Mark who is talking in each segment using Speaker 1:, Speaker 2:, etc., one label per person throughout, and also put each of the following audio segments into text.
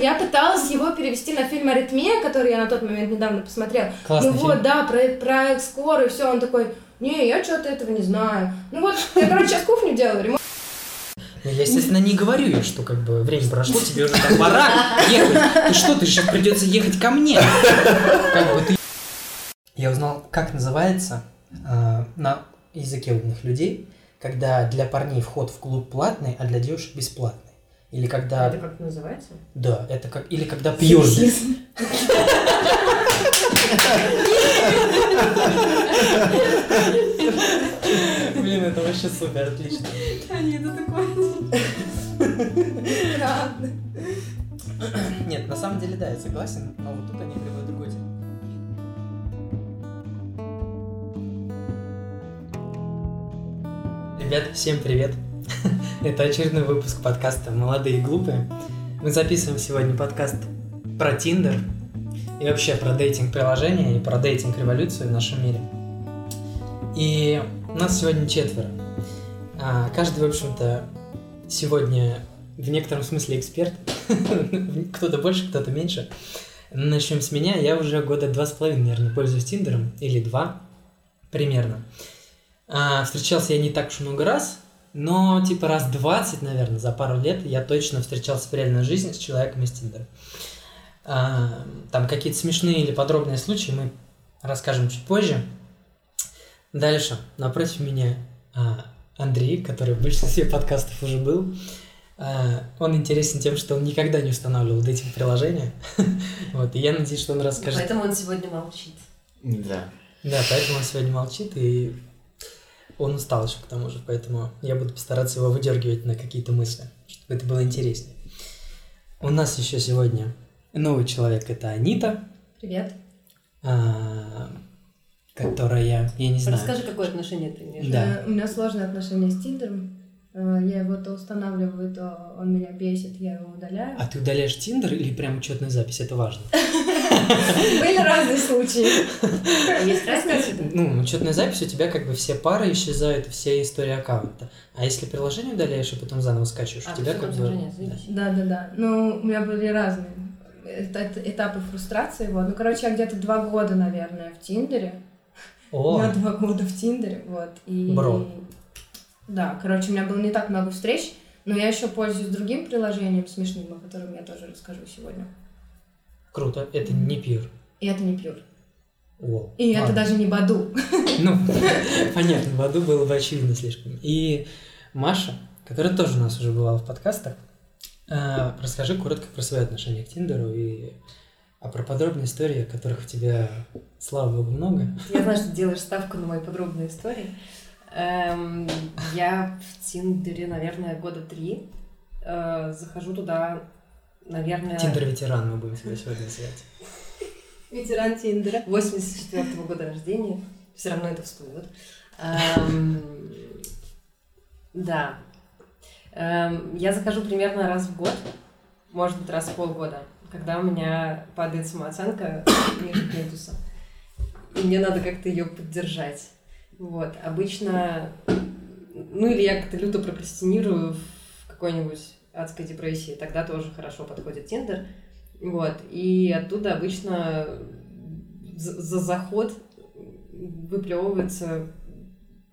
Speaker 1: я пыталась его перевести на фильм «Аритмия», который я на тот момент недавно посмотрела.
Speaker 2: Классный
Speaker 1: ну
Speaker 2: фильм.
Speaker 1: вот, да, про, про экскор и все, он такой, не, я что-то этого не знаю. Ну вот, я, короче, сейчас кухню делаю, ремонт.
Speaker 2: Ну, я, естественно, не говорю ей, что как бы время прошло, тебе уже там пора ехать. Ты что, ты сейчас придется ехать ко мне. Как бы ты... Я узнал, как называется э, на языке умных людей, когда для парней вход в клуб платный, а для девушек бесплатный. Или когда...
Speaker 3: Это как называется?
Speaker 2: Да, это как... Или когда пьешь. Блин, это вообще супер, отлично.
Speaker 3: Они это такое.
Speaker 1: Правда.
Speaker 2: Нет, на самом деле, да, я согласен, но вот тут они приводят другой термин. Ребят, всем привет! Это очередной выпуск подкаста «Молодые и глупые». Мы записываем сегодня подкаст про Тиндер и вообще про дейтинг-приложения и про дейтинг-революцию в нашем мире. И нас сегодня четверо. А, Каждый, в общем-то, сегодня в некотором смысле эксперт. Кто-то больше, кто-то меньше. Начнем с меня. Я уже года два с половиной, наверное, пользуюсь Тиндером. Или два примерно. А, встречался я не так уж много раз, но типа раз 20, наверное, за пару лет я точно встречался в реальной жизни с человеком из Тиндера. А, там какие-то смешные или подробные случаи мы расскажем чуть позже. Дальше, напротив меня а, Андрей, который в большинстве подкастов уже был. А, Он интересен тем, что он никогда не устанавливал этих приложения. Вот, и я надеюсь, что он расскажет.
Speaker 3: Поэтому он сегодня молчит.
Speaker 4: Да.
Speaker 2: Да, поэтому он сегодня молчит, и он устал еще к тому же, поэтому я буду постараться его выдергивать на какие-то мысли, чтобы это было интереснее. У нас еще сегодня новый человек, это Анита,
Speaker 1: Привет.
Speaker 2: а, которая, я не знаю,
Speaker 3: Расскажи, какое отношение ты имеешь.
Speaker 2: Да.
Speaker 1: Э, У меня сложные отношения с Тиндером. Э, Я его то устанавливаю, то он меня бесит, я его удаляю.
Speaker 2: а ты удаляешь Тиндер или прям учетную запись, это важно?
Speaker 1: Были разные случаи.
Speaker 3: А Есть разница?
Speaker 2: Ну, учетная запись, у тебя как бы все пары исчезают, все истории аккаунта. А если приложение удаляешь и потом заново скачиваешь,
Speaker 3: А,
Speaker 2: у тебя
Speaker 3: всё
Speaker 2: как бы...
Speaker 1: Да, да, да. Ну, у меня были разные эта- этапы фрустрации. Вот. Ну, короче, я где-то два года, наверное, в Тиндере.
Speaker 2: О,
Speaker 1: меня два года в Тиндере, вот. И...
Speaker 2: Бро.
Speaker 1: Да, короче, у меня было не так много встреч, но я еще пользуюсь другим приложением смешным, о котором я тоже расскажу сегодня.
Speaker 2: круто, это не пьюр.
Speaker 1: И это не пьюр.
Speaker 2: О,
Speaker 1: И это
Speaker 2: ладно.
Speaker 1: даже не Баду.
Speaker 2: Ну, понятно, в аду было бы очевидно слишком. И Маша, которая тоже у нас уже бывала в подкастах, э, расскажи коротко про свои отношения к Тиндеру и а про подробные истории, которых у тебя, слава богу, много.
Speaker 3: Я знаю, что ты делаешь ставку на мои подробные истории. Эм, Я в Тиндере, наверное, года три. Э, Захожу туда, наверное...
Speaker 2: Тиндер-ветеран мы будем тебя сегодня называть.
Speaker 1: Ветеран Тиндера.
Speaker 3: 84 года рождения. Все равно это всплывет. Эм, Да. Эм, Я захожу примерно раз в год, может быть, раз в полгода, когда у меня падает самооценка ниже плинтуса. И мне надо как-то ее поддержать. Вот. Обычно, ну или я как-то люто прокрастинирую в какой-нибудь адской депрессии, тогда тоже хорошо подходит Тиндер. Вот. И оттуда обычно за, за заход выплевывается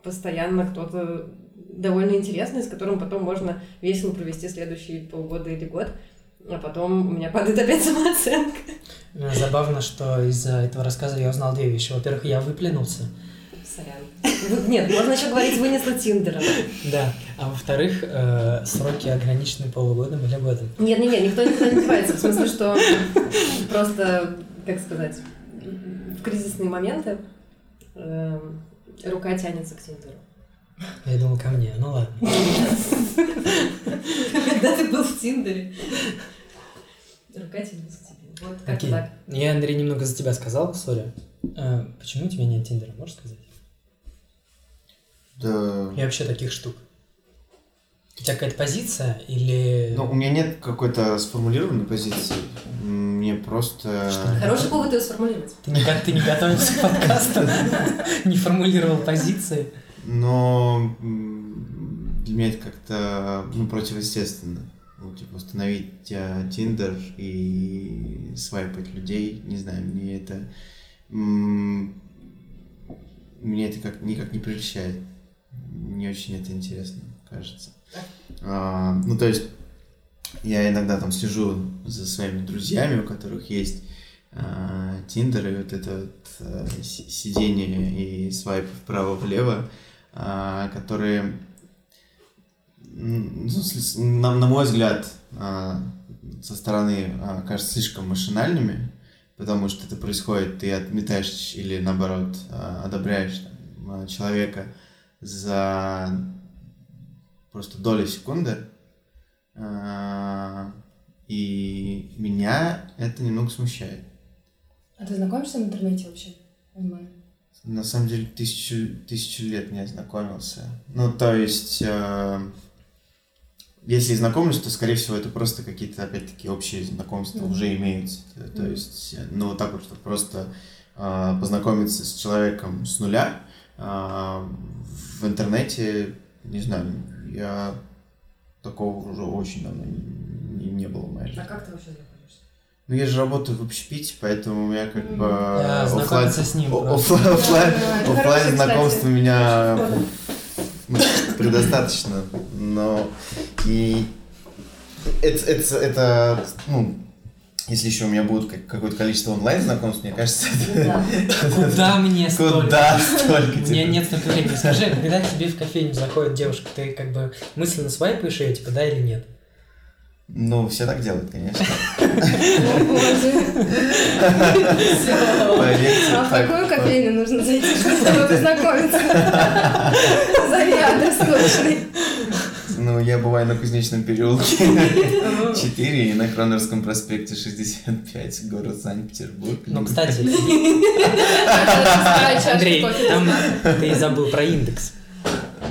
Speaker 3: постоянно кто-то довольно интересный, с которым потом можно весело провести следующие полгода или год. А потом у меня падает опять самооценка.
Speaker 2: Забавно, что из-за этого рассказа я узнал две вещи. Во-первых, я выплюнулся.
Speaker 3: Сорян. Нет, можно еще говорить вынесла Тиндера.
Speaker 2: Да. А во-вторых, э, сроки ограничены полугодом или годом.
Speaker 3: Нет, нет, нет, никто никуда не девается. В смысле, что просто, как сказать, в кризисные моменты эм, рука тянется к Тиндеру.
Speaker 2: Я думал, ко мне. Ну ладно.
Speaker 3: Когда ты был в Тиндере? Рука тянется к тебе. Вот как так.
Speaker 2: Я, Андрей, немного за тебя сказал, сори. Э, почему у тебя нет Тиндера, можешь сказать?
Speaker 4: Да.
Speaker 2: И вообще таких штук. У тебя какая-то позиция или...
Speaker 4: Ну, у меня нет какой-то сформулированной позиции. Мне просто...
Speaker 2: Что?
Speaker 3: Хороший повод ее сформулировать.
Speaker 2: Ты, не, ты не готовился к подкасту, не формулировал позиции.
Speaker 4: Но для меня это как-то ну, противоестественно. ну, типа, установить Тиндер и свайпать людей, не знаю, мне это... Мне это как, никак не прельщает. Не очень это интересно, кажется. А, ну, то есть, я иногда там слежу за своими друзьями, у которых есть а, Тиндер, и вот это вот, а, си- сидение и свайп вправо-влево, а, которые, ну, на, на мой взгляд, со стороны кажутся слишком машинальными, потому что это происходит, ты отметаешь или наоборот одобряешь там, человека за просто доли секунды, А, и меня это немного смущает.
Speaker 1: А ты знакомишься в интернете вообще? Онлайн?
Speaker 4: На самом деле тысячу, тысячу лет не ознакомился. Ну, то есть, э, если и знакомлюсь, то, скорее всего, это просто какие-то, опять-таки, общие знакомства
Speaker 1: Мгм.
Speaker 4: уже имеются. То- То
Speaker 1: Мгм.
Speaker 4: есть, э, ну, вот так вот, чтобы просто э, познакомиться с человеком с нуля э, в интернете, не знаю, я такого уже очень давно не, не было в моей жизни.
Speaker 3: А как ты вообще знакомишься?
Speaker 4: Ну, я же работаю в общепите, поэтому у меня как бы оффлайн-
Speaker 2: знакомиться с ним
Speaker 4: о-
Speaker 2: просто.
Speaker 4: оффлайн- оффлайн-
Speaker 1: Да, это
Speaker 4: Оффлайн
Speaker 1: хороший,
Speaker 4: знакомств у меня предостаточно, но и это, это, это, ну, если еще у меня будет как- какое-то количество онлайн знакомств, мне кажется, это
Speaker 3: Да.
Speaker 2: Куда мне столько?
Speaker 4: куда столько
Speaker 2: У меня
Speaker 4: типа.
Speaker 2: нет столько времени. Скажи, когда тебе в кофейню заходит девушка, ты как бы мысленно свайпаешь ее, типа, да или нет?
Speaker 4: Ну, все так делают, конечно.
Speaker 1: А в какую кофейню нужно зайти, чтобы с тобой познакомиться? Зови адрес точный.
Speaker 4: Ну, я бываю на Кузнечном переулке 4 и на Кронерском проспекте 65, город Санкт-Петербург.
Speaker 2: Ну, кстати, Андрей, там ты забыл про индекс.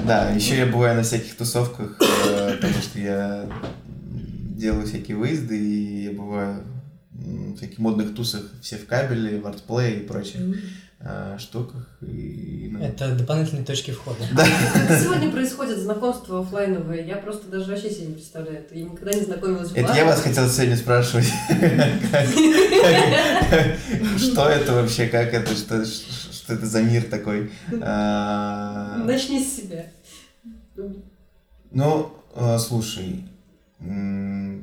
Speaker 4: Да, еще я бываю на всяких тусовках, э, потому что я делаю всякие выезды, и я бываю в всяких модных тусах, все в кабеле, в артплее и прочих э, штуках. И,
Speaker 2: Это дополнительные точки входа.
Speaker 4: Да.
Speaker 3: Как сегодня происходит знакомство оффлайновое? Я просто даже вообще себе не представляю. Я никогда не знакомилась
Speaker 4: Это я вас хотел сегодня спрашивать. Что это вообще, как это, что что это за мир такой? А,
Speaker 3: Начни с себя.
Speaker 4: Ну, э, слушай, ну,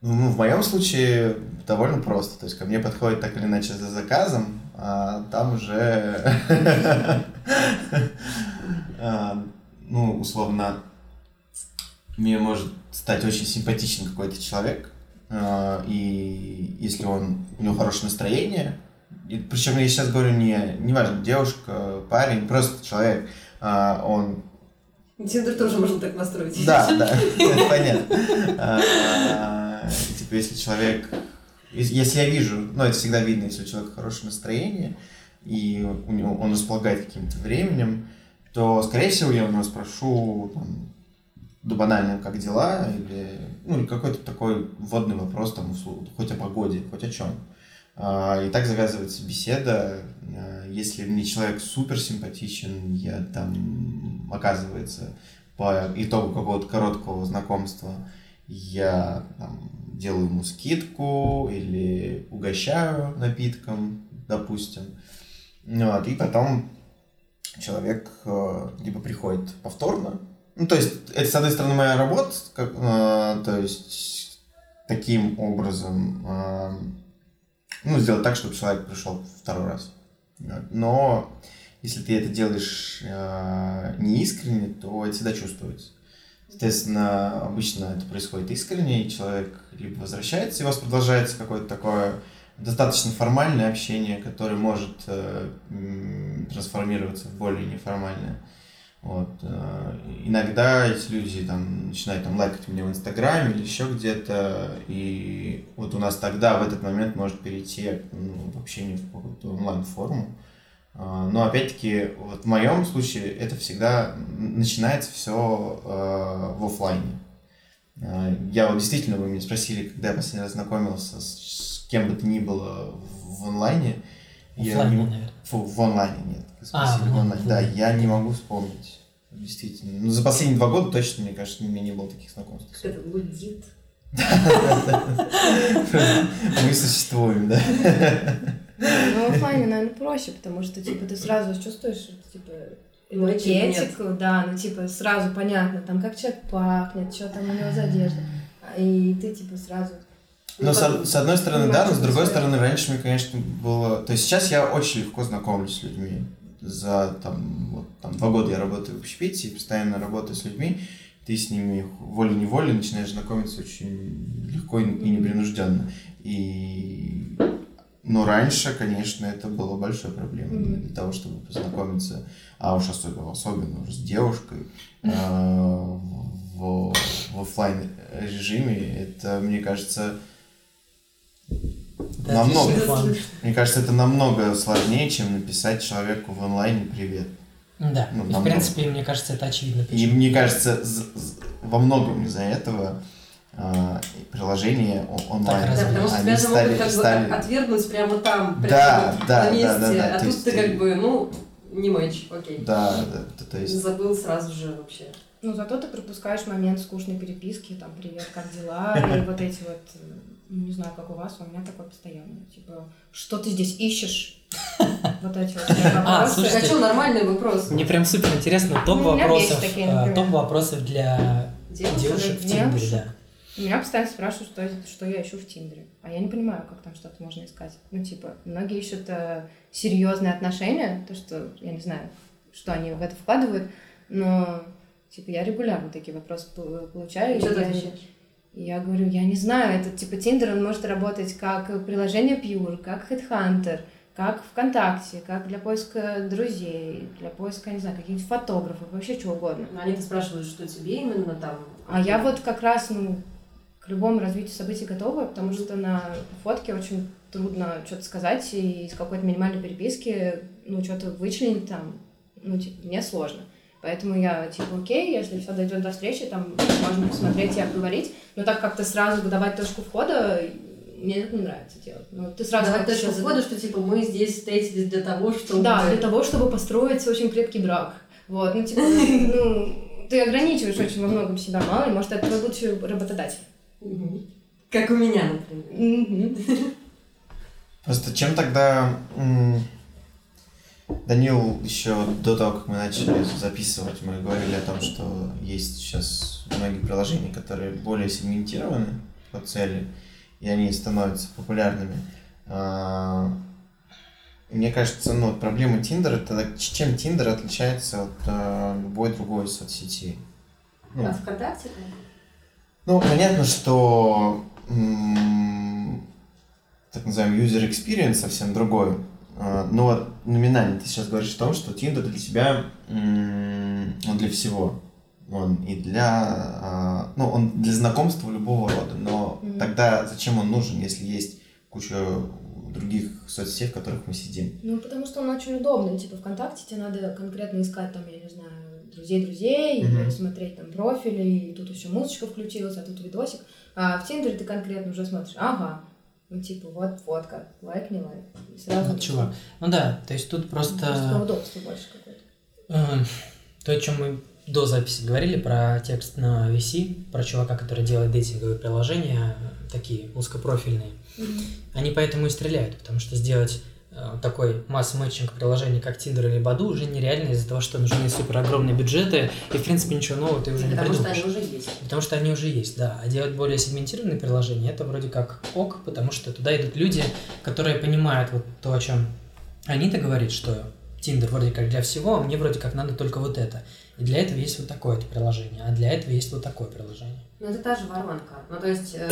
Speaker 4: в моем случае довольно просто. То есть ко мне подходит так или иначе за заказом, а там уже, а, ну, условно, мне может стать очень симпатичен какой-то человек, а, и если он, у него хорошее настроение, причем я сейчас говорю не, не важно, девушка, парень, просто человек, а, он
Speaker 3: Тиндер тоже можно так настроить.
Speaker 4: да, да, понятно. Типа, если человек... ес- Если я вижу, ну, это всегда видно, если у человека хорошее настроение, и у него, он располагает каким-то временем, то, скорее всего, я у него спрошу, там, да банально, как дела, или, ну, или какой-то такой вводный вопрос, там, хоть о погоде, хоть о чем. А, И так завязывается беседа. А, Если мне человек супер симпатичен, я там, оказывается, по итогу какого-то короткого знакомства я там, делаю ему скидку или угощаю напитком, допустим. Вот, и потом человек э, либо приходит повторно. Ну, то есть, это, с одной стороны, моя работа, как, э, то есть, таким образом, э, ну, сделать так, чтобы человек пришел второй раз. Но если ты это делаешь э, неискренне, то это всегда чувствуется. Соответственно, обычно это происходит искренне, и человек либо возвращается, и у вас продолжается какое-то такое достаточно формальное общение, которое может э, трансформироваться в более неформальное. Вот. э, Иногда эти люди там, начинают там, лайкать меня в Инстаграме или еще где-то, и вот у нас тогда в этот момент может перейти ну, в общение в какую-то онлайн-форму. А, Но опять-таки, вот в моем случае это всегда начинается все в оффлайне. А, Я вот действительно, вы меня спросили, когда я последний раз знакомился с, с кем бы то ни было в, в онлайне. я
Speaker 2: Оффлайне,
Speaker 4: не-
Speaker 2: наверное.
Speaker 4: Фу, в онлайне нет. вы
Speaker 2: А,
Speaker 4: спросили,
Speaker 2: в
Speaker 4: онлайне. Да, я не могу вспомнить. Действительно. Ну, за последние два года точно, мне кажется, у меня не было таких знакомств.
Speaker 3: Это гудит.
Speaker 4: Мы существуем, да?
Speaker 1: Ну, в оффлайне, наверное, проще, потому что, типа, ты сразу чувствуешь, типа, энергетику, да, ну, типа, сразу понятно, там, как человек пахнет, что там у него за одежда, и ты, типа, сразу...
Speaker 4: Ну,
Speaker 1: Ну,
Speaker 4: с, одной стороны, да, но с другой стороны, раньше мне, конечно, было... То есть сейчас я очень легко знакомлюсь с людьми. За там, вот, там два года я работаю в общепите, и постоянно работаю с людьми. Ты с ними волей-неволей начинаешь знакомиться очень легко и и непринужденно. И... Но раньше, конечно, это было большой проблемой
Speaker 1: Мгм.
Speaker 4: для того, чтобы познакомиться, а уж особенно, особенно уже с девушкой а, в, в офлайн режиме. Это, мне кажется,
Speaker 2: Да,
Speaker 4: Намного. мне кажется, это намного сложнее, чем написать человеку в онлайне привет.
Speaker 2: Да,
Speaker 4: Ну,
Speaker 2: и, в
Speaker 4: намного.
Speaker 2: принципе, мне кажется, это очевидно.
Speaker 4: И
Speaker 2: почему.
Speaker 4: мне кажется, во многом из-за этого приложения о- онлайн,
Speaker 2: Так,
Speaker 3: Да, потому что тебя же могут
Speaker 4: стали,
Speaker 3: как бы
Speaker 4: стали-
Speaker 3: отвергнуть прямо там, прямо
Speaker 4: Да,
Speaker 3: на
Speaker 4: да,
Speaker 3: месте,
Speaker 4: да, да, да,
Speaker 3: а
Speaker 4: то
Speaker 3: тут
Speaker 4: есть
Speaker 3: ты как бы, ну, не матч, окей.
Speaker 4: Да, да, то- то есть
Speaker 3: Забыл сразу же вообще.
Speaker 1: Ну, зато ты пропускаешь момент скучной переписки, там, привет, как дела, и вот эти вот, не знаю, как у вас, а у меня такое постоянно, типа, что ты здесь ищешь? Вот эти вот
Speaker 2: А,
Speaker 1: вопросы.
Speaker 2: слушайте,
Speaker 3: А что, нормальный вопрос.
Speaker 2: Мне прям супер интересно топ
Speaker 1: Ну, есть
Speaker 2: вопросов, а, топ вопросов для девушек в. Тиндере, да.
Speaker 1: Меня постоянно спрашивают, что, что я ищу в Тиндере. А я не понимаю, как там что-то можно искать. Ну, типа, многие ищут э, серьезные отношения, то, что, я не знаю, что они в это вкладывают, но, типа, я регулярно такие вопросы пол- получаю.
Speaker 3: Что ты
Speaker 1: я-
Speaker 3: отвечаешь?
Speaker 1: Я говорю, я не знаю, это типа Тиндер, он может работать как приложение Pure, как Headhunter, как ВКонтакте, как для поиска друзей, для поиска, не знаю, каких-нибудь фотографов, вообще чего угодно.
Speaker 3: Ну, Они-то спрашивают, что тебе именно там.
Speaker 1: А я вот как раз, ну, к любому развитию событий готова, потому что на фотке очень трудно что-то сказать, и из какой-то минимальной переписки, ну, что-то вычленить там, ну, типа, мне сложно. Поэтому я, типа, окей, если все дойдет до встречи, там можно посмотреть и обговорить, но так как-то сразу давать точку входа, мне это не нравится делать. Ну, ты сразу
Speaker 3: Давай
Speaker 1: как-то
Speaker 3: точку входа, что типа мы здесь встретились для того, чтобы...
Speaker 1: да, для того, чтобы построить очень крепкий брак. Вот, ну, типа, ну, ты ограничиваешь очень во многом себя, мало ли, может, это твой лучший работодатель.
Speaker 3: Мгм. Как у меня, например.
Speaker 4: Просто чем тогда Данил еще до того, как мы начали записывать, мы говорили о том, что есть сейчас многие приложения, которые более сегментированы по цели, и они становятся популярными. А, Мне кажется, ну, проблема Тиндера, это чем Тиндер отличается от а, любой другой соцсети. Ну,
Speaker 3: А ВКонтакте?
Speaker 4: Ну, понятно, что м, так называемый user experience совсем другой. А, Но вот номинально ты сейчас говоришь о том, что Tinder для тебя, м, он для всего. Он и для, а, ну, он для знакомства любого рода. Но
Speaker 1: Мгм.
Speaker 4: тогда зачем он нужен, если есть куча других соцсетей, в которых мы сидим?
Speaker 1: Ну, потому что он очень удобный. Типа ВКонтакте тебе надо конкретно искать там, я не знаю, друзей-друзей,
Speaker 4: Мгм.
Speaker 1: или смотреть там профили, и тут еще музычка включилась, а тут видосик. А в Тиндере ты конкретно уже смотришь, ага, ну типа вот фотка, лайк, не лайк. И сразу
Speaker 2: Вот чего. Ну да, то есть тут
Speaker 1: Просто
Speaker 2: просто
Speaker 1: удобство больше какое-то.
Speaker 2: э, то, о чем мы до записи говорили, про текст на VC, про чувака, который делает дейтинговые приложения, такие узкопрофильные. Они поэтому и стреляют, потому что сделать такой масс-мэтчинг приложений, как Tinder или Баду, уже нереально из-за того, что нужны супер огромные бюджеты, и, в принципе, ничего нового ты уже не
Speaker 3: Потому что
Speaker 2: придумаешь.
Speaker 3: они уже есть.
Speaker 2: Потому что они уже есть, да. А делать более сегментированные приложения, это вроде как ок, потому что туда идут люди, которые понимают вот то, о чем Анита говорит, что Тиндер вроде как для всего, а мне вроде как надо только вот это. И для этого есть вот такое-то приложение, а для этого есть вот такое приложение.
Speaker 3: Ну, это та же воронка. Ну, то есть, э,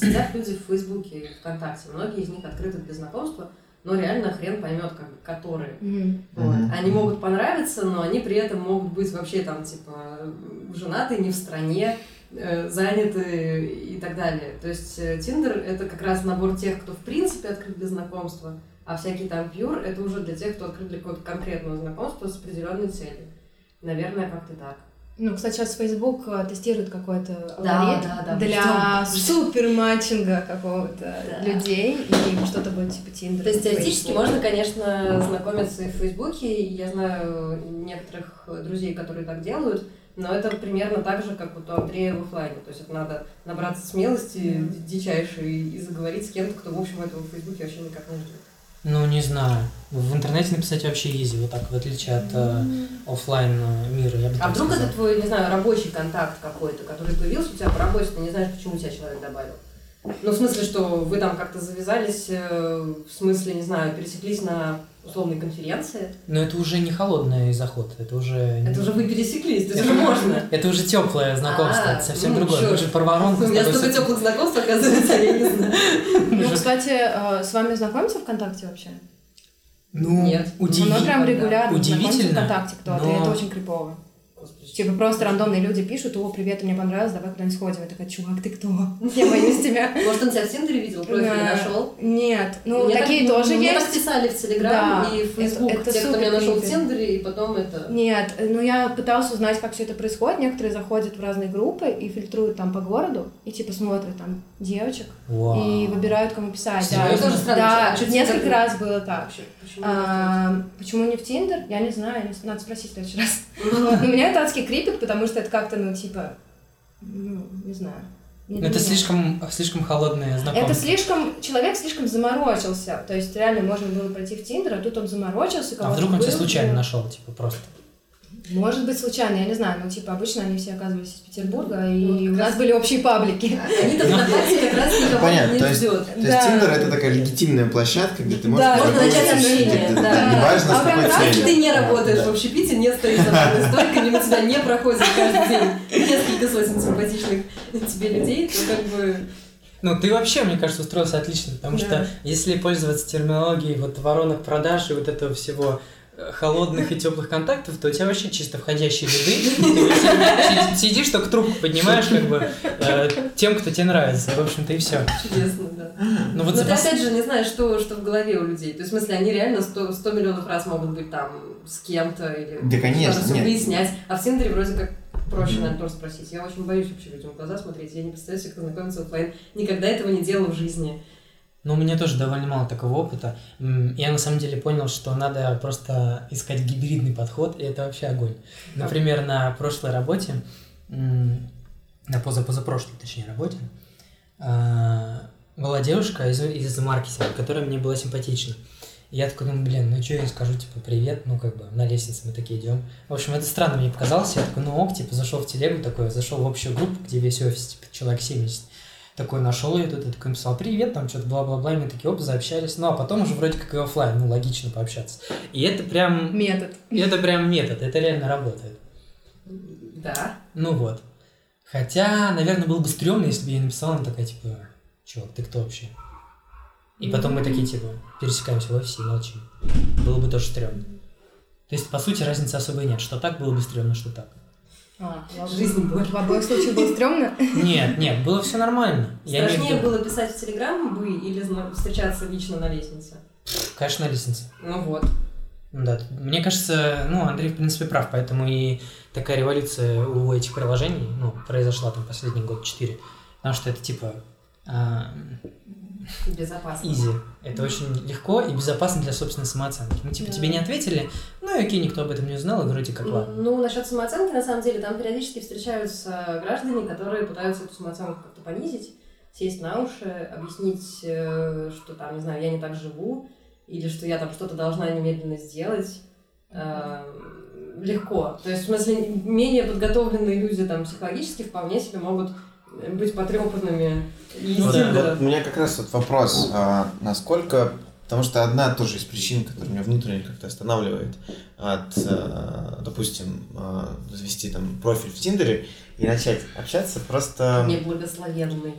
Speaker 3: сидят люди в Фейсбуке и ВКонтакте. Многие из них открыты для знакомства, но реально хрен поймет, как, которые.
Speaker 1: Мгм.
Speaker 3: Вот. Они могут понравиться, но они при этом могут быть вообще там, типа, женаты, не в стране, э, заняты и так далее. То есть э, Тиндер — это как раз набор тех, кто в принципе открыт для знакомства, а всякий там пьюр — это уже для тех, кто открыт для какого-то конкретного знакомства с определенной целью. Наверное, как-то так.
Speaker 1: Ну, кстати, сейчас Facebook э, тестирует какой-то
Speaker 3: Да,
Speaker 1: алгоритм
Speaker 3: да, да,
Speaker 1: для
Speaker 3: ждём.
Speaker 1: супер матчинга какого-то
Speaker 3: Да.
Speaker 1: людей, и что-то будет типа Tinder.
Speaker 3: То есть теоретически можно, конечно, знакомиться и в Фейсбуке. Я знаю некоторых друзей, которые так делают, Но это примерно так же, как вот у Андрея в оффлайне. То есть это надо набраться смелости дичайшей и заговорить с кем-то, кто, в общем, этого в Фейсбуке вообще никак не ждет.
Speaker 2: Ну, не знаю. В интернете написать вообще изи, вот так, в отличие от э, офлайн мира. Я бы
Speaker 3: А вдруг
Speaker 2: сказал.
Speaker 3: это твой, не знаю, рабочий контакт какой-то, который появился у тебя по работе, ты не знаешь, почему тебя человек добавил? Ну, в смысле, что вы там как-то завязались, э, в смысле, не знаю, пересеклись на условной конференции.
Speaker 2: Но это уже не холодный заход, это уже...
Speaker 3: Это уже вы пересеклись, то есть уже можно.
Speaker 2: Это уже теплое знакомство,
Speaker 3: А,
Speaker 2: это совсем
Speaker 3: ну,
Speaker 2: другое.
Speaker 3: чё
Speaker 2: Мы же про воронку
Speaker 3: У меня столько теплых знакомств, оказывается, я не знаю.
Speaker 1: Ну, кстати, э, с вами знакомиться ВКонтакте вообще?
Speaker 2: Ну,
Speaker 3: Нет.
Speaker 2: удиви-
Speaker 1: Мы прям регулярно
Speaker 2: удивительно,
Speaker 1: ВКонтакте кто-то, и
Speaker 2: но-
Speaker 1: это очень крипово.
Speaker 3: Господи,
Speaker 1: Типа просто рандомные люди пишут, о, привет, мне понравилось, давай куда-нибудь сходим. Я такая, чувак, ты кто? Я боюсь тебя.
Speaker 3: Может, он тебя в Тиндере видел, профиль нашел?
Speaker 1: Нет, ну
Speaker 3: Мне
Speaker 1: такие
Speaker 3: так-
Speaker 1: тоже
Speaker 3: мне
Speaker 1: есть.
Speaker 3: так писали в Телеграм и в Фейсбук, те, кто меня нашел в. Тиндере, и потом это...
Speaker 1: Нет, ну я пыталась узнать, как все это происходит. Некоторые заходят в разные группы и фильтруют там по городу, и типа смотрят там девочек и выбирают, кому писать. Да, несколько раз было так.
Speaker 3: Почему?
Speaker 1: Не в Тиндер? Я не знаю, надо спросить в следующий раз. Но меня это адски крипит, потому что это как-то, ну, типа, ну, не знаю. не для
Speaker 2: это
Speaker 1: меня.
Speaker 2: слишком, слишком холодное знакомство.
Speaker 1: Это слишком, человек слишком заморочился. То есть реально можно было пройти в Тиндер, а тут он заморочился.
Speaker 2: А вдруг он тебя
Speaker 1: был,
Speaker 2: случайно
Speaker 1: ну,
Speaker 2: нашел, типа, просто?
Speaker 1: Может быть, случайно, я не знаю. Ну, типа, обычно они все оказывались из Петербурга, и
Speaker 3: Ну,
Speaker 1: у нас
Speaker 3: раз-
Speaker 1: были общие паблики.
Speaker 3: Они-то ВКонтакте как раз никого
Speaker 4: Понятно,
Speaker 3: не
Speaker 4: то есть-
Speaker 3: ждет.
Speaker 4: То есть. Тиндер это такая легитимная площадка, где ты можешь
Speaker 1: Да,
Speaker 3: можно начать
Speaker 4: с
Speaker 3: общение, да.
Speaker 4: неважно
Speaker 1: А прям раз
Speaker 3: ты не работаешь в общепите, не стоит за тобой столько, мимо тебя не проходит каждый день несколько сотен симпатичных тебе людей, то как бы...
Speaker 2: Ну, ты вообще, мне кажется, устроился отлично, потому
Speaker 1: Да.
Speaker 2: что если пользоваться терминологией вот воронок продаж и вот этого всего холодных и теплых контактов, то у тебя вообще чисто входящие ряды. Ты си- Сидишь, только трубку поднимаешь, как бы, э, тем, кто тебе нравится. В общем-то, и все.
Speaker 3: Чудесно, да.
Speaker 2: Ну вот
Speaker 3: Но ты опять же не знаешь, что, что в голове у людей. То есть, в смысле, они реально 100, 100 миллионов раз могут быть там с кем-то или
Speaker 4: Да, конечно, нет.
Speaker 3: выяснять. А в Тиндере вроде как проще, наверное, тоже спросить. Я очень боюсь вообще людям в глаза смотреть. Я не представляю себе, как знакомиться оффлайн. Никогда этого не делала в жизни.
Speaker 2: Ну, у меня тоже довольно мало такого опыта. Я на самом деле понял, что надо просто искать гибридный подход, и это вообще огонь. Например, на прошлой работе, на позапозапрошлой, точнее, работе, а, была девушка из, из маркетинга, которая мне была симпатична. И я такой думаю, блин, ну что я скажу, типа, привет, ну как бы на лестнице мы такие идем. В общем, это странно мне показалось, я такой, ну ок, типа, зашел в телегу такой, зашел в общую группу, где весь офис, типа, человек 70. Такой нашел ее тут, я такой написал привет, там что-то бла-бла-бла, и мы такие оп, заобщались. Ну, а потом уже вроде как и оффлайн, ну, логично пообщаться. И это прям,
Speaker 1: Метод.
Speaker 2: это прям метод, это реально работает.
Speaker 3: Да.
Speaker 2: Ну вот. Хотя, наверное, было бы стрёмно, если бы я ей написал, она такая, типа, чувак, ты кто вообще? И потом мы такие, типа, пересекаемся в офисе и молчим. Было бы тоже стрёмно. То есть, по сути, разницы особой нет. Что так было бы стрёмно, что так.
Speaker 1: А, в
Speaker 3: Жизнь боль.
Speaker 1: В обоих случаях было стрёмно.
Speaker 2: Нет, нет, было все нормально.
Speaker 3: Страшнее было писать в Телеграм бы или встречаться лично на лестнице?
Speaker 2: Конечно, на лестнице.
Speaker 3: Ну вот.
Speaker 2: Да, мне кажется, ну, Андрей, в принципе, прав, поэтому и такая революция у этих приложений, ну, произошла там последний год четыре, потому что это, типа, а,
Speaker 3: Безопасно.
Speaker 2: изи. Это очень легко и безопасно для собственной самооценки. Ну, типа,
Speaker 1: Да.
Speaker 2: тебе не ответили, ну, и окей, никто об этом не узнал, и вроде как ладно.
Speaker 3: Ну, насчет самооценки, на самом деле, там периодически встречаются граждане, которые пытаются эту самооценку как-то понизить, сесть на уши, объяснить, э, что там, не знаю, я не так живу, или что я там что-то должна немедленно сделать. Э, Легко. То есть, в смысле, менее подготовленные люди там психологически вполне себе могут быть потрепанными и
Speaker 2: Ну
Speaker 3: из
Speaker 2: да.
Speaker 3: Тиндера.
Speaker 4: Вот у меня как раз вот вопрос, а, насколько, потому что одна тоже из причин, которая меня внутренне как-то останавливает от, а, допустим, а, завести там профиль в Тиндере и начать общаться, просто...
Speaker 3: Неблагословенный.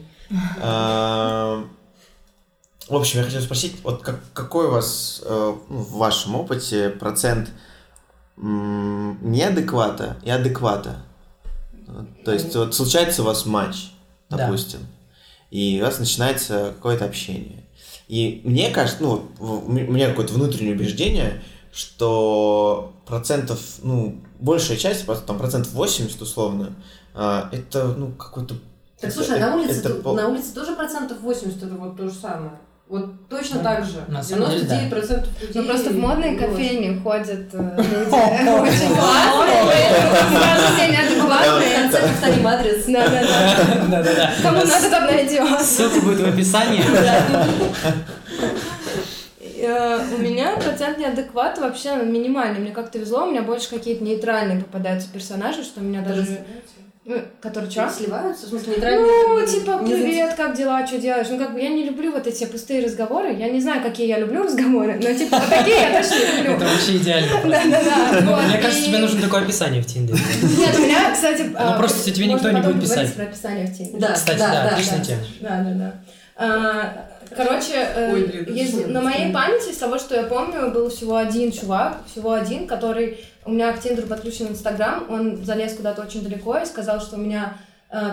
Speaker 4: а, В общем, я хотел спросить, вот как, какой у вас э, ну, в вашем опыте процент м, неадеквата и адеквата? То есть вот случается у вас матч,
Speaker 2: Да.
Speaker 4: допустим, и у вас начинается какое-то общение. И мне кажется, ну, у меня какое-то внутреннее убеждение, что процентов, ну, большая часть, просто там процентов 80 условно, а, это, ну, какой-то...
Speaker 3: Так
Speaker 4: это-
Speaker 3: слушай, а на улице,
Speaker 4: это
Speaker 3: на улице тоже процентов 80 это вот то же самое. Вот точно так же.
Speaker 2: На самом деле, да.
Speaker 3: 99% людей...
Speaker 1: Ну, просто в модные кофейни ходят э, люди очень классные, все неадекватные.
Speaker 3: повторим адрес.
Speaker 1: Да-да-да. Кому надо, тот найдет.
Speaker 2: Ссылка будет в описании.
Speaker 1: Э, У меня процент неадеквата вообще минимальный. Мне как-то везло, у меня больше какие-то нейтральные попадаются персонажи, что меня даже... Ну, Которые что?
Speaker 3: Сливаются? В смысле, нейтральные?
Speaker 1: Ну, типа, привет, как дела, что делаешь? Ну, как бы я не люблю вот эти пустые разговоры. Я не знаю, какие я люблю разговоры, но, типа, вот такие я точно не люблю.
Speaker 2: Это вообще идеально.
Speaker 1: Да-да-да. вот,
Speaker 2: Мне кажется, тебе нужно такое описание в Тиндере.
Speaker 1: Нет, у меня, кстати...
Speaker 2: Ну, просто тебе никто не будет писать.
Speaker 1: про описание в Тиндере.
Speaker 3: Да,
Speaker 2: Кстати,
Speaker 3: да,
Speaker 2: да,
Speaker 3: да,
Speaker 2: отличная
Speaker 1: да.
Speaker 2: тема.
Speaker 1: Да, да, да. А, Короче, э,
Speaker 3: Ой, блин,
Speaker 1: есть- на моей памяти, из того, что я помню, был всего один чувак, всего один, который у меня к Тиндеру подключен Инстаграм, он залез куда-то очень далеко и сказал, что у меня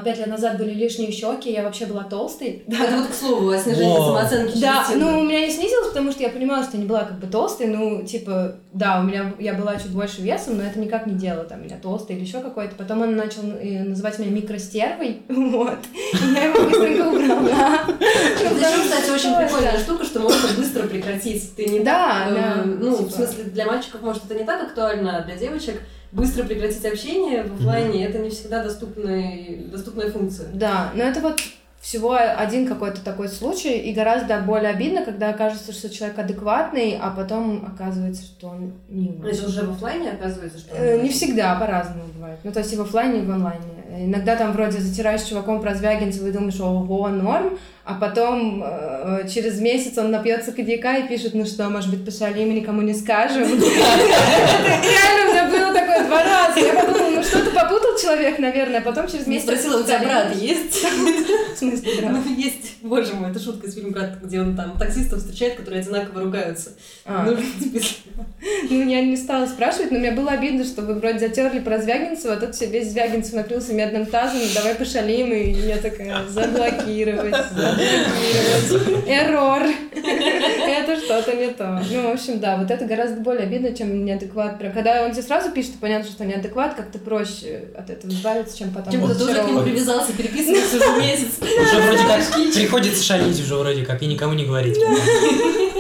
Speaker 1: пять лет назад были лишние щеки, я вообще была толстой.
Speaker 3: Это вот к слову о снижении
Speaker 2: Во.
Speaker 3: самооценки
Speaker 1: Да, ну у меня не снизилось, потому что я понимала, что я не была как бы толстой, ну, типа, да, у меня я была чуть больше весом, но это никак не делало там меня толстой или еще какой-то. Потом он начал э, называть меня микростервой, вот, и я его быстренько убрала.
Speaker 3: Это еще, кстати, очень
Speaker 1: Да.
Speaker 3: прикольная штука, что можно быстро прекратить. Ты не
Speaker 1: Да,
Speaker 3: э,
Speaker 1: да,
Speaker 3: Ну,
Speaker 1: типа.
Speaker 3: в смысле, для мальчиков, может, это не так актуально, а для девочек быстро прекратить общение в оффлайне это не всегда доступная, доступная функция.
Speaker 1: Да, но это вот всего один какой-то такой случай, и гораздо более обидно, когда кажется, что человек адекватный, а потом оказывается, что он не
Speaker 3: То есть уже в оффлайне оказывается, что...
Speaker 1: Э, Не всегда, по-разному бывает. Ну, то есть и в оффлайне, и в онлайне. Иногда там вроде затираешь чуваком про Звягинцева и думаешь, ого, норм, а потом э, через месяц он напьется коньяка и пишет, ну что, может быть, пошалим и никому не скажем. Реально у меня было такое два раза. Я подумала, ну что-то попутал человек, наверное, а потом через месяц...
Speaker 3: спросила, у тебя брат есть?
Speaker 1: В смысле, брат?
Speaker 3: Ну, есть, боже мой, это шутка из фильма «Брат», где он там таксистов встречает, которые одинаково ругаются.
Speaker 1: А.
Speaker 3: Ну,
Speaker 1: Ну, я не стала спрашивать, но мне было обидно, что вы вроде затерли про Звягинцева, а тут все весь Звягинцев накрылся медным тазом, давай пошалим, и я такая, заблокировать, заблокировать, эррор, это что-то не то. Ну, в общем, да, вот это гораздо более обидно, чем неадекват. Когда он тебе сразу пишет, понятно, что неадекват, как-то проще от этого избавиться, чем потом.
Speaker 3: Чем-то
Speaker 1: от
Speaker 3: тоже к нему привязался, переписывался уже месяц.
Speaker 2: Уже вроде как приходится шалить уже вроде как и никому не говорить.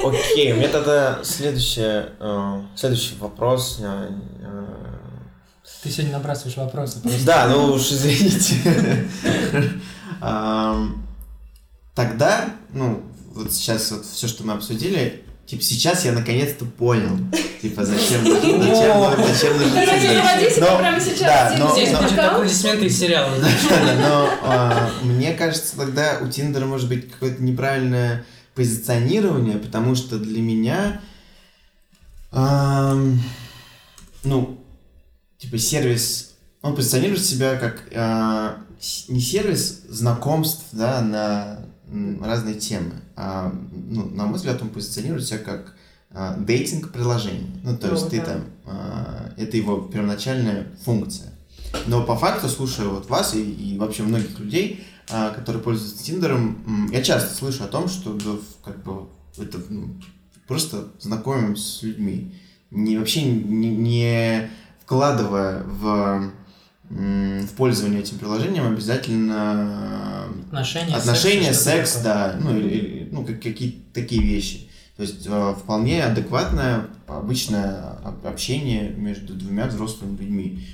Speaker 4: Окей, у меня тогда следующее, э, следующий вопрос. э,
Speaker 2: Ты сегодня набрасываешь вопросы.
Speaker 4: Да, ну уж извините. Ам, Тогда, ну, вот сейчас вот все, что мы обсудили, типа сейчас я наконец-то понял, типа зачем, зачем, зачем
Speaker 1: себя
Speaker 4: Но-
Speaker 1: прямо сейчас.
Speaker 4: да, но-
Speaker 2: Здесь
Speaker 4: но-
Speaker 2: аплодисменты из сериала.
Speaker 4: Да, Но а, мне кажется, тогда у Тиндера может быть какое-то неправильное позиционирование, потому что для меня, ну, типа сервис, он позиционирует себя как а, не сервис знакомств, да, на разные темы, а, ну, на мой взгляд, он позиционирует себя как а, дейтинг-приложение. Ну, то
Speaker 3: Ну,
Speaker 4: есть ты
Speaker 3: да.
Speaker 4: там, а, это его первоначальная функция. Но по факту, слушая вот вас и, и вообще многих людей, а, которые пользуются Тиндером, я часто слышу о том, что да, как бы это ну, просто знакомимся с людьми, не вообще не, не вкладывая в, в пользование этим приложением обязательно
Speaker 2: Отношения,
Speaker 4: отношения,
Speaker 2: секс,
Speaker 4: секс, да, ну или ну как какие-то такие вещи. То есть э, вполне адекватное обычное об- общение между двумя взрослыми людьми.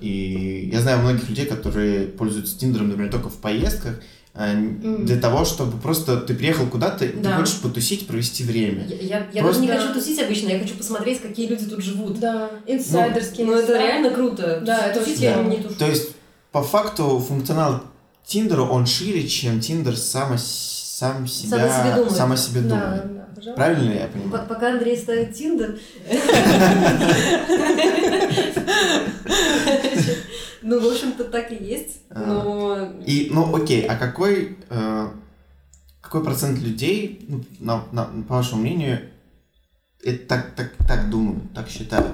Speaker 4: И я знаю многих людей, которые пользуются Тиндером, например, только в поездках, э, для того, чтобы просто ты приехал куда-то, и ты
Speaker 3: Да.
Speaker 4: хочешь потусить, провести время.
Speaker 3: Я, я- я
Speaker 4: Просто-
Speaker 3: даже не хочу тусить обычно, я хочу посмотреть, какие люди тут живут.
Speaker 1: Да, инсайдерские
Speaker 3: Ну, это
Speaker 1: места.
Speaker 3: реально круто.
Speaker 1: Да, это
Speaker 3: Тусить
Speaker 1: очень
Speaker 3: я
Speaker 1: здорово.
Speaker 3: не тушу.
Speaker 4: То есть, по факту, функционал Тиндера, он шире, чем Тиндер сам, сам себя,
Speaker 3: Сам себе думает.
Speaker 4: сам о себе
Speaker 1: Да,
Speaker 4: думает.
Speaker 1: да, пожалуйста.
Speaker 4: Правильно ли я
Speaker 3: П-
Speaker 4: понимаю?
Speaker 3: Пока Андрей ставит Тиндер. Ну, в общем-то, так и есть. Но
Speaker 4: И, ну, окей, а какой, э, какой процент людей, ну, на, на- по вашему мнению, это так, так, так думают, так считают?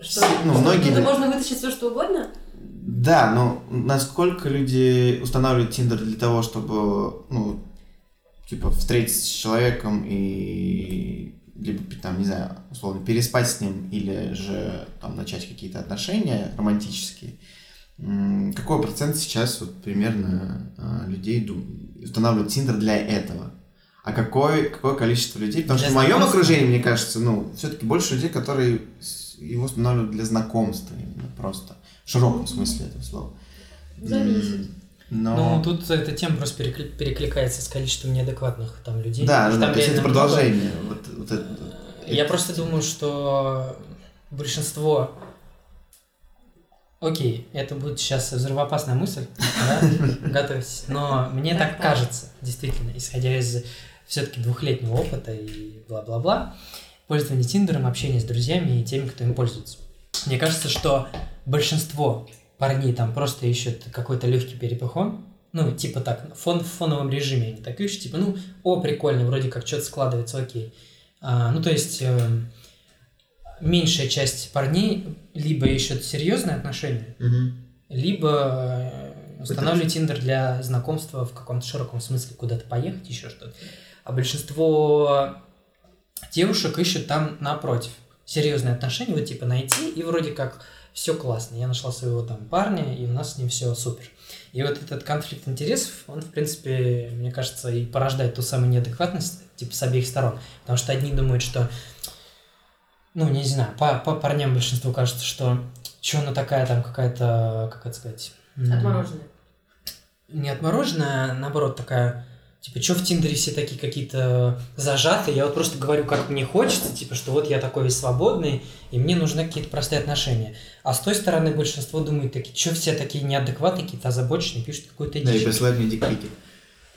Speaker 3: что,
Speaker 4: ну,
Speaker 3: что
Speaker 4: многие-
Speaker 3: оттуда можно вытащить все, что угодно?
Speaker 4: Да, но насколько люди устанавливают Тиндер для того, чтобы, ну, типа, встретиться с человеком и либо, там, не знаю, условно, переспать с ним, или же там начать какие-то отношения романтические. Какой процент сейчас вот примерно а, людей устанавливают Тиндер для этого? а какое, какое количество людей. Потому
Speaker 2: Для
Speaker 4: что в моем окружении, мне кажется, ну, все-таки больше людей, которые его устанавливают для знакомства именно просто. В широком смысле этого слова.
Speaker 1: Зависит.
Speaker 4: Но...
Speaker 2: Ну, тут эта тема просто перекли- перекликается с количеством неадекватных там людей.
Speaker 4: да, да,
Speaker 2: там
Speaker 4: то есть это
Speaker 2: реально много.
Speaker 4: продолжение. Вот, вот это-
Speaker 2: Я
Speaker 4: это-
Speaker 2: просто думаю, что большинство... Окей, это будет сейчас взрывоопасная мысль, да? готовьтесь. Но мне так кажется, действительно, исходя из все-таки двухлетнего опыта и бла-бла-бла, пользование Тиндером, общение с друзьями и теми, кто им пользуется. Мне кажется, что большинство парней там просто ищут какой-то легкий перепихон, ну, типа так, фон, в фоновом режиме они так ищут, типа, ну, о, прикольно, вроде как что-то складывается, окей. А, ну, то есть, эм, меньшая часть парней либо ищут серьезные отношения,
Speaker 4: Мгм.
Speaker 2: либо э, устанавливают Тиндер для знакомства в каком-то широком смысле, куда-то поехать, еще что-то. А большинство девушек ищут там напротив. Серьезные отношения, вот типа найти, и вроде как все классно. Я нашла своего там парня, и у нас с ним все супер. И вот этот конфликт интересов, он, в принципе, мне кажется, и порождает ту самую неадекватность, типа, с обеих сторон. Потому что одни думают, что, ну, не знаю, по, по парням большинству кажется, что что она такая там какая-то, как это сказать...
Speaker 3: Отмороженная.
Speaker 2: не отмороженная, а наоборот такая, типа, что в Тиндере все такие какие-то зажатые, я вот просто говорю, как мне хочется, типа, что вот я такой весь свободный, и мне нужны какие-то простые отношения. А с той стороны большинство думает, такие, что все такие неадекватные, какие-то озабоченные, пишут какую-то
Speaker 4: Да, и
Speaker 2: дичь.
Speaker 4: присылают мне дикпики.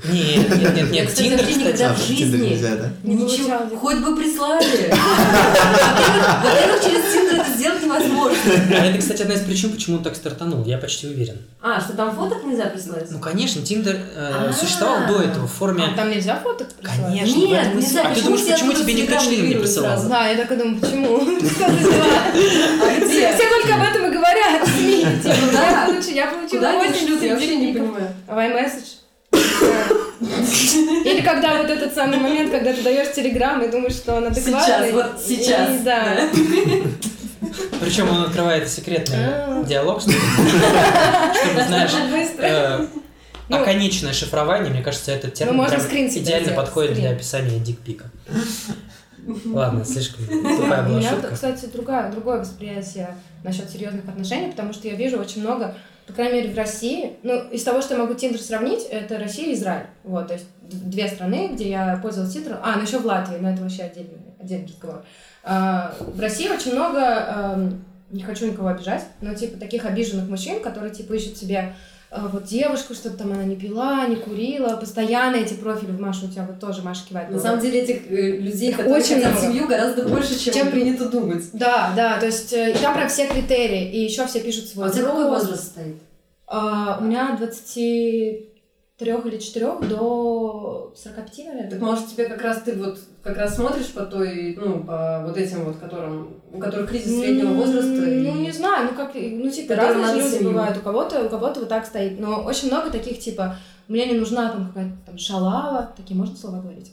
Speaker 2: Нет, нет, нет, нет, Тиндер, кстати,
Speaker 3: никогда
Speaker 4: А,
Speaker 3: в
Speaker 4: Тиндере
Speaker 3: жизни.
Speaker 4: нельзя, да?
Speaker 1: Не
Speaker 3: Ничего, хоть бы прислали. Во-первых, через Тиндер это сделать невозможно.
Speaker 2: А это, кстати, одна из причин, почему он так стартанул, я почти уверен.
Speaker 3: А, что там фоток нельзя прислать?
Speaker 2: Ну, конечно, Тиндер э,
Speaker 3: А.
Speaker 2: существовал до этого в форме...
Speaker 1: А там нельзя фото присылать?
Speaker 2: Конечно,
Speaker 3: Нет,
Speaker 2: и
Speaker 3: нельзя.
Speaker 2: А ты думаешь, почему тебе никто
Speaker 3: Телеграм
Speaker 2: член не присылал?
Speaker 1: Да, я такая думаю, почему?
Speaker 3: А
Speaker 1: Все, только об этом и говорят. в СМИ. Типа,
Speaker 3: Да.
Speaker 1: я получила, я получила
Speaker 3: Куда они
Speaker 1: 80
Speaker 3: шлют? Я вообще не понимаю.
Speaker 1: В iMessage. Или когда вот этот самый момент, когда ты даешь телеграм и думаешь, что он адекватный.
Speaker 3: Сейчас, вот сейчас.
Speaker 1: И да.
Speaker 2: Причем он открывает секретный
Speaker 1: А.
Speaker 2: диалог, чтобы, чтобы, знаешь, э,
Speaker 1: Ну,
Speaker 2: оконечное шифрование, мне кажется, этот термин
Speaker 1: можем
Speaker 2: прям
Speaker 1: скрин себе
Speaker 2: идеально подходит
Speaker 1: скрин.
Speaker 2: для описания дикпика. Ладно, слишком тупая
Speaker 1: У
Speaker 2: была
Speaker 1: меня,
Speaker 2: шутка.
Speaker 1: кстати, другое, другое восприятие насчет серьезных отношений, потому что я вижу очень много, по крайней мере, в России, ну, из того, что я могу Тиндер сравнить, это Россия и Израиль. Вот, то есть две страны, где я пользовалась Тиндером. А, ну еще в Латвии, но это вообще отдельный, отдельный разговор. А, в России очень много, эм, не хочу никого обижать, но типа таких обиженных мужчин, которые типа ищут себе а вот девушку, что-то там она не пила, не курила, постоянно эти профили в Машу у тебя вот тоже Маша кивает.
Speaker 3: На самом деле этих э, людей, которые
Speaker 1: очень на
Speaker 3: семью, гораздо больше, чем,
Speaker 1: чем
Speaker 3: принято думать.
Speaker 1: Да, да, то есть э, там про все критерии, и еще все пишут свой.
Speaker 3: А какой
Speaker 1: возраст
Speaker 3: стоит?
Speaker 1: А, у меня 20 трех или четырех до 45, наверное.
Speaker 3: Так может тебе как раз ты вот как раз смотришь по той, ну, по вот этим вот, которым, у которых кризис среднего возраста.
Speaker 1: Ну, не знаю, ну как, ну типа разные люди бывают, у кого-то, у кого-то вот так стоит, но очень много таких типа, мне не нужна там какая-то там шалава, такие можно слова говорить?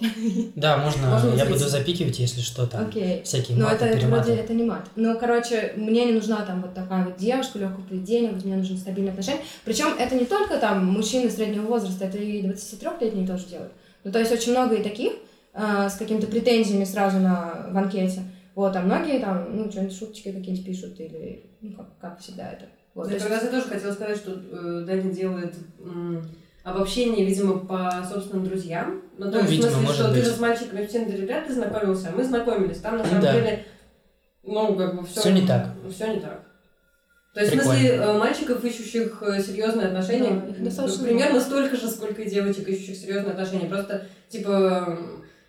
Speaker 2: Да, можно,
Speaker 3: Можно
Speaker 2: я буду запикивать, если что, там,
Speaker 1: Окей.
Speaker 2: всякие
Speaker 1: Но
Speaker 2: маты,
Speaker 1: это, это вроде это не мат. Ну, короче, мне не нужна там вот такая вот девушка, легкого поведения, вот мне нужны стабильные отношения. Причем это не только там мужчины среднего возраста, это и 23-летние тоже делают. Ну, то есть очень много и таких э, с какими-то претензиями сразу на, в анкете. Вот, а многие там, ну, что-нибудь шуточки какие-нибудь пишут или, ну, как, как всегда это. Вот, то
Speaker 3: Я
Speaker 1: есть-
Speaker 3: я тоже хотела сказать, что э, Даня делает м, обобщение, видимо, по собственным друзьям. Ну, то
Speaker 2: Ну,
Speaker 3: есть,
Speaker 2: видимо,
Speaker 3: в смысле,
Speaker 2: может
Speaker 3: что ты
Speaker 2: быть.
Speaker 3: же с мальчиками в Тиндере вряд ли знакомился, а мы знакомились. Там, на самом
Speaker 2: Да.
Speaker 3: деле, ну, как бы все...
Speaker 2: Всё не так.
Speaker 3: Все не так. То есть,
Speaker 2: Прикольно.
Speaker 3: в смысле, э, мальчиков, ищущих э, серьезные отношения,
Speaker 1: Да, их достаточно
Speaker 3: примерно столько же, сколько и девочек, ищущих серьезные отношения. Просто, типа,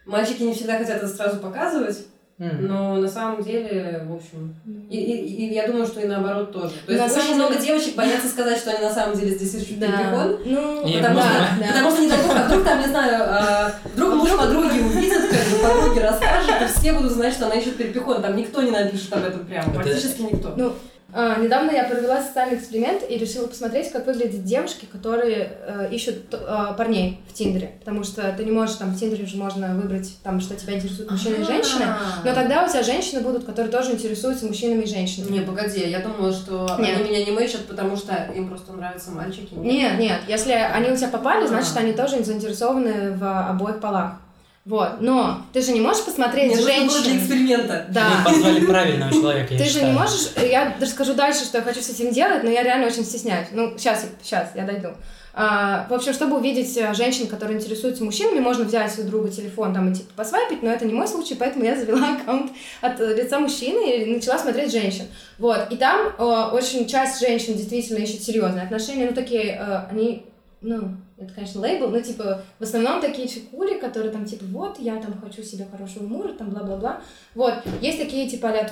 Speaker 3: мальчики не всегда хотят это сразу показывать, Но на самом деле, в общем, и, и- и я думаю, что и наоборот тоже. То есть
Speaker 1: На
Speaker 3: очень
Speaker 1: самом
Speaker 3: много девочек боятся сказать, что они на самом деле здесь ищут
Speaker 1: Да.
Speaker 3: перепихон.
Speaker 1: Ну,
Speaker 2: И
Speaker 3: Потому,
Speaker 2: можно-
Speaker 3: что,
Speaker 1: да.
Speaker 3: потому что не дай бог, а вдруг там, не знаю, а, вдруг муж подруги увидит, как бы подруги расскажет, и все будут знать, что она ищет перепихон. Там никто не напишет об этом прямо, практически никто.
Speaker 1: Ну, а, недавно я провела социальный эксперимент и решила посмотреть, как выглядят девушки, которые э, ищут э, парней в Тиндере. Потому что ты не можешь, там, в Тиндере же можно выбрать, там, что тебя интересуют мужчины и женщины. Но тогда у тебя женщины будут, которые тоже интересуются мужчинами и женщинами.
Speaker 3: Не, погоди, я думала, что
Speaker 1: Нет.
Speaker 3: они меня не мэчат, потому что им просто нравятся мальчики.
Speaker 1: Нет, нет, если они у тебя попали,
Speaker 3: А.
Speaker 1: значит, они тоже заинтересованы в обоих полах. Вот, но ты же не можешь посмотреть
Speaker 3: Мне нужно было для
Speaker 1: женщин.
Speaker 3: эксперимента.
Speaker 1: Да.
Speaker 2: Мы позвали правильного человека,
Speaker 1: Ты же не можешь, я даже скажу дальше, что я хочу с этим делать, но я реально очень стесняюсь. Ну, сейчас, сейчас, я дойду. А, в общем, чтобы увидеть э, женщин, которые интересуются мужчинами, можно взять у друга телефон там и типа посвайпить, но это не мой случай, поэтому я завела аккаунт от э, лица мужчины и начала смотреть женщин. Вот, и там э, очень часть женщин действительно ищет серьезные отношения, ну, такие, э, они, ну, это, конечно, лейбл, но, типа, в основном такие чекули, которые там, типа, вот, я там хочу себе хорошего мужа, там, бла-бла-бла. Вот, есть такие, типа, а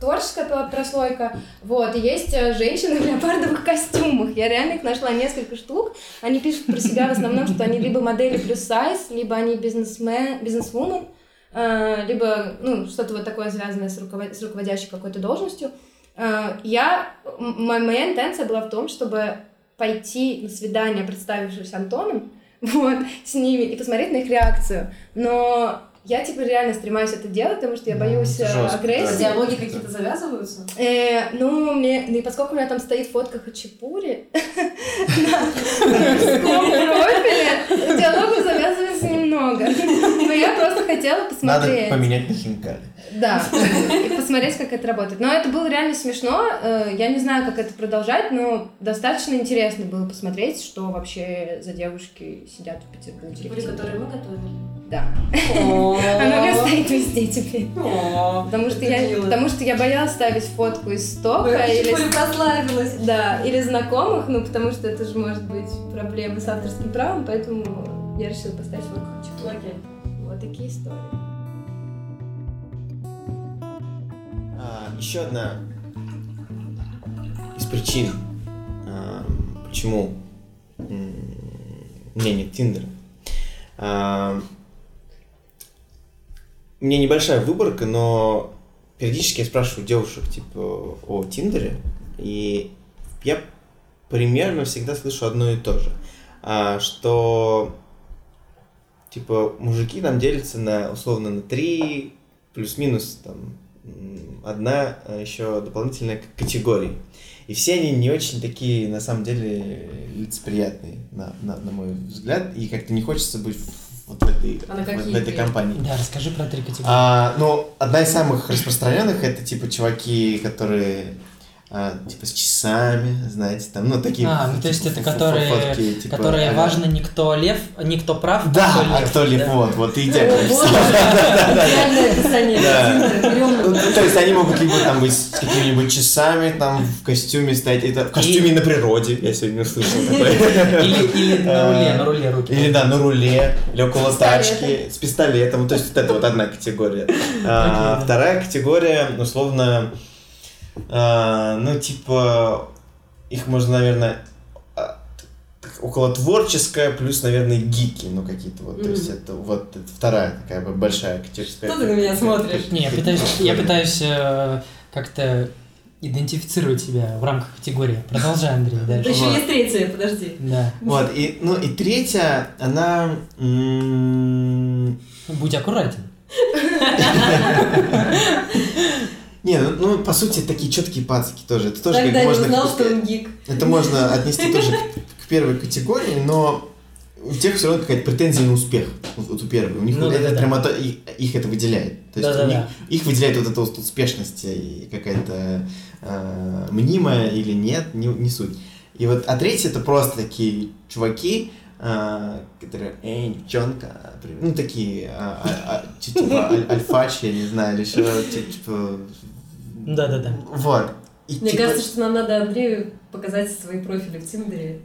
Speaker 1: творческая пла- прослойка, вот, и есть э, женщины в леопардовых костюмах. Я реально их нашла несколько штук. Они пишут про себя в основном, что они либо модели плюс сайз, либо они бизнесмен, бизнесвумен, э, либо, ну, что-то вот такое связанное с, руковод- с руководящей какой-то должностью. Э, Я, м- мо- моя интенция была в том, чтобы пойти на свидание, представившись Антоном, вот, с ними и посмотреть на их реакцию. Но я, типа, реально стремаюсь это делать, потому что я
Speaker 2: Да,
Speaker 1: боюсь э,
Speaker 4: жестко,
Speaker 1: агрессии.
Speaker 4: да.
Speaker 3: Диалоги какие-то завязываются?
Speaker 1: Э, ну, мне, ну, и поскольку у меня там стоит фотка хачапури на профиле, диалогу завязывается немного. Но я просто хотела
Speaker 4: Надо
Speaker 1: посмотреть.
Speaker 4: поменять на хинкали.
Speaker 1: Да, и посмотреть, как это работает. Но это было реально смешно. э, Я не знаю, как это продолжать, но достаточно интересно было посмотреть, что вообще за девушки сидят в Петербурге.
Speaker 3: Чебури, которые мы готовили.
Speaker 1: Да. Она у меня стоит везде теперь. Потому что, я, потому что я боялась ставить фотку из стока или,
Speaker 3: прославилась.
Speaker 1: да, или знакомых, ну потому что это же может быть проблемы с авторским правом, поэтому я решила поставить фотку.
Speaker 3: Окей.
Speaker 1: Вот такие истории.
Speaker 4: А, еще одна из причин, а, почему у меня нет Тиндера. А, У меня небольшая выборка, но периодически я спрашиваю девушек типа о Тиндере, и я примерно всегда слышу одно и то же, что типа мужики там делятся на условно на три плюс-минус там одна а, еще дополнительная категория. И все они не очень такие, на самом деле, лицеприятные, на, на, на мой взгляд. И как-то не хочется быть в- вот в этой,
Speaker 3: А
Speaker 4: в- этой компании.
Speaker 2: Да, расскажи про три категории.
Speaker 4: А, ну, одна из самых распространенных это типа чуваки, которые а, типа с часами, знаете, там, ну такие.
Speaker 2: А, ну то есть
Speaker 4: типа,
Speaker 2: это которые,
Speaker 4: фотки, типа,
Speaker 2: которые
Speaker 4: а-ля.
Speaker 2: важно не кто лев, не кто прав,
Speaker 4: Да,
Speaker 2: а
Speaker 4: а кто лев,
Speaker 2: да?
Speaker 4: вот, вот, ты идеально
Speaker 3: Идеальное описание.
Speaker 4: Ну, То есть они могут либо там быть с какими-нибудь часами, там в костюме стоять, это в костюме на природе, я сегодня услышал такое.
Speaker 2: Или, на руле, на руле руки.
Speaker 4: Или да, на руле, или около тачки, с пистолетом. То есть это вот одна категория. А. Вторая категория, условно, а, ну типа, их можно, наверное, а, около творческая, плюс, наверное, гики, ну какие-то вот. То есть это вот это вторая такая большая категория.
Speaker 3: Что ты на меня смотришь?
Speaker 2: Не, я пытаюсь, я пытаюсь э, как-то идентифицировать себя в рамках категории. Продолжай, Андрей,
Speaker 3: Да
Speaker 2: дальше.
Speaker 3: еще есть третья, подожди.
Speaker 2: Да.
Speaker 4: Вот, и, ну и третья, она...
Speaker 2: Будь аккуратен.
Speaker 4: Не, ну, ну, по сути, такие четкие пацики тоже. Это тоже
Speaker 3: Тогда
Speaker 4: как можно...
Speaker 3: узнал, что он гик.
Speaker 4: Это можно отнести тоже к, к первой категории, но у тех все равно какая-то претензия на успех. Вот, вот у первой. У них
Speaker 2: Ну
Speaker 4: вот
Speaker 2: да,
Speaker 4: это
Speaker 2: да, да.
Speaker 4: прямо то- их, их это выделяет. То есть у них,
Speaker 2: Да-да-да.
Speaker 4: их выделяет вот эта вот успешность и какая-то э, мнимая или нет, не, не суть. И вот, а третье это просто такие чуваки, э, которые, эй, девчонка, привет». ну такие, а, а, а, ти- типа аль- альфачи, я не знаю, или еще ти- типа,
Speaker 2: Да-да-да.
Speaker 4: вот. И,
Speaker 3: Мне
Speaker 4: типа,
Speaker 3: кажется, что нам надо Андрею показать свои профили в Тиндере.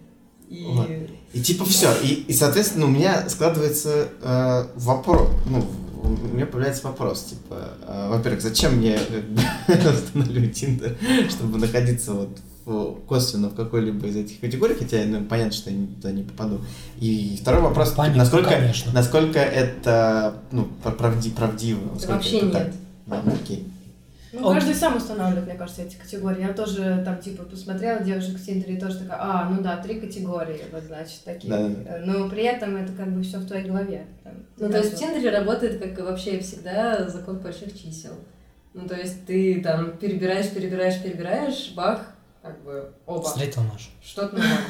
Speaker 3: И...
Speaker 4: Вот. И типа все. И, и соответственно, у меня складывается э, вопрос. Ну, у меня появляется вопрос, типа, э, во-первых, зачем мне бы, устанавливать Тиндер, чтобы находиться вот в- косвенно в какой-либо из этих категорий, хотя ну, понятно, что я ни- туда не попаду. И второй вопрос, типа,
Speaker 2: Понятно,
Speaker 4: насколько,
Speaker 2: конечно.
Speaker 4: насколько это ну, правди, правдиво. насколько
Speaker 3: вообще
Speaker 4: это так.
Speaker 3: нет.
Speaker 4: Да, окей.
Speaker 1: Ну,
Speaker 2: Он-
Speaker 1: каждый сам устанавливает, мне кажется, эти категории. Я тоже там, типа, посмотрела девушек в Тиндере и тоже такая, а, ну да, три категории, вот, значит, такие.
Speaker 4: Да-да-да.
Speaker 1: Э, Но при этом это как бы все в твоей голове. Там,
Speaker 3: Ну, то есть в Тиндере работает, как и вообще всегда, закон больших чисел. Ну, то есть ты там перебираешь, перебираешь, перебираешь, бах, как бы оба.
Speaker 2: Встретил нож.
Speaker 3: Что-то нормально.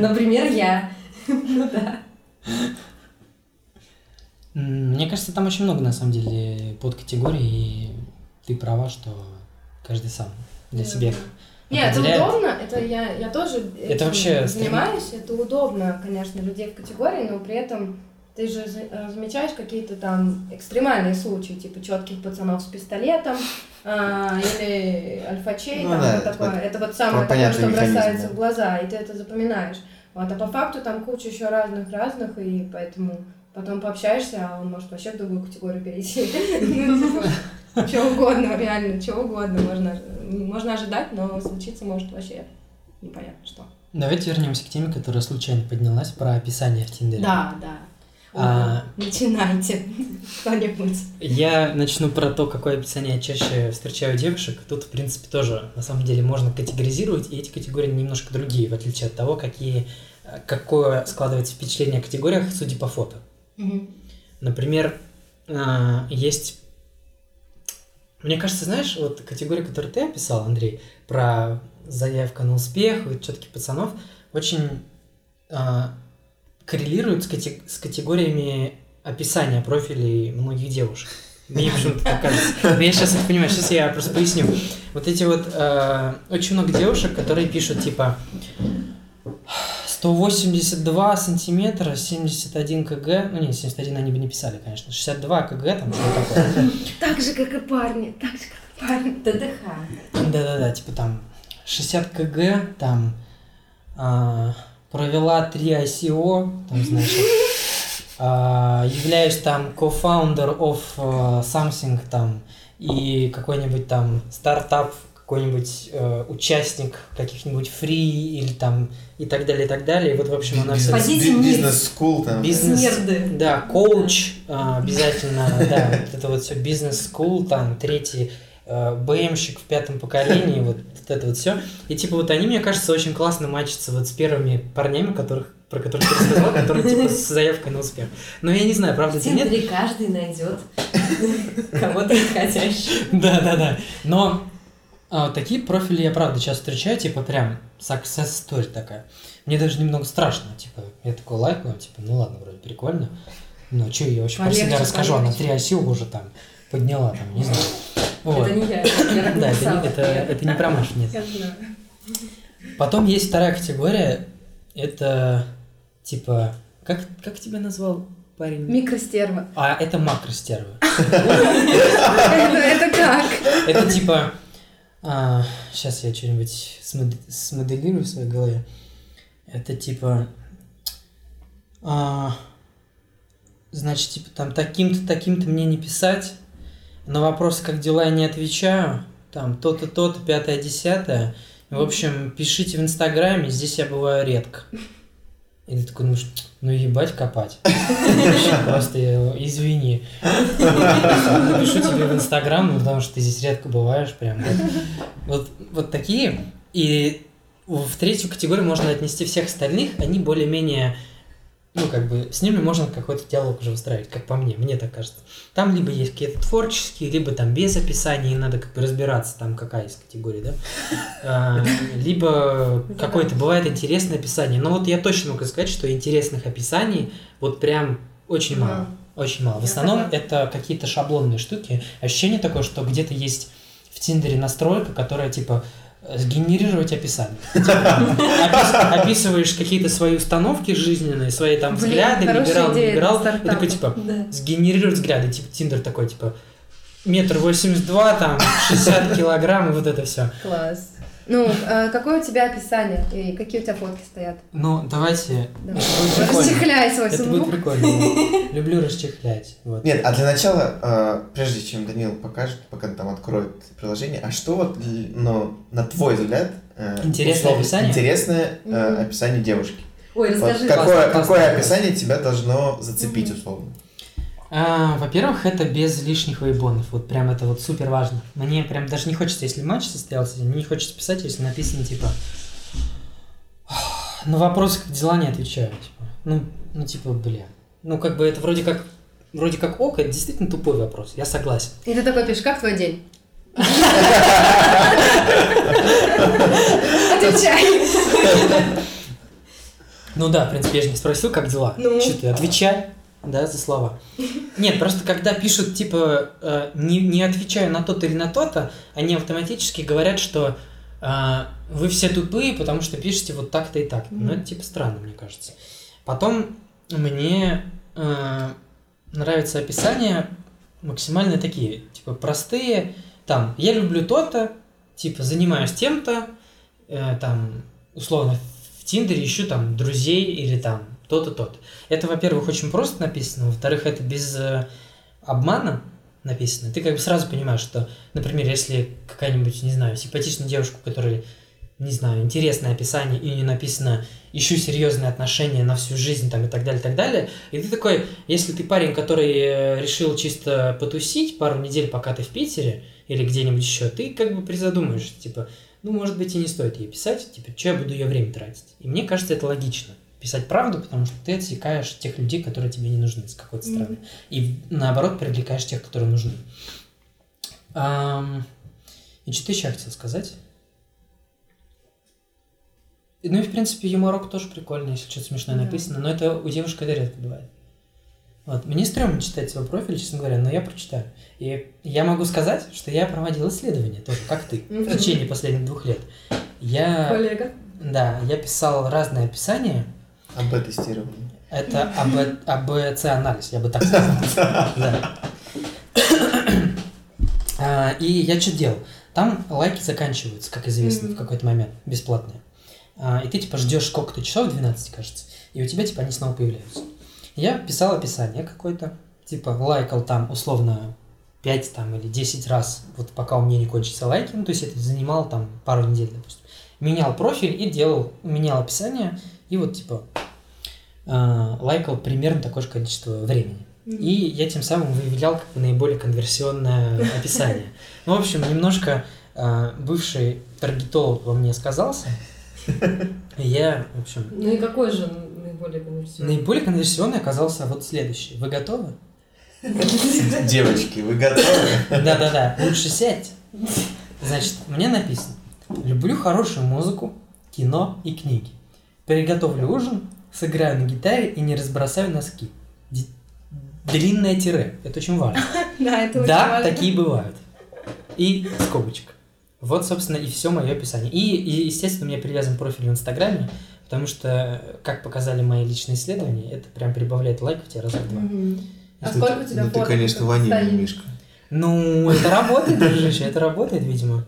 Speaker 3: Например, я. Ну да.
Speaker 2: Мне кажется, там очень много, на самом деле, подкатегорий, и ты права, что каждый сам для себя их
Speaker 1: Нет, это
Speaker 2: определяет.
Speaker 1: удобно, это я, я тоже этим
Speaker 2: вообще
Speaker 1: занимаюсь, это удобно, конечно, людей в категории, но при этом ты же э, замечаешь какие-то там экстремальные случаи, типа четких пацанов с пистолетом, а, или альфачей,
Speaker 4: Ну
Speaker 1: там
Speaker 4: да,
Speaker 1: вот
Speaker 4: это
Speaker 1: такое.
Speaker 4: вот
Speaker 1: Это вот самое такое, что
Speaker 4: механизм,
Speaker 1: бросается
Speaker 4: да.
Speaker 1: в глаза, и ты это запоминаешь. Вот, а по факту там куча еще разных-разных, и поэтому потом пообщаешься, а он может вообще в другую категорию перейти. Ну, типа, Чего угодно, реально, чего угодно можно, можно ожидать, но случиться может вообще непонятно что.
Speaker 2: Давайте вернемся к теме, которая случайно поднялась про описание в Тиндере.
Speaker 1: Да, да.
Speaker 2: А-
Speaker 1: Начинайте кто-нибудь.
Speaker 2: Я начну про то, какое описание я чаще встречаю девушек. Тут, в принципе, тоже, на самом деле, можно категоризировать, и эти категории немножко другие, в отличие от того, какие, э, какое складывается впечатление о категориях, судя по фото. Например, а, есть... Мне кажется, знаешь, вот категория, которую ты описал, Андрей, про заявка на успех, вот четких пацанов, очень а, коррелирует с, кате- с категориями описания профилей многих девушек. Мне почему-то так кажется. Но я сейчас это понимаю, сейчас я просто поясню. Вот эти вот э, очень много девушек, которые пишут типа 182 сантиметра, 71 кг, ну не, 71 они бы не писали, конечно, 62 кг, там что такое.
Speaker 1: Так же, как и парни, так же, как и парни.
Speaker 3: ТДХ.
Speaker 2: Да-да-да, типа там 60 кг, там а, провела 3 ICO, там, значит, а, являюсь там co-founder of а, something там и какой-нибудь там стартап, какой-нибудь э, участник каких-нибудь фри или там и так далее, и так далее. И вот, в общем, она
Speaker 3: низ.
Speaker 4: Бизнес-скул там.
Speaker 2: Бизнес,
Speaker 3: Нерды.
Speaker 2: да, коуч, а, обязательно, да, вот это вот все бизнес-скул, там, третий э, БМщик в пятом поколении, вот, вот это вот все. И типа вот они, мне кажется, очень классно матчатся вот с первыми парнями, которых, про которых ты рассказал, которые типа с заявкой на успех. Но я не знаю, правда или нет.
Speaker 3: Каждый найдет кого-то подходящего.
Speaker 2: Да, да, да. Но а, такие профили я правда часто встречаю, типа прям success story такая. Мне даже немного страшно, типа, я такой лайкаю, типа, ну ладно, вроде прикольно. Но что я вообще про себя расскажу, она три оси уже там подняла, там, не знаю. Вот.
Speaker 3: Это не я,
Speaker 2: Да, это, это, это не про Машу, нет. Потом есть вторая категория, это типа, как, как тебя назвал парень?
Speaker 1: Микростерва.
Speaker 2: А, это макростервы.
Speaker 1: Это это как?
Speaker 2: Это типа... сейчас я что-нибудь смод- смоделирую в своей голове. Это типа... а, значит, типа там таким-то, таким-то мне не писать. На вопросы, как дела, я не отвечаю. Там то-то, то-то, пятое, десятое. В общем, пишите в Инстаграме, здесь я бываю редко. И ты такой думаешь, ну ебать копать. Просто извини. Напишу тебе в Инстаграм, ну, потому что ты здесь редко бываешь, прям. Вот, вот такие. И в третью категорию можно отнести всех остальных. Они более-менее, ну, как бы, с ними можно какой-то диалог уже выстраивать, как по мне, мне так кажется. Там либо есть какие-то творческие, либо там без описания, и надо как бы разбираться, там какая из категорий, да. А, Либо какое-то бывает интересное описание. Но вот я точно могу сказать, что интересных описаний вот прям очень мало. Очень мало. В основном это какие-то шаблонные штуки. Ощущение такое, что где-то есть в Тиндере настройка, которая типа сгенерировать описание. Типа, опис- Описываешь какие-то свои установки жизненные, свои там взгляды, либерал, либерал. И такой типа сгенерировать взгляды. Типа Тиндер такой типа метр восемьдесят два, там 60 килограмм и вот это все.
Speaker 1: Класс. Ну, а какое у тебя описание и какие у тебя фотки стоят?
Speaker 2: Ну, давайте.
Speaker 1: Давай.
Speaker 2: Будет.
Speaker 1: Расчехляй свой
Speaker 2: Это будет
Speaker 1: сундук.
Speaker 2: прикольно. Люблю расчехлять. Вот.
Speaker 4: Нет, а для начала, э, прежде чем Данил покажет, пока там откроет приложение, а что вот, ну, на твой взгляд, э,
Speaker 2: Интересное
Speaker 4: условно,
Speaker 2: описание?
Speaker 4: интересное описание девушки?
Speaker 3: Ой,
Speaker 4: Вот
Speaker 3: расскажи.
Speaker 4: какое,
Speaker 2: классно,
Speaker 4: какое
Speaker 2: классно.
Speaker 4: описание тебя должно зацепить условно?
Speaker 2: А, во-первых, это без лишних вейбонов. Вот прям это вот супер важно. Мне прям даже не хочется, если матч состоялся, мне не хочется писать, если написано типа на вопросы как дела не отвечаю. Типа. Ну, ну типа, бля. Ну, как бы это вроде как вроде как ок, это действительно тупой вопрос. Я согласен.
Speaker 1: И ты такой пишешь, как твой день? Отвечай.
Speaker 2: Ну да, в принципе, я же не спросил, как дела.
Speaker 1: Ну.
Speaker 2: Что ты, отвечай, да, за слова. Нет, просто когда пишут, типа, э, не, не отвечаю на то-то или на то-то, они автоматически говорят, что э, вы все тупые, потому что пишете вот так-то и так. Ну, это типа странно, мне кажется. Потом мне э, нравится описание максимально такие, типа, простые. Там, я люблю то-то, типа, занимаюсь тем-то, э, там, условно, в Тиндере ищу там друзей или там то-то, то-то. Это, во-первых, очень просто написано, во-вторых, это без э, обмана написано. Ты как бы сразу понимаешь, что, например, если какая-нибудь, не знаю, симпатичная девушка, у которой, не знаю, интересное описание, и не написано «ищу серьезные отношения на всю жизнь» там и так далее, и так далее, и ты такой, если ты парень, который э, решил чисто потусить пару недель, пока ты в Питере, или где-нибудь еще, ты как бы призадумаешься, типа, ну, может быть, и не стоит ей писать, типа, что я буду ее время тратить. И мне кажется, это логично. Писать правду, потому что ты отсекаешь тех людей, которые тебе не нужны с какой-то стороны. И наоборот, привлекаешь тех, которые нужны. Ам, И что ты еще хотел сказать? Ну и, в принципе, юморок тоже прикольный, если что-то смешное
Speaker 1: Да.
Speaker 2: написано, но это у девушек это редко бывает. Вот. Мне стрёмно читать свой профиль, честно говоря, но я прочитаю. И я могу сказать, что я проводил исследования тоже, как ты, в течение последних двух лет. Я,
Speaker 1: Коллега.
Speaker 2: да, я писал разные описания.
Speaker 4: АБ-тестирование.
Speaker 2: Это АБ, АБЦ-анализ, я бы так сказал. Да. А, И я что делал? Там лайки заканчиваются, как известно, в какой-то момент, бесплатные. А, И ты типа ждешь сколько-то часов, 12, кажется, и у тебя типа они снова появляются. Я писал описание какое-то, типа лайкал там условно 5 там, или 10 раз, вот пока у меня не кончатся лайки, ну то есть это занимало там пару недель, допустим. Менял профиль и делал, менял описание, и вот типа лайкал примерно такое же количество времени. И я тем самым выявлял как бы наиболее конверсионное описание. Ну, в общем, немножко а, бывший таргетолог во мне сказался. Я, в общем,
Speaker 3: Ну и какой же наиболее конверсионный?
Speaker 2: наиболее конверсионный оказался вот следующий. Вы готовы?
Speaker 4: Девочки, вы готовы?
Speaker 2: Да-да-да, лучше сядьте. Значит, мне написано. Люблю хорошую музыку, кино и книги. Приготовлю ужин, сыграю на гитаре и не разбросаю носки. Ди- Длинное тире. Это очень важно.
Speaker 1: Да, это очень
Speaker 2: Да,
Speaker 1: важно.
Speaker 2: такие бывают. И скобочка. Вот, собственно, и все мое описание. И, и, естественно, у меня привязан профиль в Инстаграме, потому что, как показали мои личные исследования, это прям прибавляет лайков тебе раза в два.
Speaker 1: Мгм. А
Speaker 4: Ну,
Speaker 1: сколько у тебя
Speaker 4: Ну, ты, конечно, ванильный? Мишка.
Speaker 2: Ну, это работает, дружище, это работает, видимо.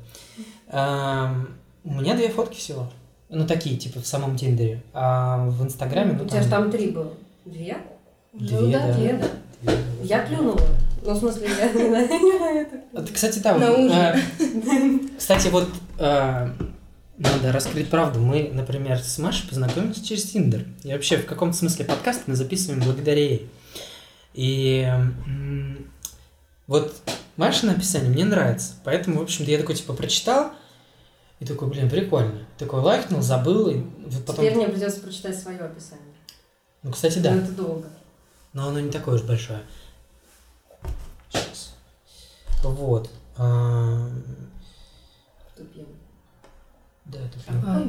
Speaker 2: У меня две фотки всего. Ну, такие, типа, в самом Тиндере. А в Инстаграме, ну,
Speaker 3: У тебя же там три было. Две?
Speaker 2: Две,
Speaker 1: Ну да,
Speaker 2: да.
Speaker 3: Две, да.
Speaker 2: две.
Speaker 3: Я плюнула. Ну, в смысле, я не на на это.
Speaker 2: Вот, кстати, да.
Speaker 1: На ужин.
Speaker 2: э, Кстати, вот э, надо раскрыть правду. Мы, например, с Машей познакомились через Тиндер. И вообще, в каком-то смысле подкаст мы записываем благодаря ей. И вот Маша написание мне нравится. Поэтому, в общем-то, я такой, типа, прочитал, и такой, блин, прикольно. Такой лайкнул, забыл, и вот потом...
Speaker 3: Теперь мне придется прочитать свое описание.
Speaker 2: Ну, кстати, да.
Speaker 3: Но это долго.
Speaker 2: Но оно не такое уж большое. Сейчас. Вот. А,
Speaker 3: Тупим.
Speaker 2: Да, это прям-
Speaker 1: А,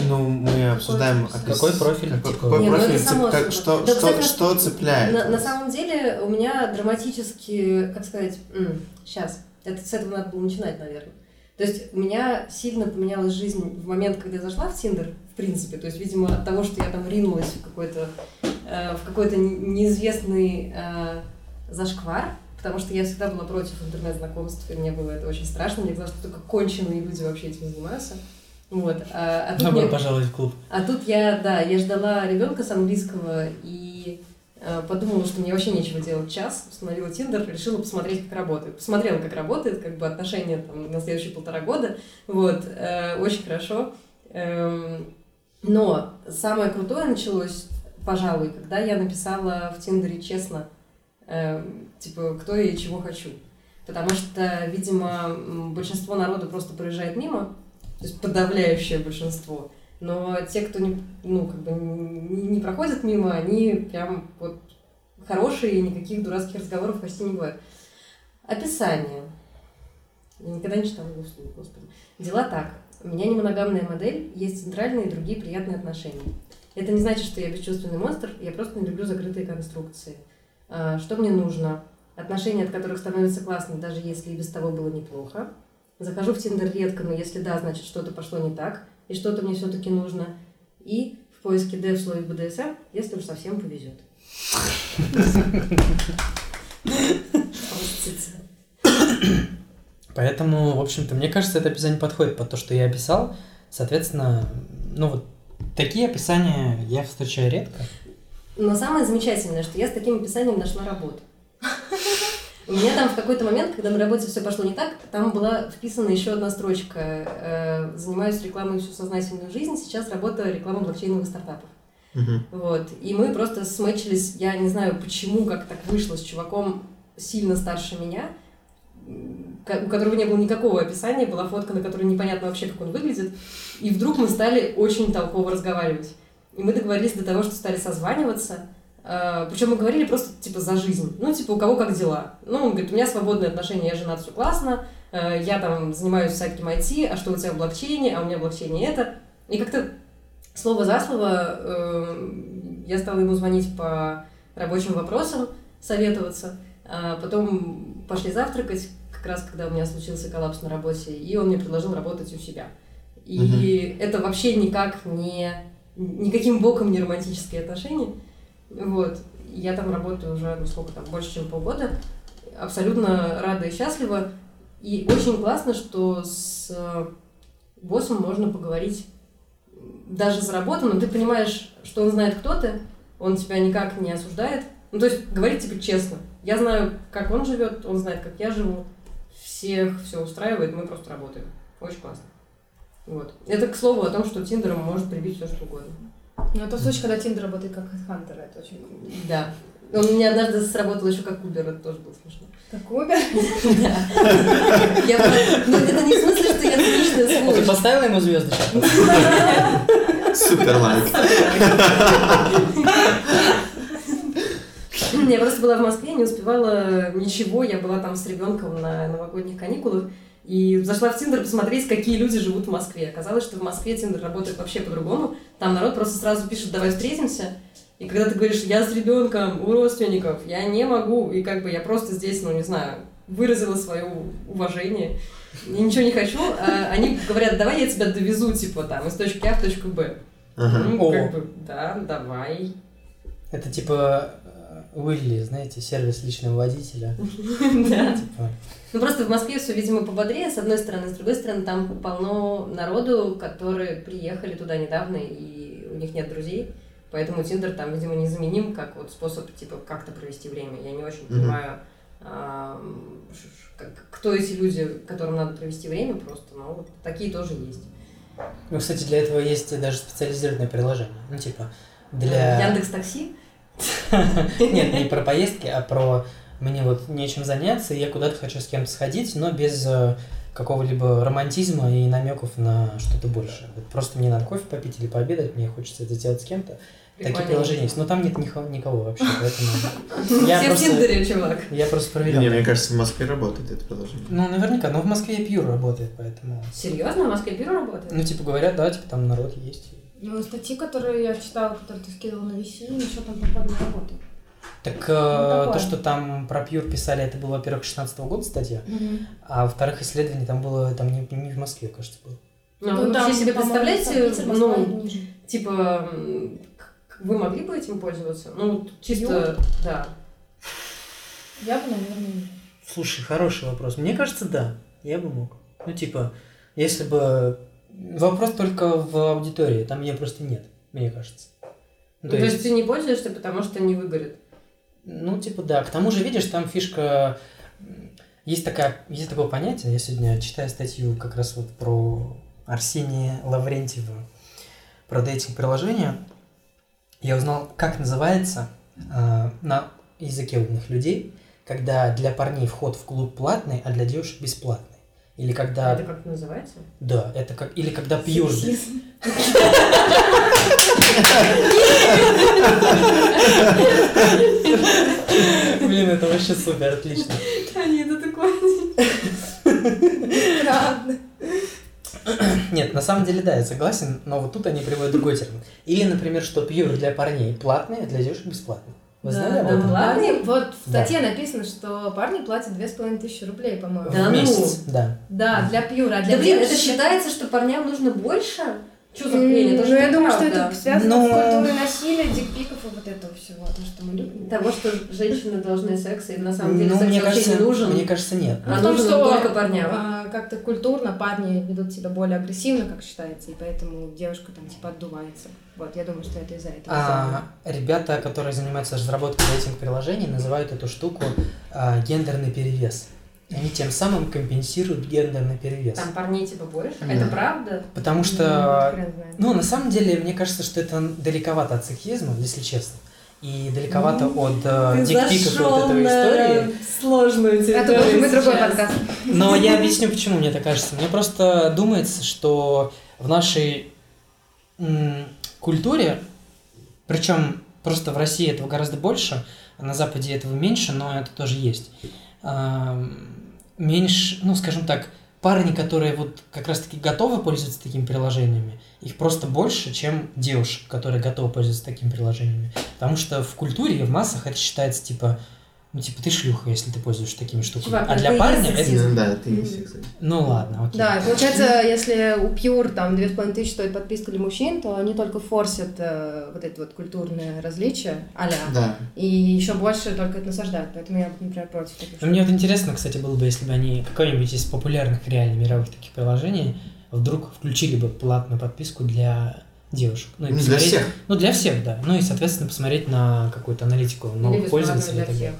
Speaker 4: Ну, мы обсуждаем...
Speaker 3: Какой
Speaker 4: опис-
Speaker 2: Какой профиль,
Speaker 4: Какой,
Speaker 2: типа?
Speaker 4: какой
Speaker 3: Не, ну
Speaker 4: профиль, цеп- как- что,
Speaker 3: Да,
Speaker 4: что,
Speaker 3: кстати,
Speaker 4: что цепляет?
Speaker 3: На, на самом деле у меня драматически, как сказать, сейчас, это с этого надо было начинать, наверное. То есть у меня сильно поменялась жизнь в момент, когда я зашла в Тиндер, в принципе. То есть, видимо, от того, что я там ринулась в какой-то э, в какой-то не- неизвестный э, зашквар, потому что я всегда была против интернет-знакомств, и мне было это очень страшно. Мне казалось, что только конченые люди вообще этим занимаются. Вот. А, а тут
Speaker 2: Добро
Speaker 3: мне-
Speaker 2: пожаловать в клуб.
Speaker 3: а тут я, да, я ждала ребенка с английского и подумала, что мне вообще нечего делать час, установила Тиндер, решила посмотреть, как работает. Посмотрела, как работает, как бы отношения там на следующие полтора года. Вот, э, очень хорошо. Эм, но самое крутое началось, пожалуй, когда я написала в Тиндере честно, эм, типа, кто и чего хочу. Потому что, видимо, большинство народа просто проезжает мимо, то есть подавляющее большинство. Но те, кто не, ну, как бы не, не проходят мимо, они прям вот хорошие, и никаких дурацких разговоров почти не бывает. Описание. Я никогда не читала его вслух, господи. Дела так. У меня не моногамная модель, есть центральные и другие приятные отношения. Это не значит, что я бесчувственный монстр, я просто не люблю закрытые конструкции. А, Что мне нужно? Отношения, от которых становится классно, даже если и без того было неплохо. Захожу в Тиндер редко, но если да, значит что-то пошло не так, и что-то мне все-таки нужно. И в поиске дев слоев БДСМ, если уж совсем повезет.
Speaker 2: Поэтому, в общем-то, мне кажется, это описание подходит под то, что я описал. Соответственно, ну вот такие описания я встречаю редко.
Speaker 3: Но самое замечательное, что я с таким описанием нашла работу. У меня там в какой-то момент, когда на работе все пошло не так, там была вписана еще одна строчка. э, Занимаюсь рекламой всю сознательную жизнь, сейчас работаю рекламой блокчейновых стартапов.
Speaker 4: Мгм.
Speaker 3: Вот. И мы просто смычились, я не знаю, почему, как так вышло, с чуваком сильно старше меня, у которого не было никакого описания, была фотка, на которой непонятно вообще, как он выглядит. И вдруг мы стали очень толково разговаривать. И мы договорились до того, что стали созваниваться. Причем мы говорили просто, типа, за жизнь. Ну, типа, у кого как дела. Ну, он говорит, у меня свободные отношения, я женат, все классно. Э, Я там занимаюсь всяким IT, а что у тебя в блокчейне, а у меня в блокчейне это. И как-то слово за слово э, я стала ему звонить по рабочим вопросам, советоваться. А потом пошли завтракать, как раз когда у меня случился коллапс на работе, и он мне предложил работать у себя. И это вообще никак не... Никаким боком не романтические отношения. Вот. Я там работаю уже, ну сколько там, больше, чем полгода. Абсолютно рада и счастлива. И очень классно, что с э, боссом можно поговорить даже за работу, но ты понимаешь, что он знает, кто ты, он тебя никак не осуждает. Ну, то есть говорить тебе честно. Я знаю, как он живет, он знает, как я живу. Всех все устраивает, мы просто работаем. Очень классно. Вот. Это, к слову, о том, что Тиндером может прибить все, что угодно.
Speaker 1: Ну, это случай, когда Тиндер работает как хантер, это очень круто.
Speaker 3: Да. Он у меня однажды сработал еще как Uber, это тоже было смешно.
Speaker 1: Как Uber?
Speaker 3: Да. Ну, это не в смысле, что я циничная
Speaker 2: Ты
Speaker 3: сволочь.
Speaker 2: поставила ему звездочку?
Speaker 4: Супер лайк.
Speaker 3: Я просто была в Москве, не успевала ничего. Я была там с ребенком на новогодних каникулах. И зашла в Тиндер посмотреть, какие люди живут в Москве. Оказалось, что в Москве Тиндер работает вообще по-другому. Там народ просто сразу пишет «давай встретимся». И когда ты говоришь «я с ребенком, у родственников, я не могу», и как бы я просто здесь, ну не знаю, выразила свое уважение, я ничего не хочу, а они говорят «давай я тебя довезу, типа там, из точки А в точку Б».
Speaker 4: Ага.
Speaker 3: Ну,
Speaker 2: О.
Speaker 3: как бы, да, давай.
Speaker 2: Это типа э, Уилли, знаете, сервис личного водителя.
Speaker 3: Да. Ну просто в Москве все, видимо, пободрее, с одной стороны, с другой стороны, там полно народу, которые приехали туда недавно, и у них нет друзей. Поэтому Тиндер там, видимо, незаменим как вот способ, типа, как-то провести время. Я не очень
Speaker 4: Мгм.
Speaker 3: понимаю, как- кто эти люди, которым надо провести время просто, но вот такие тоже есть.
Speaker 2: Ну, кстати, для этого есть даже специализированное приложение. Ну, типа, для...
Speaker 3: Яндекс Такси?
Speaker 2: Нет, не про поездки, а про мне вот нечем заняться, и я куда-то хочу с кем-то сходить, но без э, какого-либо романтизма и намеков на что-то большее. Вот просто мне надо кофе попить или пообедать, мне хочется это сделать с кем-то. Такие
Speaker 3: Прикольно.
Speaker 2: приложения есть, но там нет никого вообще, поэтому я
Speaker 3: Все в
Speaker 2: просто,
Speaker 3: Тиндере, чувак.
Speaker 2: я просто
Speaker 4: Не,
Speaker 2: проверял.
Speaker 4: мне кажется, в Москве работает это приложение.
Speaker 2: Ну, наверняка, но в Москве Пьюр работает, поэтому...
Speaker 3: Серьезно? В Москве бюро работает?
Speaker 2: Ну, типа, говорят, да, типа, там народ есть.
Speaker 1: Ну, статьи, которые я читала, которые ты скидывал на VC, ничего там походу не работает.
Speaker 2: Так э,
Speaker 1: такое.
Speaker 2: то, что там про Пьюр писали, это было, во-первых, 16 года статья, а во-вторых, исследование там было, там не, не в Москве, кажется, было.
Speaker 3: Ну, вы вообще себе представляете,
Speaker 1: ну,
Speaker 3: ну, Типа, вы могли бы этим пользоваться? Ну, чисто, да.
Speaker 1: я бы, наверное, нет.
Speaker 2: Слушай, хороший вопрос. Мне кажется, да, я бы мог. Ну, типа, если бы... Вопрос только в аудитории, там меня просто нет, мне кажется. Ну,
Speaker 3: Ну, то есть ты не пользуешься, потому что не выгорит.
Speaker 2: Ну, типа, да. К тому же, видишь, там фишка... Есть, такая, есть такое понятие, я сегодня читаю статью как раз вот про Арсения Лаврентьева, про дейтинг-приложение. Я узнал, как называется э, на языке умных людей, когда для парней вход в клуб платный, а для девушек бесплатный. Или когда...
Speaker 3: Это как называется?
Speaker 2: Да, это как... Или когда.
Speaker 1: Сексизм.
Speaker 2: Блин, это вообще супер, отлично.
Speaker 3: А нет, это такое.
Speaker 1: Правда.
Speaker 2: Нет, на самом деле, да, я согласен, но вот тут они приводят другой термин. Или, например, что пьюр для парней платный, а для девушек бесплатный. Вы
Speaker 3: Да,
Speaker 2: знали об
Speaker 3: да,
Speaker 2: этом?
Speaker 1: Парни, вот в
Speaker 2: Да.
Speaker 1: статье написано, что парни платят две с половиной тысячи рублей, по-моему.
Speaker 3: Да
Speaker 2: В
Speaker 3: ну.
Speaker 2: месяц, да.
Speaker 1: Да, для пьюра, а для
Speaker 3: Да блин, это
Speaker 1: девушек-
Speaker 3: считается, что парням нужно больше? Что за хрень? Это
Speaker 1: Ну, я думаю, что это связано
Speaker 2: Ну,
Speaker 1: с культурой насилия, дикпиков и вот этого всего, то, что мы любим.
Speaker 3: Того, что женщины должны секс, и на самом деле
Speaker 2: Ну,
Speaker 3: секс
Speaker 2: мне кажется,
Speaker 3: не нужен.
Speaker 2: мне кажется, нет.
Speaker 3: А
Speaker 1: том,
Speaker 3: нужен
Speaker 1: что,
Speaker 3: только парням.
Speaker 1: а, как-то культурно парни ведут себя более агрессивно, как считается, и поэтому девушка там типа отдувается. Вот, я думаю, что это из-за этого.
Speaker 2: А, ребята, которые занимаются разработкой рейтинг-приложений, называют эту штуку а, гендерный перевес. Они тем самым компенсируют гендерный перевес.
Speaker 3: Там парней типа больше?
Speaker 4: Да.
Speaker 3: Это правда?
Speaker 2: Потому
Speaker 1: Ну,
Speaker 2: что, ну, на самом деле, мне кажется, что это далековато от сексизма, если честно. И далековато от э, дикпиков и вот этой истории.
Speaker 3: сложную
Speaker 1: это должен быть другой подкаст.
Speaker 2: Но я объясню, почему мне так кажется. Мне просто думается, что в нашей м, культуре, причем просто в России этого гораздо больше, а на Западе этого меньше, но это тоже есть. Меньше, ну, скажем так, парни, которые вот как раз-таки готовы пользоваться такими приложениями, их просто больше, чем девушек, которые готовы пользоваться такими приложениями. Потому что в культуре и в массах это считается типа, ну, типа, ты шлюха, если ты пользуешься такими штуками.
Speaker 3: Чувак,
Speaker 2: а для парня это...
Speaker 4: Ну да, это и есть секс.
Speaker 2: Ну ладно, окей.
Speaker 1: Да, получается, если у Pure там две с половиной тысячи стоит подписка для мужчин, то они только форсят э, вот это вот культурное различие, а
Speaker 4: Да.
Speaker 1: и еще больше только это насаждают, поэтому я, например, против таких
Speaker 2: Ну,
Speaker 1: штук.
Speaker 2: Мне вот интересно, кстати, было бы, если бы они какое-нибудь из популярных реально мировых таких приложений вдруг включили бы платную подписку для девушек. Ну, и
Speaker 4: Ну, для всех.
Speaker 2: Ну, для всех, да. Ну и, соответственно, посмотреть на какую-то аналитику новых
Speaker 1: Или
Speaker 2: пользователей и
Speaker 1: для
Speaker 2: далее.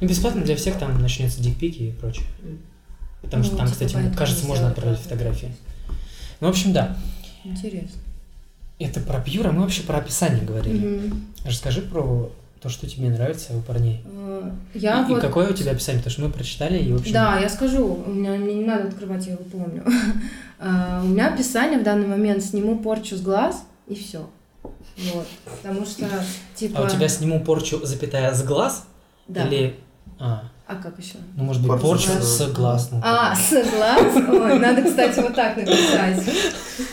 Speaker 2: Ну, бесплатно для всех там начнется дикпики и прочее. Потому что
Speaker 1: Ну,
Speaker 2: там,
Speaker 1: типа,
Speaker 2: кстати, кажется, можно отправить фотографии. Ну, в общем, да.
Speaker 1: Интересно.
Speaker 2: Это про пьюра, мы вообще про описание говорили.
Speaker 1: Мгм.
Speaker 2: Расскажи про то, что тебе нравится у парней.
Speaker 1: Э, Я
Speaker 2: и, и
Speaker 1: вот...
Speaker 2: какое у тебя описание? Потому что мы прочитали, и, в общем...
Speaker 1: Да, я скажу, у меня, мне не надо открывать, я его помню. А, У меня описание в данный момент «сниму порчу с глаз» и все. Вот. Потому что, типа...
Speaker 2: А у тебя сниму порчу, запятая, с глаз?
Speaker 1: Да.
Speaker 2: Или... А,
Speaker 1: А как еще?
Speaker 2: ну, может быть,
Speaker 4: Порчу с
Speaker 2: глаз. ну,
Speaker 1: А, с глаз? Ой, надо, кстати, вот так написать.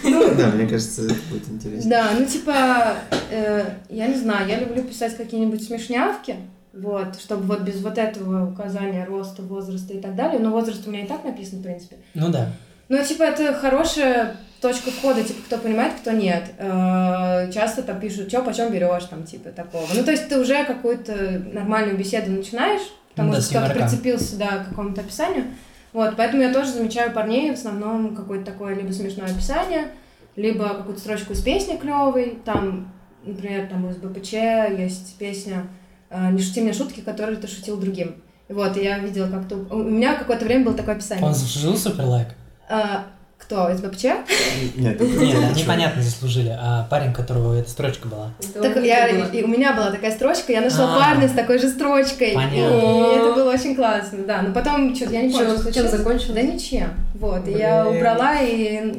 Speaker 1: Ну,
Speaker 4: Да, мне кажется, это будет интересно.
Speaker 1: Да, ну типа, э, я не знаю, я люблю писать какие-нибудь смешнявки, вот, чтобы вот без вот этого указания роста, возраста и так далее. Но возраст у меня и так написан, в принципе.
Speaker 2: Ну да.
Speaker 1: Ну, типа, это хорошая точка входа, типа, кто понимает, кто нет. Э, Часто там пишут, что почем берешь, там, типа, такого. Ну, то есть ты уже какую-то нормальную беседу начинаешь, потому
Speaker 2: да,
Speaker 1: что кто-то прицепился, да, к какому-то описанию. Вот, поэтому я тоже замечаю парней в основном какое-то такое либо смешное описание, либо какую-то строчку из песни клевой, там, например, там из БПЧ есть песня э, «Не шути мне шутки, которые ты шутил другим». Вот, я видела как-то... У меня какое-то время было такое описание.
Speaker 2: Он заслужил супер лайк?
Speaker 1: А, кто? Из БПЧ?
Speaker 4: Нет,
Speaker 2: Нет, они понятно заслужили. А парень, которого эта строчка была.
Speaker 1: Так я, и у меня была такая строчка, я нашла
Speaker 2: А.
Speaker 1: парня с такой же строчкой.
Speaker 2: Понятно.
Speaker 1: И это было очень классно, да. Но потом что-то я не помню, что
Speaker 3: чем закончилось?
Speaker 1: Да ничем. Вот, я убрала и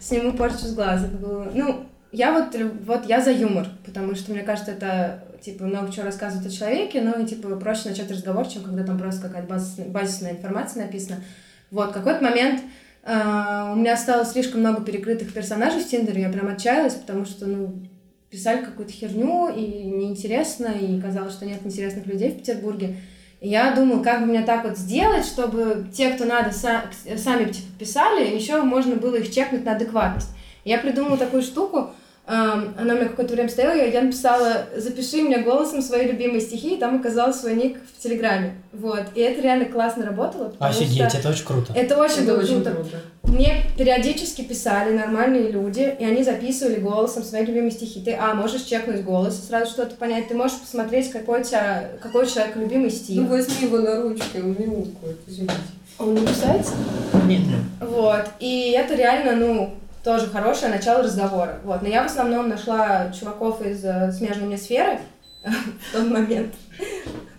Speaker 1: сниму порчу с глаз. Это было... Ну, я вот, вот я за юмор, потому что мне кажется, это типа много чего рассказывает о человеке, ну и типа проще начать разговор, чем когда там просто какая-то базисная, базисная информация написана. Вот, какой-то момент а, у меня стало слишком много перекрытых персонажей в Тиндере, я прям отчаялась, потому что, ну, писали какую-то херню, и неинтересно, и казалось, что нет интересных людей в Петербурге. И я думала, как бы мне так вот сделать, чтобы те, кто надо, са- сами типа, писали, еще можно было их чекнуть на адекватность. Я придумала такую штуку, она у меня какое-то время стояла, я я написала «Запиши мне голосом свои любимые стихи», и там оказал свой ник в Телеграме. Вот. И это реально классно работало, потому
Speaker 2: Офигеть,
Speaker 1: что...
Speaker 2: это очень круто.
Speaker 1: Это очень
Speaker 3: Это
Speaker 1: было
Speaker 3: очень
Speaker 1: круто.
Speaker 3: круто.
Speaker 1: Мне периодически писали нормальные люди, и они записывали голосом свои любимые стихи. Ты, а, можешь чекнуть голос и сразу что-то понять. Ты можешь посмотреть, какой у тебя, какой у человека любимый стих.
Speaker 3: Ну возьми его на ручку, он минутку, извините.
Speaker 1: Он не кусается?
Speaker 2: Нет,
Speaker 1: Вот. И это реально, ну, тоже хорошее начало разговора. Вот. Но я в основном нашла чуваков из э, смежной мне сферы в тот момент.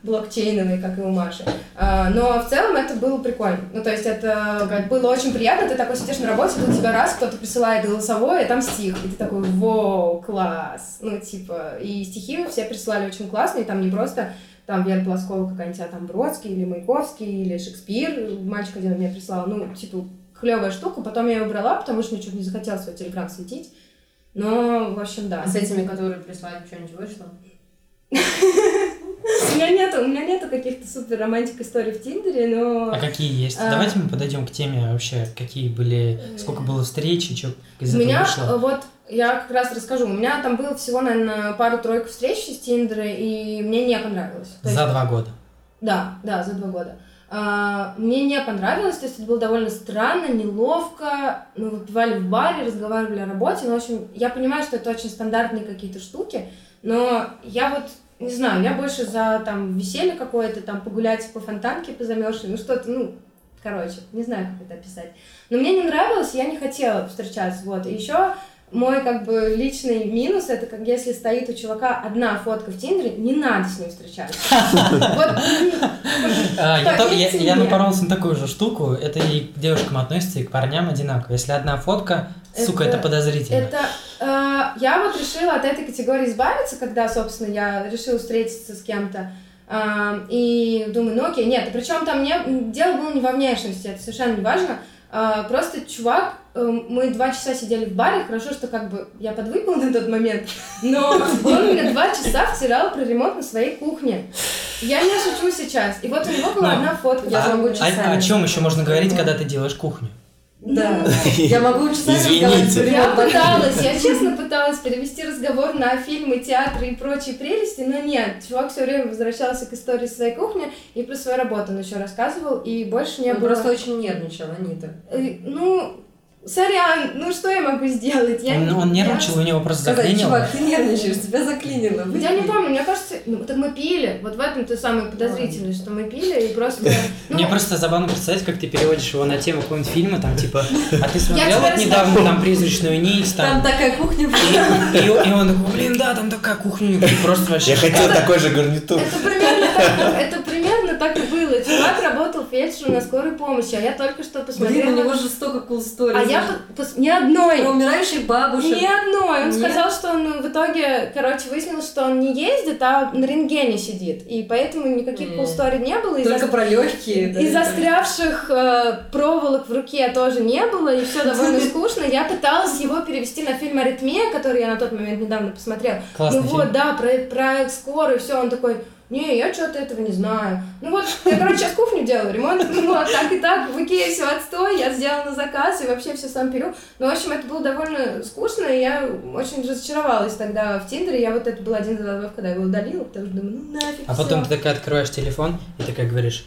Speaker 1: блокчейновые, как и у Маши. А, Но в целом это было прикольно. Ну, то есть это было очень приятно. Ты такой сидишь на работе, тут тебя раз кто-то присылает голосовое, и там стих. И ты такой, вау, класс. Ну, типа, и стихи все присылали очень классные, там не просто там Вера Полоскова какая-нибудь, а там Бродский или Маяковский или Шекспир. Мальчик один мне прислал. Ну, типа, клевая штука. Потом я ее убрала, потому что мне что-то не захотелось свой телеграм светить. Но, в общем, да.
Speaker 3: А с этими, которые прислали, что-нибудь вышло?
Speaker 1: У меня нету, у меня нету каких-то супер романтик историй в Тиндере, но...
Speaker 2: А какие есть?
Speaker 1: А.
Speaker 2: Давайте мы подойдем к теме вообще, какие были, сколько было встреч и что из
Speaker 1: У
Speaker 2: этого
Speaker 1: меня,
Speaker 2: вышло.
Speaker 1: э, вот, я как раз расскажу. У меня там было всего, наверное, пару-тройку встреч из Тиндера, и мне не понравилось. То есть-
Speaker 2: За два года.
Speaker 1: Да, да, за два года. А, мне не понравилось, то есть это было довольно странно, неловко. Мы вот бывали в баре, разговаривали о работе. Ну, в общем, я понимаю, что это очень стандартные какие-то штуки, но я вот не знаю, я больше за там веселье какое-то, там погулять по фонтанке, по замерзшей, ну что-то, ну, короче, не знаю, как это описать. Но мне не нравилось, я не хотела встречаться, вот. И еще мой как бы личный минус это как если стоит у чувака одна фотка в Тиндере, не надо с ним встречаться. Вот,
Speaker 2: А, я, напоролся на такую же штуку. Это и к девушкам относится, и к парням одинаково. Если одна фотка, сука,
Speaker 1: Это-
Speaker 2: подозрительно.
Speaker 1: Это э, я вот решила от этой категории избавиться, когда, собственно, я решила встретиться с кем-то. Э, и думаю, ну окей, нет, причем там не, дело было не во внешности, это совершенно не важно. Э, просто чувак, э, мы два часа сидели в баре, хорошо, что как бы я подвыпила на тот момент, но он мне два часа втирал про ремонт на своей кухне. Я не шучу сейчас. И вот у него была
Speaker 2: Ну,
Speaker 1: одна фотка.
Speaker 3: я
Speaker 1: там,
Speaker 3: могу часами
Speaker 2: А, о чем еще можно говорить, когда ты делаешь кухню?
Speaker 3: Да. Я могу часами
Speaker 4: Извините.
Speaker 1: Я пыталась, я честно пыталась перевести разговор на фильмы, театры и прочие прелести, но нет. Чувак все время возвращался к истории своей кухни и про свою работу он еще рассказывал, и больше не
Speaker 3: Он
Speaker 1: было...
Speaker 3: просто очень нервничал, Анита.
Speaker 1: Э, Ну, сорян, ну что я могу сделать? Я,
Speaker 2: Он, он нервничал, у него просто
Speaker 3: Сказать,
Speaker 2: заклинило.
Speaker 3: чувак, ты нервничаешь, тебя заклинило.
Speaker 1: Я, я не помню, мне кажется, ну, так мы пили. Вот в этом-то самое подозрительное, что мы пили и просто... ну,
Speaker 2: Мне просто забавно представить, как ты переводишь его на тему какого-нибудь фильма, там типа, а ты смотрел вот недавно там «Призрачную нить»,
Speaker 3: Там
Speaker 2: там,
Speaker 3: такая кухня
Speaker 2: и, и он такой, блин, да, там такая кухня, просто вообще
Speaker 4: Я хотел такой же гарнитур.
Speaker 1: Это примерно, так, это Фельдшером на скорой помощи, а я только что посмотрела...
Speaker 3: Блин, у него жестоко cool story.
Speaker 1: А я по- пос- ни одной.
Speaker 3: Про умирающих бабушек.
Speaker 1: Ни одной. Он
Speaker 3: Нет?
Speaker 1: сказал, что он в итоге, короче, выяснилось, что он не ездит, а на рентгене сидит. И поэтому никаких
Speaker 3: М.
Speaker 1: cool story не было. И,
Speaker 3: Только
Speaker 1: зас-
Speaker 3: про легкие.
Speaker 1: и застрявших э, проволок в руке тоже не было, и все довольно скучно. Я пыталась его перевести на фильм «Аритмия», который я на тот момент недавно посмотрела.
Speaker 2: Классный
Speaker 1: ну
Speaker 2: фильм.
Speaker 1: вот, да, про, про скорую, все, он такой, не, я что-то этого не знаю. Ну вот, я, короче, сейчас кухню делаю, ремонт, ну вот, так и так, в Икее все отстой, я сделала на заказ и вообще все сам перу. Ну, в общем, это было довольно скучно, и я очень разочаровалась тогда в Тиндере. Я вот это был один из разов, когда я его удалила, потому что думаю, ну нафиг
Speaker 2: А потом
Speaker 1: всё.
Speaker 2: ты такая открываешь телефон и такая говоришь,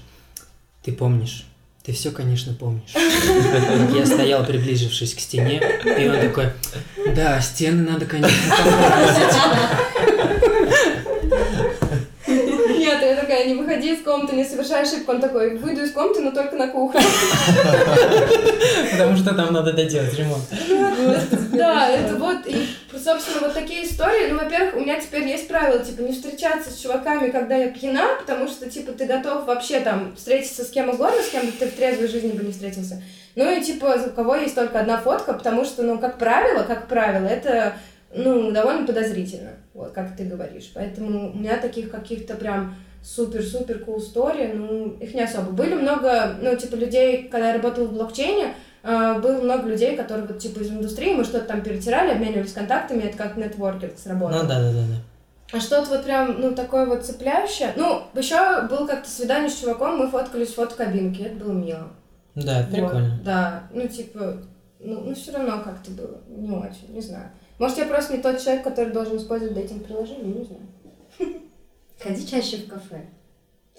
Speaker 2: ты помнишь, ты все, конечно, помнишь. Я стоял, приближившись к стене, и он такой, да, стены надо, конечно, покрасить».
Speaker 1: Нет, я такая, не выходи из комнаты, не совершай ошибку. Он такой, выйду из комнаты, но только на кухню.
Speaker 2: Потому что там надо доделать ремонт.
Speaker 1: Да, это вот, и, собственно, вот такие истории. Ну, во-первых, у меня теперь есть правило, типа, не встречаться с чуваками, когда я пьяна, потому что, типа, ты готов вообще там встретиться с кем угодно, с кем ты в трезвой жизни бы не встретился. Ну и, типа, у кого есть только одна фотка, потому что, ну, как правило, как правило, это, ну, довольно подозрительно, вот, как ты говоришь. Поэтому у меня таких каких-то прям супер-супер cool story, ну, их не особо. Были много, ну, типа, людей, когда я работала в блокчейне, а, было много людей, которые вот типа из индустрии, мы что-то там перетирали, обменивались контактами, это как нетворкинг сработал.
Speaker 2: Ну да, да, да, да.
Speaker 1: А что-то вот прям, ну, такое вот цепляющее. Ну, еще было как-то свидание с чуваком, мы фоткались в фотокабинке, это было мило.
Speaker 2: Да,
Speaker 1: Вот,
Speaker 2: прикольно.
Speaker 1: да, ну, типа, ну, ну все равно как-то было не очень, не знаю. Может, я просто не тот человек, который должен использовать дейтинг-приложение, не знаю.
Speaker 3: Ходи чаще в кафе.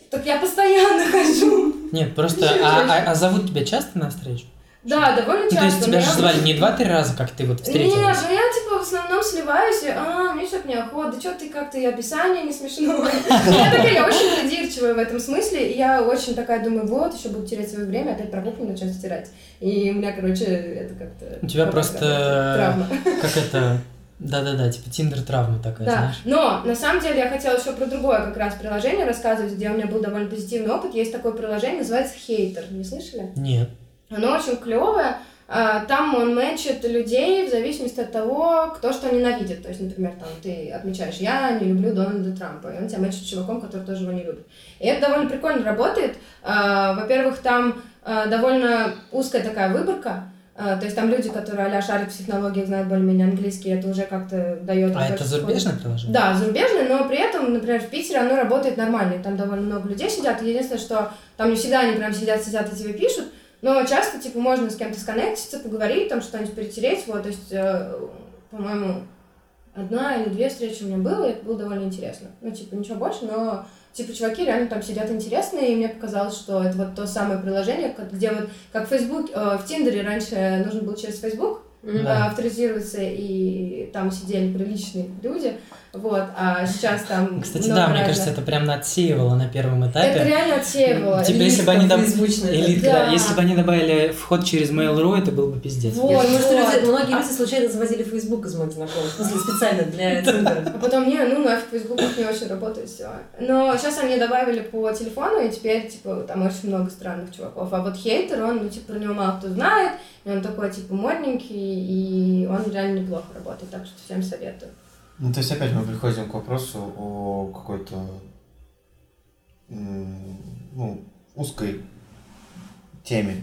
Speaker 1: Так я постоянно хожу.
Speaker 2: Нет, просто, а, а- а зовут тебя часто на встречу?
Speaker 1: Да, довольно
Speaker 2: Ну,
Speaker 1: часто.
Speaker 2: то есть тебя же звали не два-три раза, как ты вот
Speaker 1: Нет,
Speaker 2: встретилась?
Speaker 1: ну я типа в основном сливаюсь, и, а, мне что-то неохота, да что ты как-то и описание не смешное. Я такая, я очень придирчивая в этом смысле, и я очень такая думаю, вот, еще буду терять свое время, опять про кухню начать стирать. И у меня, короче, это как-то...
Speaker 2: У тебя просто-
Speaker 1: Травма.
Speaker 2: Как это... Да-да-да, типа тиндер-травма такая,
Speaker 1: Да,
Speaker 2: знаешь?
Speaker 1: но на самом деле я хотела еще про другое как раз приложение рассказывать, где у меня был довольно позитивный опыт. Есть такое приложение, называется Хейтер. Не слышали?
Speaker 2: Нет.
Speaker 1: Оно очень клевое. А, Там он мэчит людей в зависимости от того, кто что ненавидит. То есть, например, там ты отмечаешь, я не люблю Дональда Трампа, и он тебя мэчит с чуваком, который тоже его не любит. И это довольно прикольно работает. А, Во-первых, там э, довольно узкая такая выборка. Э, то есть там люди, которые а шарят в технологиях, знают более-менее английский, это уже как-то дает...
Speaker 2: А это зарубежное приложение?
Speaker 1: Да, зарубежное, но при этом, например, в Питере оно работает нормально, там довольно много людей сидят, и единственное, что там не всегда они прям сидят, сидят и тебе пишут, но часто, типа, можно с кем-то сконнектиться, поговорить, там что-нибудь перетереть, вот, то есть, э, по-моему, одна или две встречи у меня было, и это было довольно интересно. Ну, типа, ничего больше, но типа, чуваки реально там сидят интересные, и мне показалось, что это вот то самое приложение, где вот, как Facebook, э, в Тиндере раньше нужно было через Facebook э, авторизироваться, и там сидели приличные люди, вот, а сейчас там...
Speaker 2: Кстати, да, мне кажется, это прям отсеивало на первом этапе.
Speaker 1: Это реально отсеивало.
Speaker 2: Типа, если бы они добавили... Да. Если бы они добавили вход через Mail.ru, это был бы пиздец.
Speaker 3: Вот, Я думаю, что люди, многие люди случайно заводили Facebook из моих знакомых, в смысле, специально для Тиндера.
Speaker 1: А потом, не, ну нафиг, Facebook не очень работает, все. Но сейчас они добавили по телефону, и теперь, типа, там очень много странных чуваков. А вот хейтер, он, ну, типа, про него мало кто знает, и он такой, типа, модненький, и он реально неплохо работает, так что всем советую.
Speaker 4: Ну, то есть опять мы приходим к вопросу о какой-то ну, узкой теме.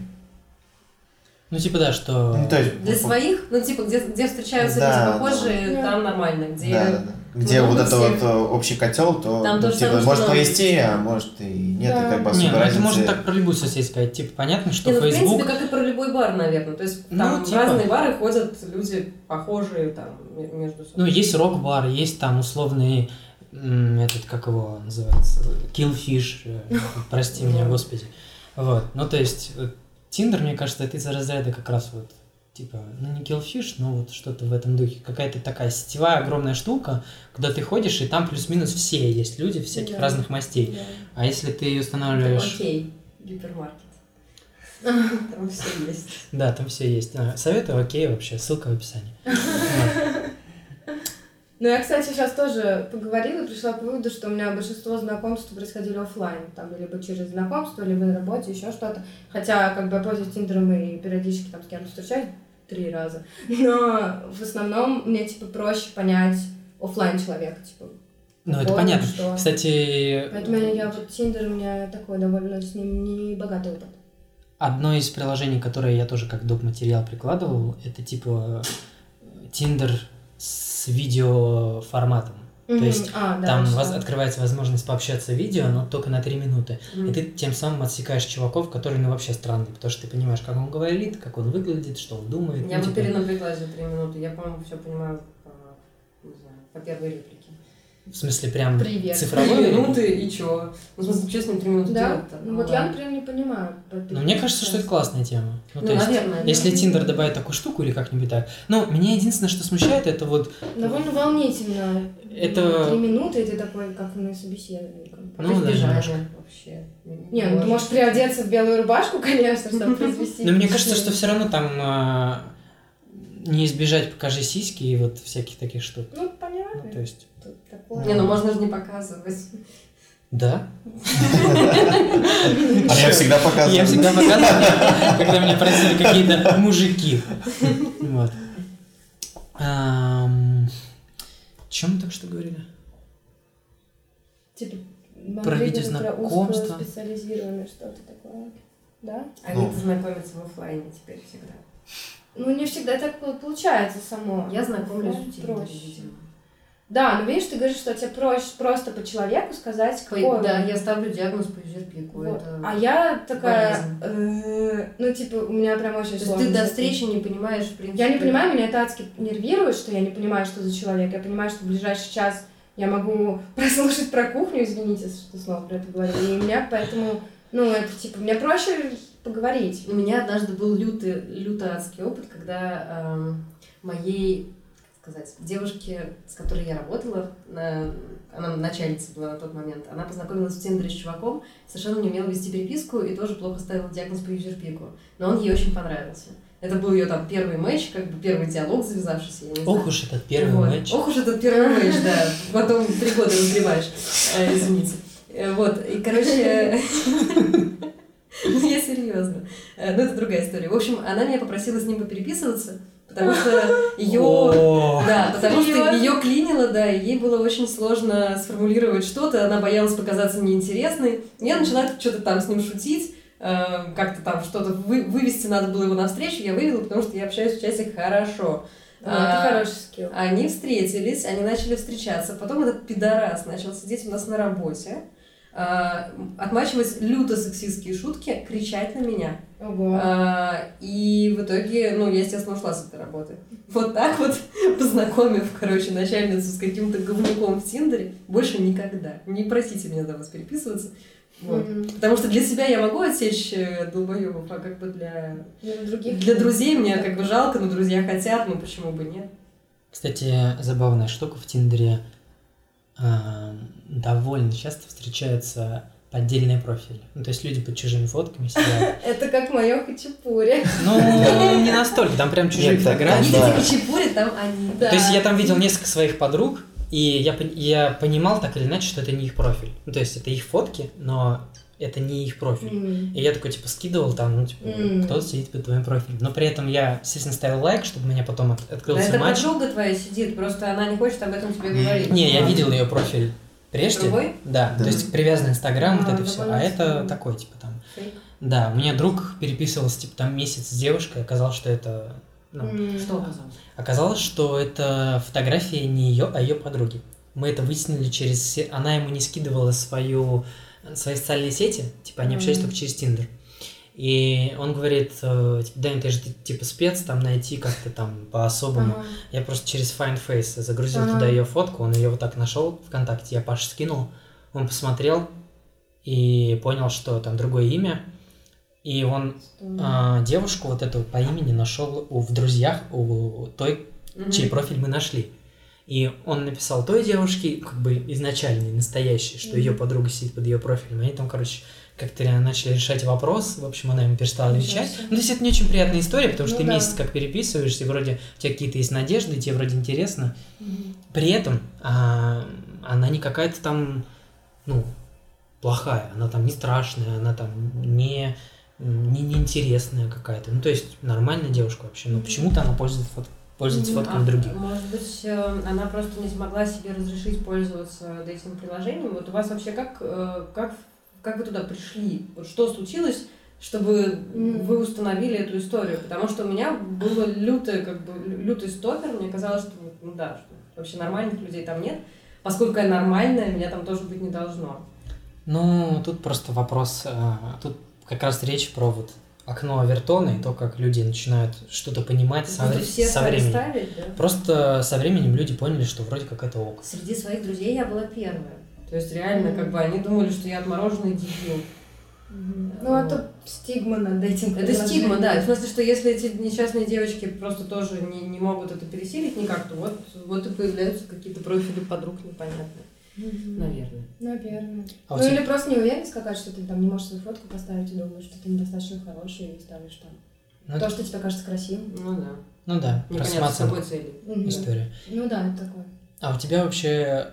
Speaker 2: Ну, типа, да, что...
Speaker 3: Ну, то есть, Для своих, ну, типа, где, где встречаются да, люди похожие, да. там нормально. Где
Speaker 4: да, да, да где вот это вот э, общий котел, то Там ну, типа, может повести, а может и нет, да. и как бы особо
Speaker 2: Нет, ну, это можно так про любую соседь сказать. Типа, понятно, что Нет, Facebook...
Speaker 3: Ну, в принципе, как и про любой бар, наверное. То есть, ну, там ну, типа... разные бары ходят люди похожие там между собой.
Speaker 2: Ну, есть рок-бар, есть там условный этот, как его называется, Killfish, э, прости меня, господи. Вот, ну, то есть, Тиндер, мне кажется, это из разряда как раз вот типа, ну не Killfish, но вот что-то в этом духе. Какая-то такая сетевая огромная штука, куда ты ходишь, и там плюс-минус все есть люди всяких да. разных мастей. Да. А если ты устанавливаешь...
Speaker 3: Окей, гипермаркет. Там все есть.
Speaker 2: Да, там все есть. А, советую, окей, вообще, ссылка в описании.
Speaker 1: Ну, я, кстати, сейчас тоже поговорила и пришла к выводу, что у меня большинство знакомств происходили офлайн, там, либо через знакомство, либо на работе, еще что-то. Хотя, как бы, я пользуюсь Тиндером и периодически там с кем-то встречаюсь, три раза. Но в основном мне, типа, проще понять офлайн человека, типа,
Speaker 2: ну, это понятно. Что... Кстати...
Speaker 1: Поэтому я, я вот Тиндер, у меня такой довольно с ним не богатый опыт.
Speaker 2: Одно из приложений, которое я тоже как доп. материал прикладывал, это типа Тиндер с видеоформатом. Mm-hmm. То есть а, да, там воз, открывается возможность пообщаться видео, но только на 3 минуты. Mm-hmm. И ты тем самым отсекаешь чуваков, которые ну вообще странные, потому что ты понимаешь, как он говорит, как он выглядит, что он думает.
Speaker 3: Я ну, бы типа... перенапряглась за 3 минуты. Я, по-моему, все понимаю по, не знаю, по первой реплике.
Speaker 2: В смысле, прям
Speaker 1: Привет.
Speaker 2: цифровой?
Speaker 3: Три минуты и чё? Ну, в смысле, честно, три минуты
Speaker 1: да? делать Ну, вот я, например, не понимаю.
Speaker 2: Ну, мне кажется, что это классная тема.
Speaker 3: Ну, ну то есть, наверное.
Speaker 2: Если Тиндер добавит такую штуку или как-нибудь так. Ну, меня единственное, что смущает, это вот...
Speaker 1: Довольно волнительно.
Speaker 2: Это...
Speaker 1: Три минуты, и ты такой, как на собеседовании.
Speaker 2: Ну, да,
Speaker 3: немножко. вообще.
Speaker 1: Не, ну, ты можешь приодеться в белую рубашку, конечно, чтобы произвести.
Speaker 2: Но мне кажется, что все равно там а, не избежать покажи сиськи и вот всяких таких штук.
Speaker 1: Ну, понятно.
Speaker 2: Ну, то есть
Speaker 3: такое. Не, ну можно же не показывать.
Speaker 2: Да.
Speaker 4: А я всегда показываю.
Speaker 2: Я всегда показываю, когда меня просили какие-то мужики. Вот. Чем мы так что говорили?
Speaker 1: Типа,
Speaker 2: про видеознакомство.
Speaker 1: специализированное что-то такое. Да?
Speaker 3: Они ну. знакомятся в офлайне теперь всегда.
Speaker 1: Ну, не всегда так получается само.
Speaker 3: Я знакомлюсь в Тиндере, видимо.
Speaker 1: Да, но видишь, ты говоришь, что тебе проще просто по человеку сказать, какой
Speaker 3: Да, я ставлю диагноз по юзерпику. Вот. Это
Speaker 1: а я такая, э, ну, типа, у меня прям очень
Speaker 3: То сложно. ты до встречи не понимаешь, в принципе.
Speaker 1: Я не понимаю, меня это адски нервирует, что я не понимаю, что за человек. Я понимаю, что в ближайший час я могу прослушать про кухню, извините, что снова про это говорю. И у меня поэтому, ну, это типа, мне проще поговорить.
Speaker 3: У меня однажды был лютый, люто адский опыт, когда эм, моей сказать, девушке, с которой я работала, она начальница была на тот момент, она познакомилась в Тиндере с чуваком, совершенно не умела вести переписку и тоже плохо ставила диагноз по юзерпику. Но он ей очень понравился. Это был ее там первый матч, как бы первый диалог завязавшийся, я не знаю.
Speaker 2: Ох уж этот первый вот. матч.
Speaker 3: Ох уж этот первый матч, да. Потом три года разгребаешь, э, извините. Э, вот, и, короче, я серьезно. Э, ну, это другая история. В общем, она меня попросила с ним попереписываться, потому что ее, да, потому что ее клинило, да, и ей было очень сложно сформулировать что-то, она боялась показаться неинтересной. Я начала что-то там с ним шутить, э, как-то там что-то вы, вывести надо было его навстречу, я вывела, потому что я общаюсь в часе хорошо.
Speaker 1: Ну, это
Speaker 3: А,
Speaker 1: хороший скилл.
Speaker 3: Они встретились, они начали встречаться. Потом этот пидорас начал сидеть у нас на работе, а, отмачивать люто сексистские шутки, кричать на меня.
Speaker 1: Ого.
Speaker 3: А, И в итоге, ну, я, естественно, ушла с этой работы. Вот так вот, познакомив, короче, начальницу с каким-то говнюком в Тиндере, больше никогда. Не просите меня до вас переписываться. Вот.
Speaker 1: Мгм.
Speaker 3: Потому что для себя я могу отсечь э, долбоёбов, а как бы для,
Speaker 1: Для других.
Speaker 3: для друзей мне как бы жалко, но друзья хотят, ну почему бы нет?
Speaker 2: Кстати, забавная штука в Тиндере. А, довольно часто встречаются поддельные профили. Ну, то есть люди под чужими фотками сидят.
Speaker 1: Это как мое хачапури.
Speaker 2: Ну, не настолько, там прям чужие
Speaker 3: Они
Speaker 2: фотографии.
Speaker 3: Эти хачапури, там они.
Speaker 1: Да.
Speaker 2: То есть я там видел несколько своих подруг, и я, я понимал так или иначе, что это не их профиль. Ну, то есть это их фотки, но это не их профиль.
Speaker 1: М.
Speaker 2: И я такой, типа, скидывал там, ну, типа,
Speaker 1: Мгм.
Speaker 2: кто сидит под твоим профилем. Но при этом я, естественно, ставил лайк, чтобы у меня потом от-
Speaker 3: Да
Speaker 2: открылся
Speaker 3: это
Speaker 2: матч.
Speaker 3: подруга твоя сидит, просто она не хочет об этом тебе говорить.
Speaker 2: Не, я видел ее профиль прежде.
Speaker 3: Другой?
Speaker 2: Да,
Speaker 4: Да.
Speaker 2: то есть привязанный Инстаграм, вот
Speaker 1: А,
Speaker 2: это все. А это
Speaker 1: странно.
Speaker 2: такой, типа, там.
Speaker 3: Фейк.
Speaker 2: Да, у меня друг переписывался, типа, там месяц с девушкой, оказалось, что это... ну.
Speaker 3: Что оказалось?
Speaker 2: Оказалось, что это фотография не ее, а ее подруги. Мы это выяснили через... се- Она ему не скидывала свою... свои социальные сети, типа они общались
Speaker 1: Мгм.
Speaker 2: только через Тиндер. И он говорит, э, типа, Дань, ты же типа спец, там найти как-то там по-особому.
Speaker 1: Ага.
Speaker 2: Я просто через Find Face загрузил
Speaker 1: Ага.
Speaker 2: туда ее фотку, он ее вот так нашел ВКонтакте, я Паше скинул, он посмотрел и понял, что там другое имя. И он а, девушку вот эту по имени нашел в друзьях у той,
Speaker 3: Мгм.
Speaker 2: чей профиль мы нашли. И он написал той девушке, как бы изначальный, настоящий, что ее
Speaker 1: Мгм.
Speaker 2: подруга сидит под ее профилем. Они там, короче, как-то начали решать вопрос. В общем, она ему перестала отвечать. Ну, то есть это не очень приятная история, потому что
Speaker 1: Ну
Speaker 2: ты
Speaker 1: да.
Speaker 2: месяц как переписываешься, и вроде у тебя какие-то есть надежды, тебе вроде интересно.
Speaker 1: Мгм.
Speaker 2: При этом а, она не какая-то там, ну, плохая, она там не страшная, она там не, не неинтересная какая-то. Ну, то есть нормальная девушка вообще, но
Speaker 1: Мгм.
Speaker 2: почему-то она пользуется, фот-
Speaker 1: Мгм.
Speaker 2: фотками
Speaker 3: А,
Speaker 2: других.
Speaker 3: Может быть, э, она просто не смогла себе разрешить пользоваться этим приложением. Вот у вас вообще как, э, как, как вы туда пришли? Вот что случилось, чтобы вы установили эту историю? Потому что у меня было лютый, как бы, лю- лютый стопер. Мне казалось, что ну да, что вообще нормальных людей там нет. Поскольку я нормальная, меня там тоже быть не должно.
Speaker 2: Ну, тут просто вопрос, а, тут как раз речь про вот окно Авертона и то, как люди начинают что-то понимать со,
Speaker 3: все
Speaker 2: со временем.
Speaker 3: ставить, да?
Speaker 2: Просто со временем люди поняли, что вроде как это ок.
Speaker 3: Среди своих друзей я была первая. То есть реально,
Speaker 1: Мгм.
Speaker 3: как бы они думали, что я отмороженный дебил.
Speaker 1: Ну, это стигма над этим.
Speaker 3: Это стигма, да. В смысле, что если эти несчастные девочки просто тоже не, не могут это пересилить никак, то вот, вот и появляются какие-то профили подруг непонятные.
Speaker 1: Мгм.
Speaker 3: Наверное.
Speaker 1: Наверное.
Speaker 2: А
Speaker 1: ну
Speaker 2: тебя-
Speaker 1: или просто неуверенность какая-то, что ты там не можешь свою фотку поставить и думаешь, что ты недостаточно хороший и ставишь там.
Speaker 2: Ну,
Speaker 1: То,
Speaker 2: это-
Speaker 1: что тебе кажется красивым.
Speaker 3: Ну да.
Speaker 2: ну да, про
Speaker 3: Непонятно, с
Speaker 2: самооценку
Speaker 3: какой целью.
Speaker 1: Мгм.
Speaker 2: история.
Speaker 1: Ну да, это такое.
Speaker 2: А у тебя вообще,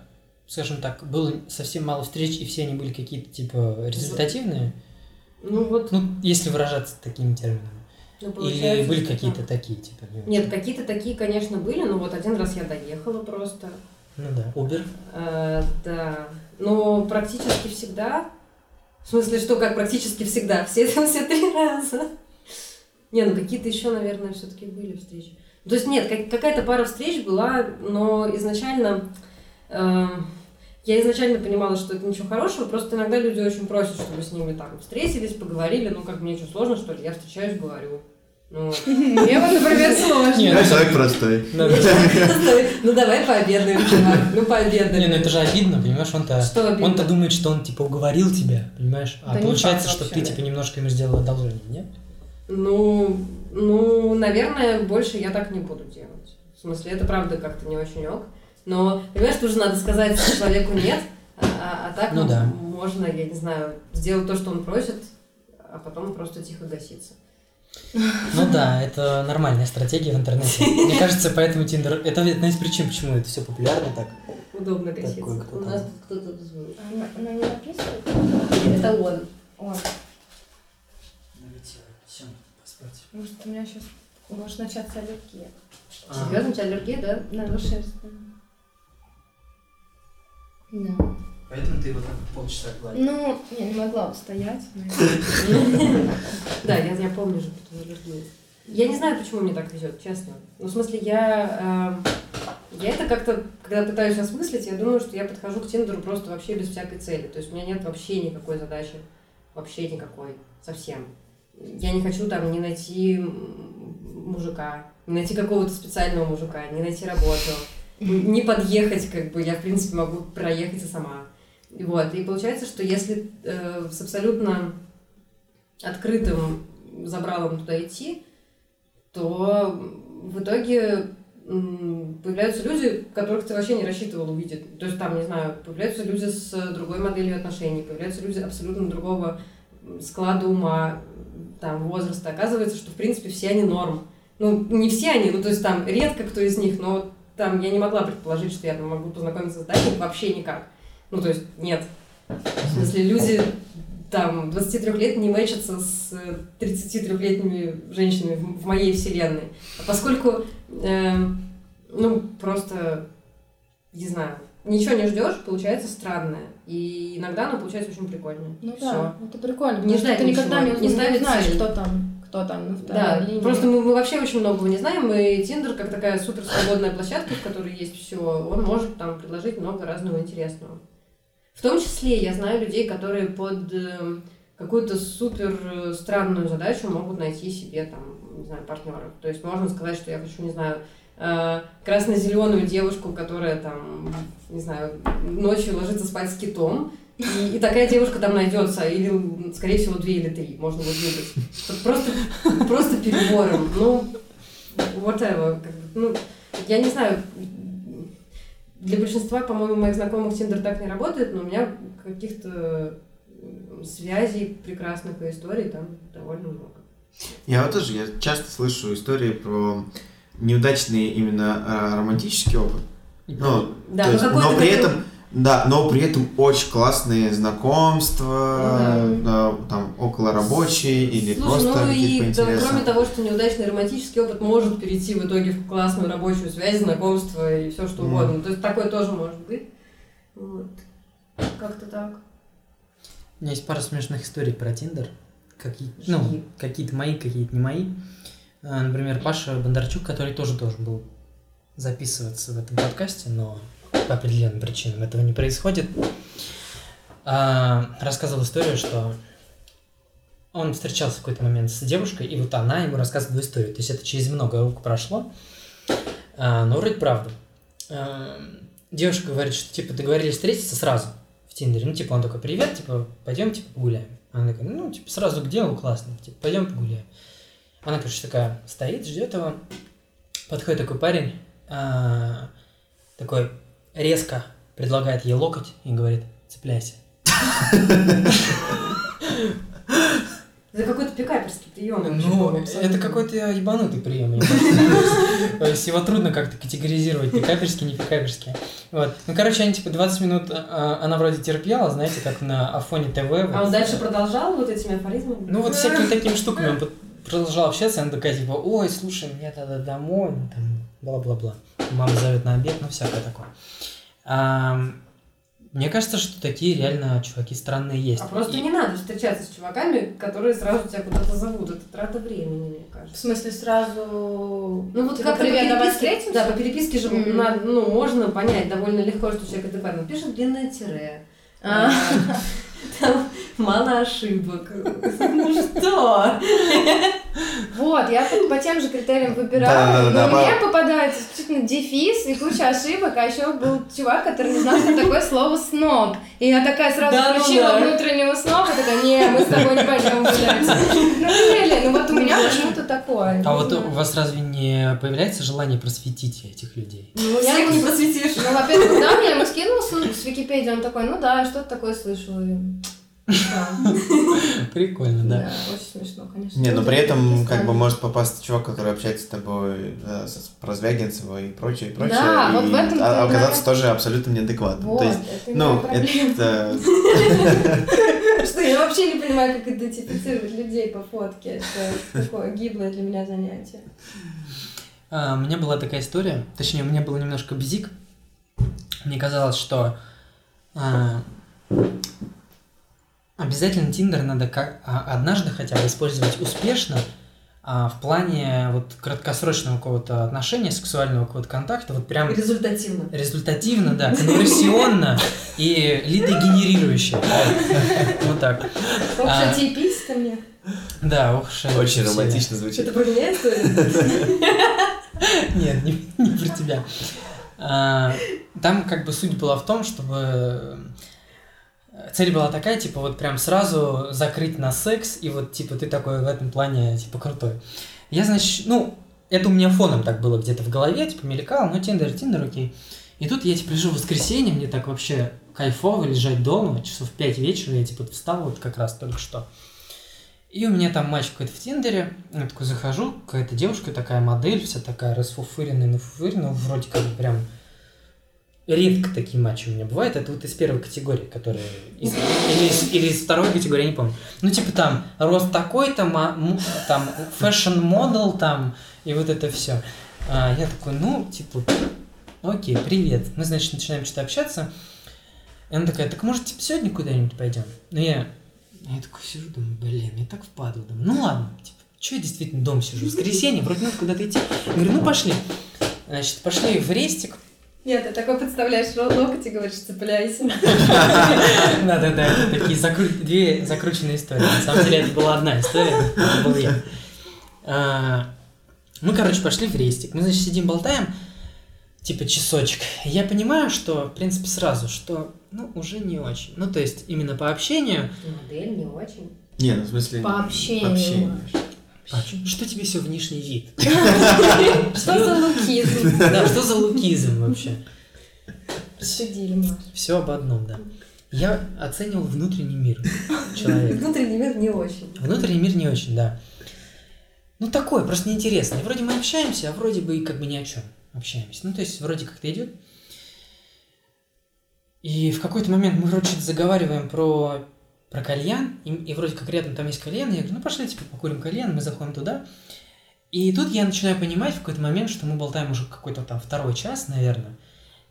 Speaker 2: скажем так, было совсем мало встреч, и все они были какие-то типа результативные?
Speaker 3: Ну вот,
Speaker 2: Ну, если выражаться такими терминами.
Speaker 3: ну,
Speaker 2: Или были какие-то
Speaker 3: так.
Speaker 2: такие, типа, очень?
Speaker 3: Нет, какие-то такие, конечно, были, но вот один раз я доехала просто.
Speaker 2: Ну да, Uber.
Speaker 3: Э, да. Но практически всегда. В смысле, что как практически всегда? Все, все три раза. Не, ну какие-то еще, наверное, все-таки были встречи. То есть нет, как- какая-то пара встреч была, но изначально эм, я изначально понимала, что это ничего хорошего, просто иногда люди очень просят, чтобы с ними там встретились, поговорили, ну как мне что, сложно, что ли? Я встречаюсь, говорю. Ну,
Speaker 1: Мне вот, например, сложно.
Speaker 2: Нет,
Speaker 4: Я
Speaker 2: ну,
Speaker 4: человек простой.
Speaker 3: ну давай пообедаем, чувак, ну
Speaker 2: Не,
Speaker 3: пообедаем.
Speaker 2: ну это же обидно, понимаешь, он-то... Он-то думает, что он, типа, уговорил тебя, понимаешь? А
Speaker 1: не
Speaker 2: получается, что ты, типа, немножко ему сделал одолжение, нет?
Speaker 3: Ну, ну, наверное, больше я так не буду делать. В смысле, это правда как-то не очень ок. Но, понимаешь, тоже надо сказать человеку нет, а, а- а так
Speaker 2: Ну да.
Speaker 3: можно, я не знаю, сделать то, что он просит, а потом просто тихо гаситься.
Speaker 2: Ну да, это нормальная стратегия в интернете. Мне кажется, поэтому Тиндер... Это одна из причин, почему это все популярно так.
Speaker 3: Удобно
Speaker 2: кто
Speaker 3: У нас тут кто-то звонит.
Speaker 1: А Она, она не написывает?
Speaker 3: Это он.
Speaker 2: Все, поспать.
Speaker 1: может, у меня сейчас может начаться аллергия.
Speaker 2: А.
Speaker 3: Серьезно, у тебя аллергия, да?
Speaker 1: На шерсть. Да.
Speaker 2: Поэтому минуты его так полчаса гладить.
Speaker 1: Ну, я не могла устоять.
Speaker 3: Да, я, я помню же. Я не знаю, почему мне так везет, честно. Ну, в смысле, я, э, я это как-то, когда пытаюсь осмыслить, я думаю, что я подхожу к Тиндеру просто вообще без всякой цели. То есть у меня нет вообще никакой задачи, вообще никакой, совсем. Я не хочу там не найти мужика, не найти какого-то специального мужика, не найти работу, не подъехать, как бы, я, в принципе, могу проехать и сама. И вот, и получается, что если э, с абсолютно открытым забралом туда идти, то в итоге появляются люди, которых ты вообще не рассчитывал увидеть. То есть там, не знаю, появляются люди с другой моделью отношений, появляются люди абсолютно другого склада ума, там, возраста. Оказывается, что, в принципе, все они норм. Ну, не все они, ну, то есть там редко кто из них, но там я не могла предположить, что я там могу познакомиться с Даней вообще никак. Ну, то есть нет. В смысле, люди там 23 лет не мэчатся с 33-летними женщинами в, моей вселенной. А поскольку, э, ну, просто, не знаю, ничего не ждешь, получается странное. И иногда оно получается очень прикольное.
Speaker 1: Ну
Speaker 3: Всё.
Speaker 1: да, это прикольно.
Speaker 3: Не ждать
Speaker 1: ты никогда не,
Speaker 3: ничего,
Speaker 1: не,
Speaker 3: не
Speaker 1: знаешь, кто там, кто там на
Speaker 3: Да,
Speaker 1: линии.
Speaker 3: просто мы, мы вообще очень многого не знаем, и Тиндер, как такая супер свободная площадка, в которой есть все, он может там предложить много разного интересного. В том числе я знаю людей, которые под э, какую-то супер э, странную задачу могут найти себе там, не знаю, партнеров. То есть можно сказать, что я хочу, не знаю, э, красно-зеленую девушку, которая там, не знаю, ночью ложится спать с китом, и, и такая девушка там найдется, или, скорее всего, две или три можно будет выбрать. Просто, просто перебором. Ну, whatever. Ну, я не знаю, для большинства, по-моему, моих знакомых Тиндер так не работает, но у меня каких-то связей прекрасных и историй там довольно много.
Speaker 4: Я вот тоже, я часто слышу истории про неудачный именно а, романтический опыт. Ну,
Speaker 3: Да, ну
Speaker 4: есть,
Speaker 3: какой-то
Speaker 4: но при этом, да, но при этом очень классные знакомства, да, там около рабочие или
Speaker 3: Слушай,
Speaker 4: просто
Speaker 3: ну
Speaker 4: какие-то
Speaker 3: и да, кроме того, что неудачный романтический опыт может перейти в итоге в классную рабочую связь, знакомство и все что
Speaker 4: Мгм.
Speaker 3: угодно. То есть такое тоже может быть. Вот.
Speaker 1: Как-то так.
Speaker 2: У меня есть пара смешных историй про Тиндер. Какие, ну, какие-то мои, какие-то не мои. А, Например, Паша Бондарчук, который тоже должен был записываться в этом подкасте, но по определенным причинам этого не происходит, а, рассказывал историю, что он встречался в какой-то момент с девушкой, и вот она ему рассказывала историю. То есть это через много рук прошло, а, но вроде правда. А, Девушка говорит, что типа договорились встретиться сразу в Тиндере. Ну, типа, он такой, привет, типа, пойдем, типа, погуляем. Она такая, ну, типа, сразу к делу, классно, типа, пойдем погуляем. Она, короче, такая стоит, ждет его. Подходит такой парень, а, такой резко предлагает ей локоть и говорит, цепляйся.
Speaker 3: Это какой-то пикаперский прием.
Speaker 2: Ну, это какой-то ебанутый прием, его трудно как-то категоризировать, пикаперский, не пикаперский. Вот. Ну, короче, они типа 20 минут, а, она вроде терпела, знаете, как на Афоне ТВ.
Speaker 3: А он дальше продолжал вот этими афоризмами?
Speaker 2: Ну, вот всякими такими штуками он продолжал общаться, она такая, типа, ой, слушай, мне надо домой, там, бла-бла-бла. Мама зовет на обед, ну, всякое такое. А, мне кажется, что такие реально чуваки странные есть.
Speaker 3: А просто
Speaker 2: И-
Speaker 3: не надо встречаться с чуваками, которые сразу тебя куда-то зовут. Это трата времени, мне
Speaker 1: В
Speaker 3: кажется.
Speaker 1: смысле, сразу...
Speaker 3: Ну вот
Speaker 1: Типа,
Speaker 3: как-то
Speaker 1: «Привет,
Speaker 3: по переписке,
Speaker 1: встретимся?»
Speaker 3: да, по переписке же
Speaker 1: Мгм.
Speaker 3: на- ну, можно понять довольно легко, что человек адекватно пишет длинное тире.
Speaker 1: А.
Speaker 3: Там мало ошибок. Ну что?
Speaker 1: Вот, я по, по тем же критериям выбираю,
Speaker 4: Да-да-да,
Speaker 1: но
Speaker 4: да,
Speaker 1: мне попадается исключительно дефис и куча ошибок, а еще был чувак, который не знал, что такое слово сноб. И я такая сразу
Speaker 3: Да ну
Speaker 1: включила
Speaker 3: да.
Speaker 1: внутреннего сноба, такая, не, мы с тобой не пойдем гулять. Ну, really, ну вот у меня почему-то такое.
Speaker 2: А вот у вас разве не появляется желание просветить этих людей?
Speaker 3: Ну,
Speaker 1: Я
Speaker 3: всех
Speaker 1: не-
Speaker 3: не просветишь.
Speaker 1: Ну, во-первых, да, мне ему скинул ссылку с Википедии, он такой, ну да, что-то такое слышал.
Speaker 2: Прикольно, да.
Speaker 1: да, очень смешно, конечно.
Speaker 4: Не, но при этом как бы может попасть чувак, который общается с тобой да, с про Звягинцева и прочее, и прочее.
Speaker 1: Да,
Speaker 4: и
Speaker 1: вот в этом-то
Speaker 4: а- оказаться тоже абсолютно неадекватным.
Speaker 1: Вот,
Speaker 4: То есть,
Speaker 1: это
Speaker 4: ну, это...
Speaker 1: Что я вообще не понимаю, как идентифицировать людей по фотке. Это такое гиблое для меня занятие.
Speaker 2: А, у меня была такая история, точнее, у меня был немножко бзик. Мне казалось, что а, обязательно Тиндер надо как а, однажды хотя бы использовать успешно, а в плане вот краткосрочного какого-то отношения, сексуального какого-то контакта, вот прям
Speaker 3: Результативно.
Speaker 2: результативно, да, конверсионно и лидогенерирующе. Вот так.
Speaker 1: Ох,
Speaker 2: А.
Speaker 1: что тебе мне?
Speaker 2: Да, это
Speaker 4: Очень романтично звучит.
Speaker 3: Это про меня история?
Speaker 2: Нет, не, про тебя. А, Там как бы суть была в том, чтобы цель была такая, типа вот прям сразу закрыть на секс, и вот типа ты такой в этом плане типа крутой. Я, значит, ну, это у меня фоном так было где-то в голове, типа мелькал, ну, Тиндер, Тиндер, окей. И тут я, типа, лежу в воскресенье, мне так вообще кайфово лежать дома, часов в 5 вечера, я, типа, встал вот как раз только что. И у меня там матч какой-то в Тиндере, я такой захожу, какая-то девушка такая, модель, вся такая расфуфыренная, нафуфыренная, ну, вроде как прям редко такие матчи у меня бывают, это вот из первой категории, которые, из- или, из, или из второй категории, я не помню. Ну, типа там, рост такой-то, там, fashion model там, и вот это все. я такой, ну, типа, окей, привет. Мы, значит, начинаем что-то общаться. И она такая, так может, типа, сегодня куда-нибудь пойдем? Ну, я, я такой сижу, думаю, блин, я так впаду. Думаю, ну ладно, типа, что я действительно дома сижу? Воскресенье, вроде надо куда-то идти. Я говорю, ну пошли. Значит, пошли в рестик.
Speaker 1: Нет, ты такой представляешь локоть и говоришь, цепляйся.
Speaker 2: Да-да-да, это такие закру- две закрученные истории. На самом деле это была одна история, это был я. А, Мы, короче, пошли в рестик. Мы, значит, сидим, болтаем, типа часочек. Я понимаю, что, в принципе, сразу, что, ну, уже не очень. Ну, то есть, именно по общению,
Speaker 3: Модель не очень.
Speaker 4: Не, ну в смысле...
Speaker 1: По общению.
Speaker 4: общению.
Speaker 2: А что тебе все внешний вид?
Speaker 1: Что за лукизм?
Speaker 2: Да, что за лукизм вообще?
Speaker 1: Судили, Маш.
Speaker 2: Все об одном, да. Я оценивал внутренний мир человека.
Speaker 3: Внутренний мир не очень.
Speaker 2: Внутренний мир не очень, да. Ну, такое, просто неинтересно. Вроде мы общаемся, а вроде бы и как бы ни о чем общаемся. Ну, то есть, вроде как-то идет. И в какой-то момент мы, вроде, заговариваем про, про кальян, и, и вроде как рядом там есть кальян, и я говорю, ну, пошли, типа, покурим кальян, мы заходим туда. И тут я начинаю понимать в какой-то момент, что мы болтаем уже какой-то там второй час, наверное,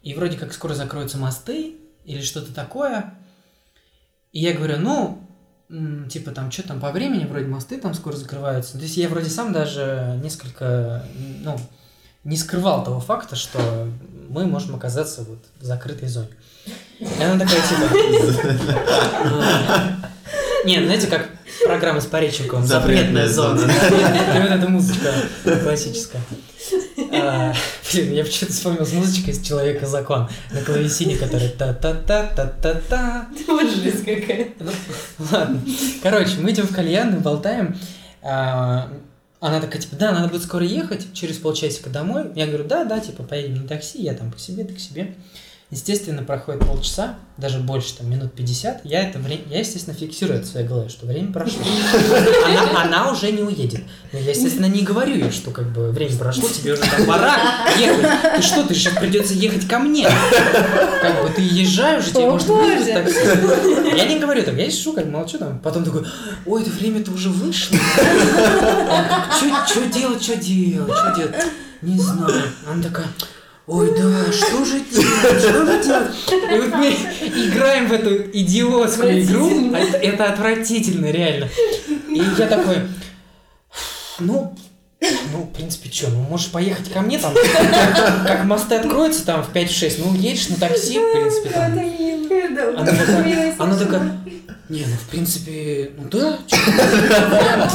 Speaker 2: и вроде как скоро закроются мосты или что-то такое. И я говорю, ну, типа там, что там по времени, вроде мосты там скоро закрываются. То есть я вроде сам даже несколько, ну, не скрывал того факта, что мы можем оказаться вот в закрытой зоне. И она такая, типа... Не, знаете, как программа с Пореченковым «Запретная
Speaker 4: Запретная
Speaker 2: зона». И вот эта музычка классическая. А, Блин, я почему-то вспомнил с музычкой из «Человека закон» на клавесине, которая та-та-та-та-та-та.
Speaker 3: Вот жизнь какая.
Speaker 2: Ну, Ладно. Короче, мы идем в кальян, мы болтаем. А, Она такая, типа, да, надо будет скоро ехать, через полчасика домой. Я говорю, да, да, типа, поедем на такси, я там по себе, ты к себе. Естественно, проходит полчаса, даже больше, там, минут 50. Я это время, я, естественно, фиксирую это в своей голове, что время прошло. Она, она уже не уедет. Но я, естественно, не говорю ей, что, как бы, время прошло, тебе уже там пора ехать. Ты что, ты сейчас придется ехать ко мне. Как бы, ты езжай уже, тебе
Speaker 1: О,
Speaker 2: может
Speaker 1: Боже.
Speaker 2: такси. Я не говорю так, я сижу, как молчу там, потом такой, ой, это время-то уже вышло. Что делать, что делать, что делать? Не знаю. Она такая, ой, да, что же делать, что же делать? И вот мы играем в эту идиотскую игру, а это, отвратительно, реально. И я такой, ну, ну, в принципе, что, ну, можешь поехать ко мне там, как мосты откроются там в 5-6, ну, едешь на такси, в принципе, там. Она такая, не, ну, в принципе, ну да,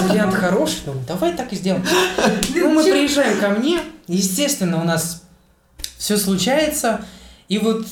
Speaker 2: вариант хороший, ну, давай так и сделаем. Ну, мы приезжаем ко мне, естественно, у нас все случается, и вот,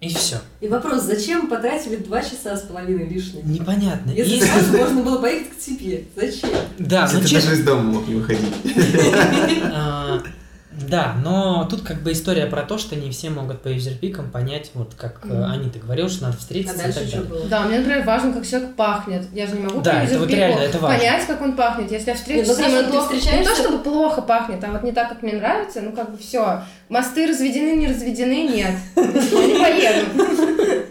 Speaker 2: и все.
Speaker 3: И вопрос, зачем потратили два часа с половиной лишних?
Speaker 2: Непонятно.
Speaker 3: Если
Speaker 2: И-
Speaker 3: сразу можно было поехать к тебе. Зачем?
Speaker 2: да, ну,
Speaker 4: Ты
Speaker 2: честно,
Speaker 4: даже из дома мог не выходить.
Speaker 2: А, Да, но тут как бы история про то, что не все могут по юзерпикам понять, вот как э,
Speaker 1: Мгм.
Speaker 2: Анита говорила, что надо
Speaker 3: А
Speaker 2: встретиться и
Speaker 3: дальше
Speaker 2: так
Speaker 3: что
Speaker 2: далее.
Speaker 3: было?
Speaker 1: Да, мне, например, важно, как человек пахнет. Я же не могу
Speaker 2: Да,
Speaker 1: по
Speaker 2: это вот реально, это важно.
Speaker 1: понять, как он пахнет. Если я встречусь
Speaker 3: Нет,
Speaker 1: с
Speaker 3: ну
Speaker 1: ним, он плохо- не то,
Speaker 3: встречаешься-
Speaker 1: чтобы плохо пахнет, а вот не так, как мне нравится, ну как бы все. Мосты разведены, не разведены, нет. Я не поеду.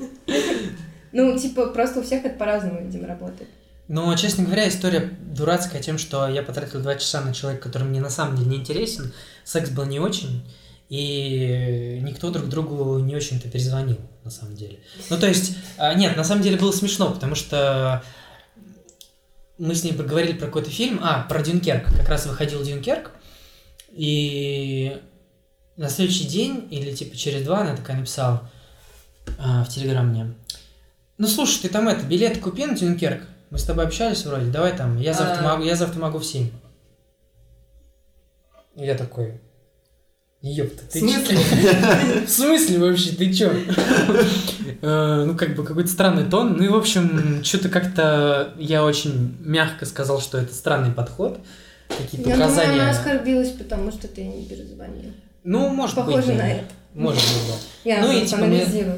Speaker 1: Ну, типа, просто у всех это по-разному, видимо, работает.
Speaker 2: Но, честно говоря, история дурацкая тем, что я потратил два часа на человека, который мне на самом деле не интересен. Секс был не очень. и никто друг другу не очень-то перезвонил, на самом деле. Ну, то есть, а, нет, на самом деле было смешно, потому что мы с ней поговорили про какой-то фильм, а, про Дюнкерк, как раз выходил Дюнкерк, и на следующий день, или типа через два, она такая написала а, в Телеграм мне, ну, слушай, ты там это, билет купи на Дюнкерк, мы с тобой общались вроде, давай там, я завтра,
Speaker 3: А.
Speaker 2: могу, я завтра могу в 7. И я такой, ёпта, ты
Speaker 3: В смысле?
Speaker 2: В смысле вообще, ты чё? Э, Ну, как бы какой-то странный тон. Ну и, в общем, что-то как-то я очень мягко сказал, что это странный подход. Какие-то
Speaker 1: Я думаю, она
Speaker 2: указания.
Speaker 1: оскорбилась, потому что ты не перезвонил.
Speaker 2: Ну, может быть.
Speaker 1: Похоже на это.
Speaker 2: Может быть, да.
Speaker 1: Я
Speaker 2: Ну и типа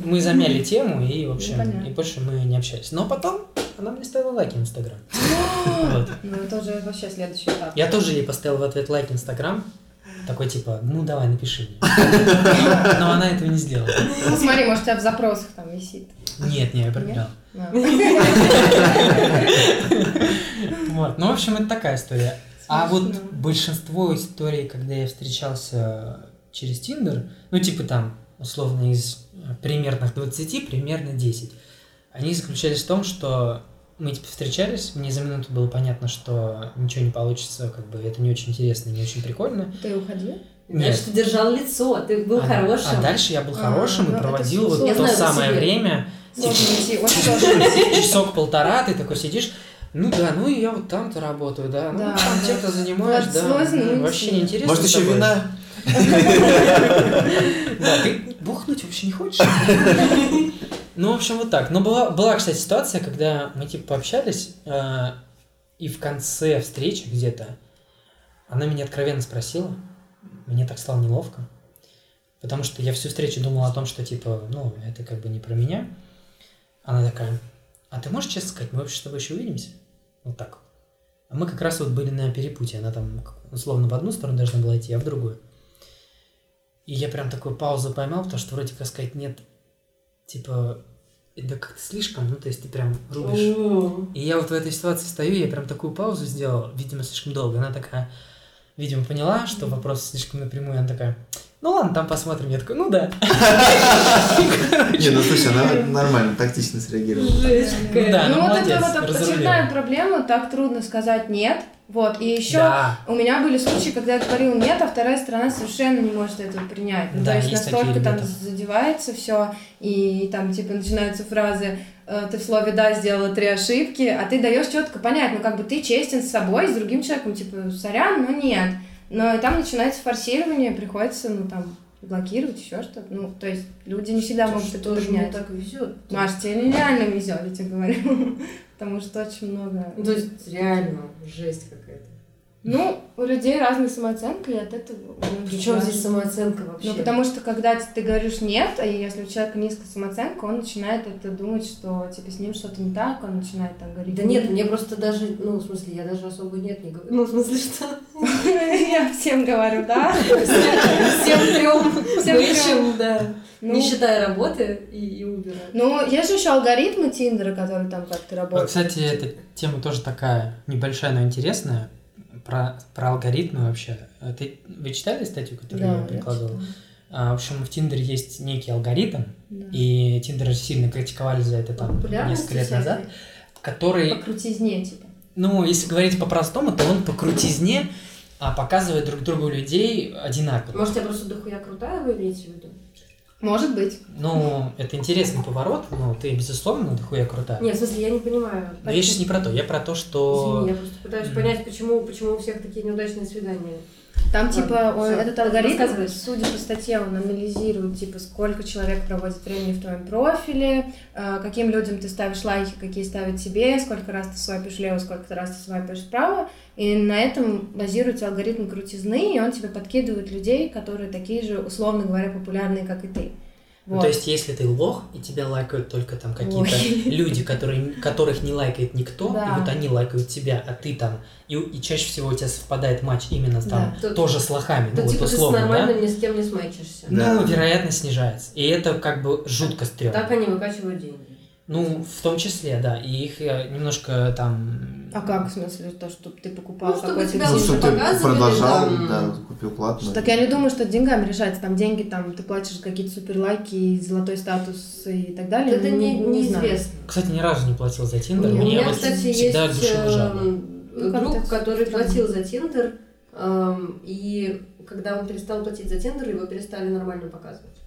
Speaker 2: мы, замяли тему, и, в общем,
Speaker 1: понятно.
Speaker 2: и больше мы не общались. Но потом она мне ставила лайки в Инстаграм.
Speaker 1: Ну, это уже вообще следующий этап.
Speaker 2: Я тоже ей поставил в ответ лайк в Инстаграм. Такой типа, ну давай, напиши мне. Но она этого не сделала.
Speaker 1: Ну, смотри, может, у тебя в запросах там висит.
Speaker 2: Нет, не, я проверял.
Speaker 1: Да.
Speaker 2: Вот. Ну, в общем, это такая история. А вот большинство историй, когда я встречался через Тиндер, ну, типа там, условно, из примерных 20, примерно 10, они заключались в том, что мы типа встречались, мне за минуту было понятно, что ничего не получится, как бы это не очень интересно, не очень прикольно.
Speaker 1: Ты уходил?
Speaker 2: Нет.
Speaker 3: Дальше ты держал лицо, ты был
Speaker 2: а,
Speaker 3: хорошим.
Speaker 2: а дальше я был
Speaker 1: А,
Speaker 2: хорошим
Speaker 1: ну,
Speaker 2: и
Speaker 1: это
Speaker 2: проводил вот то
Speaker 3: знаю
Speaker 2: самое
Speaker 3: себе.
Speaker 2: время, часок-полтора, ты такой сидишь, ну да, ну и я вот там-то работаю, да, ну там чем-то занимаешь,
Speaker 1: Вот
Speaker 2: да,
Speaker 1: сложно
Speaker 2: ну, вообще не интересно.
Speaker 4: Может, еще вина?
Speaker 2: Да, ты бухнуть вообще не хочешь? Ну, в общем, вот так. Но была, была, кстати, ситуация, когда мы, типа, пообщались, э, и в конце встречи где-то она меня откровенно спросила, мне так стало неловко, потому что я всю встречу думал о том, что, типа, ну, это как бы не про меня. Она такая, а ты можешь честно сказать, мы вообще с тобой еще увидимся? Вот так. А мы как раз вот были на перепутье, она там условно в одну сторону должна была идти, а в другую. И я прям такую паузу поймал, потому что вроде как сказать нет, типа, это как-то слишком, ну, то есть ты прям рубишь. И я вот в этой ситуации стою, я прям такую паузу сделал, видимо, слишком долго. Она такая, видимо, поняла, что вопрос слишком напрямую, она такая, ну ладно, там посмотрим. Я такой, ну да.
Speaker 4: Не, ну слушай, она нормально, тактично среагировала.
Speaker 3: Жесть
Speaker 2: ну,
Speaker 1: Ну, вот это вот очередная проблема, так трудно сказать нет. Вот, и еще
Speaker 2: Да.
Speaker 1: у меня были случаи, когда я говорил нет, а вторая сторона совершенно не может этого принять. Ну,
Speaker 2: Да,
Speaker 1: то есть,
Speaker 2: есть
Speaker 1: настолько там задевается все, и там типа начинаются фразы э, ты в слове да сделала три ошибки, а ты даешь четко понять, ну как бы ты честен с собой, с другим человеком, типа сорян, но нет. Но и там начинается форсирование, приходится, ну там, блокировать, еще что-то. Ну, то есть люди не всегда могут это
Speaker 3: мне
Speaker 1: принять.
Speaker 3: так везет.
Speaker 1: Маш, тебе реально везет, я тебе говорю. Потому что очень много...
Speaker 3: Ну, То есть реально жесть какая-то.
Speaker 1: Ну, у людей разная самооценка, и от этого...
Speaker 3: Причем здесь самооценка вообще?
Speaker 1: Ну, потому что, когда ты говоришь «нет», и если у человека низкая самооценка, он начинает это думать, что, типа, с ним что-то не так, он начинает там говорить
Speaker 3: Да нет, мне просто даже, ну, в смысле, я даже особо нет не говорю. Ну, в смысле, что?
Speaker 1: Я всем говорю «да».
Speaker 3: Всем трем.
Speaker 1: Всем
Speaker 3: Вычем, да.
Speaker 1: Ну,
Speaker 3: Не считая работы и, и Uber.
Speaker 1: Ну, есть же еще алгоритмы Тиндера, которые там как-то работают.
Speaker 2: кстати, эта тема тоже такая небольшая, но интересная. Про, про алгоритмы вообще. А Ты, вы читали статью, которую
Speaker 1: Да,
Speaker 2: я
Speaker 1: я
Speaker 2: прикладывал?
Speaker 1: читала.
Speaker 2: А, в общем, в Тиндере есть некий алгоритм,
Speaker 1: Да.
Speaker 2: и Тиндер сильно критиковали за это там несколько лет назад, который
Speaker 1: По крутизне, типа.
Speaker 2: Ну, если говорить по-простому, то он по крутизне а, показывает друг другу людей одинаково.
Speaker 3: Может, я просто дохуя крутая, вы имеете в виду?
Speaker 1: Может быть.
Speaker 2: Ну, это интересный поворот, ну, ты, безусловно, дохуя крутая.
Speaker 3: Нет, в смысле, я не понимаю.
Speaker 2: Но я сейчас не про то, я про то, что...
Speaker 3: Извини, я просто пытаюсь понять, почему, почему у всех такие неудачные свидания.
Speaker 1: Там,
Speaker 3: Ладно,
Speaker 1: типа, он-
Speaker 3: всё.
Speaker 1: этот алгоритм, судя по статье, он анализирует, типа, сколько человек проводит времени в твоем профиле, э, каким людям ты ставишь лайки, какие ставят тебе, сколько раз ты свайпишь влево, сколько раз ты свайпишь вправо. И на этом базируется алгоритм крутизны, и он тебе подкидывает людей, которые такие же, условно говоря, популярные, как и ты.
Speaker 2: Ну,
Speaker 1: Вот.
Speaker 2: то есть, если ты лох, и тебя лайкают только там какие-то
Speaker 1: Ой.
Speaker 2: люди, которые, которых не лайкает никто,
Speaker 1: Да.
Speaker 2: и вот они лайкают тебя, а ты там, и, и чаще всего у тебя совпадает матч именно там,
Speaker 3: Да.
Speaker 2: тоже с лохами,
Speaker 3: То
Speaker 2: ну, вот
Speaker 3: типа ты
Speaker 2: условно, да?
Speaker 3: ни с кем не смайчишься.
Speaker 2: Ну,
Speaker 4: Да.
Speaker 2: вероятность снижается. И это как бы жутко стрёмно.
Speaker 3: Так они выкачивают деньги.
Speaker 2: Ну, в том числе, да. И их э, немножко там...
Speaker 1: А как, в смысле, то, что ты покупал
Speaker 3: Ну, чтобы
Speaker 1: какой-то
Speaker 3: тебя
Speaker 4: Ну,
Speaker 3: лучше
Speaker 4: что ты продолжал,
Speaker 3: там.
Speaker 4: да, купил платно.
Speaker 1: Так я не думаю, что деньгами решается. Там деньги, там ты платишь какие-то супер лайки, золотой статус и так далее.
Speaker 3: Это не,
Speaker 1: знаю.
Speaker 3: неизвестно.
Speaker 2: Кстати, ни разу не платил за Тиндер.
Speaker 1: У
Speaker 3: меня, кстати, есть эм,
Speaker 1: Ну,
Speaker 3: друг, который платил за Тиндер, эм, и когда он перестал платить за Тиндер, его перестали нормально показывать.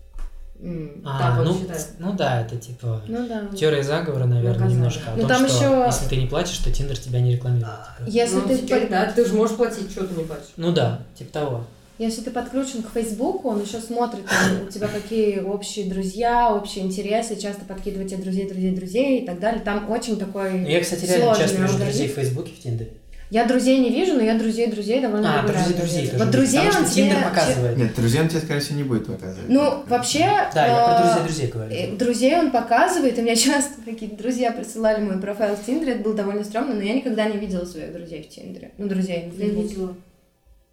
Speaker 1: М.
Speaker 2: А, ну,
Speaker 3: считает.
Speaker 2: ну да, это типа
Speaker 1: Ну да.
Speaker 2: теория заговора, наверное,
Speaker 3: Наказание.
Speaker 2: немножко. О
Speaker 1: Ну,
Speaker 2: том,
Speaker 1: там
Speaker 2: что
Speaker 1: ещё-
Speaker 2: если ты не платишь, то Тиндер тебя не рекламирует. типа.
Speaker 1: Если
Speaker 3: ну,
Speaker 1: ты
Speaker 3: теперь,
Speaker 1: под-
Speaker 3: да, ты же можешь платить, что ты не платишь.
Speaker 2: Ну да, типа того.
Speaker 1: Если ты подключен к Фейсбуку, он еще смотрит, там, у тебя какие общие друзья, общие интересы, часто подкидывает тебе друзей, друзей, друзей и так далее. Там очень такой
Speaker 2: Я, кстати, реально часто вижу друзей в Фейсбуке, в Тиндере.
Speaker 1: Я друзей не вижу, но я друзей друзей довольно
Speaker 2: А,
Speaker 1: регулярно
Speaker 2: друзей, друзей тоже.
Speaker 1: Вот друзей
Speaker 2: Потому
Speaker 1: он
Speaker 2: что
Speaker 1: тебе-
Speaker 2: показывает.
Speaker 4: Нет, друзьям тебе, скорее всего, не будет показывать.
Speaker 1: Ну, вообще...
Speaker 2: Да, я про
Speaker 1: э,
Speaker 2: друзей-друзей говорю.
Speaker 1: э, Друзей он показывает, и мне часто какие-то друзья присылали мой профайл в Тиндере, это было довольно стрёмно, но я никогда не видела своих друзей в Тиндере. Ну, друзей
Speaker 3: Я видела.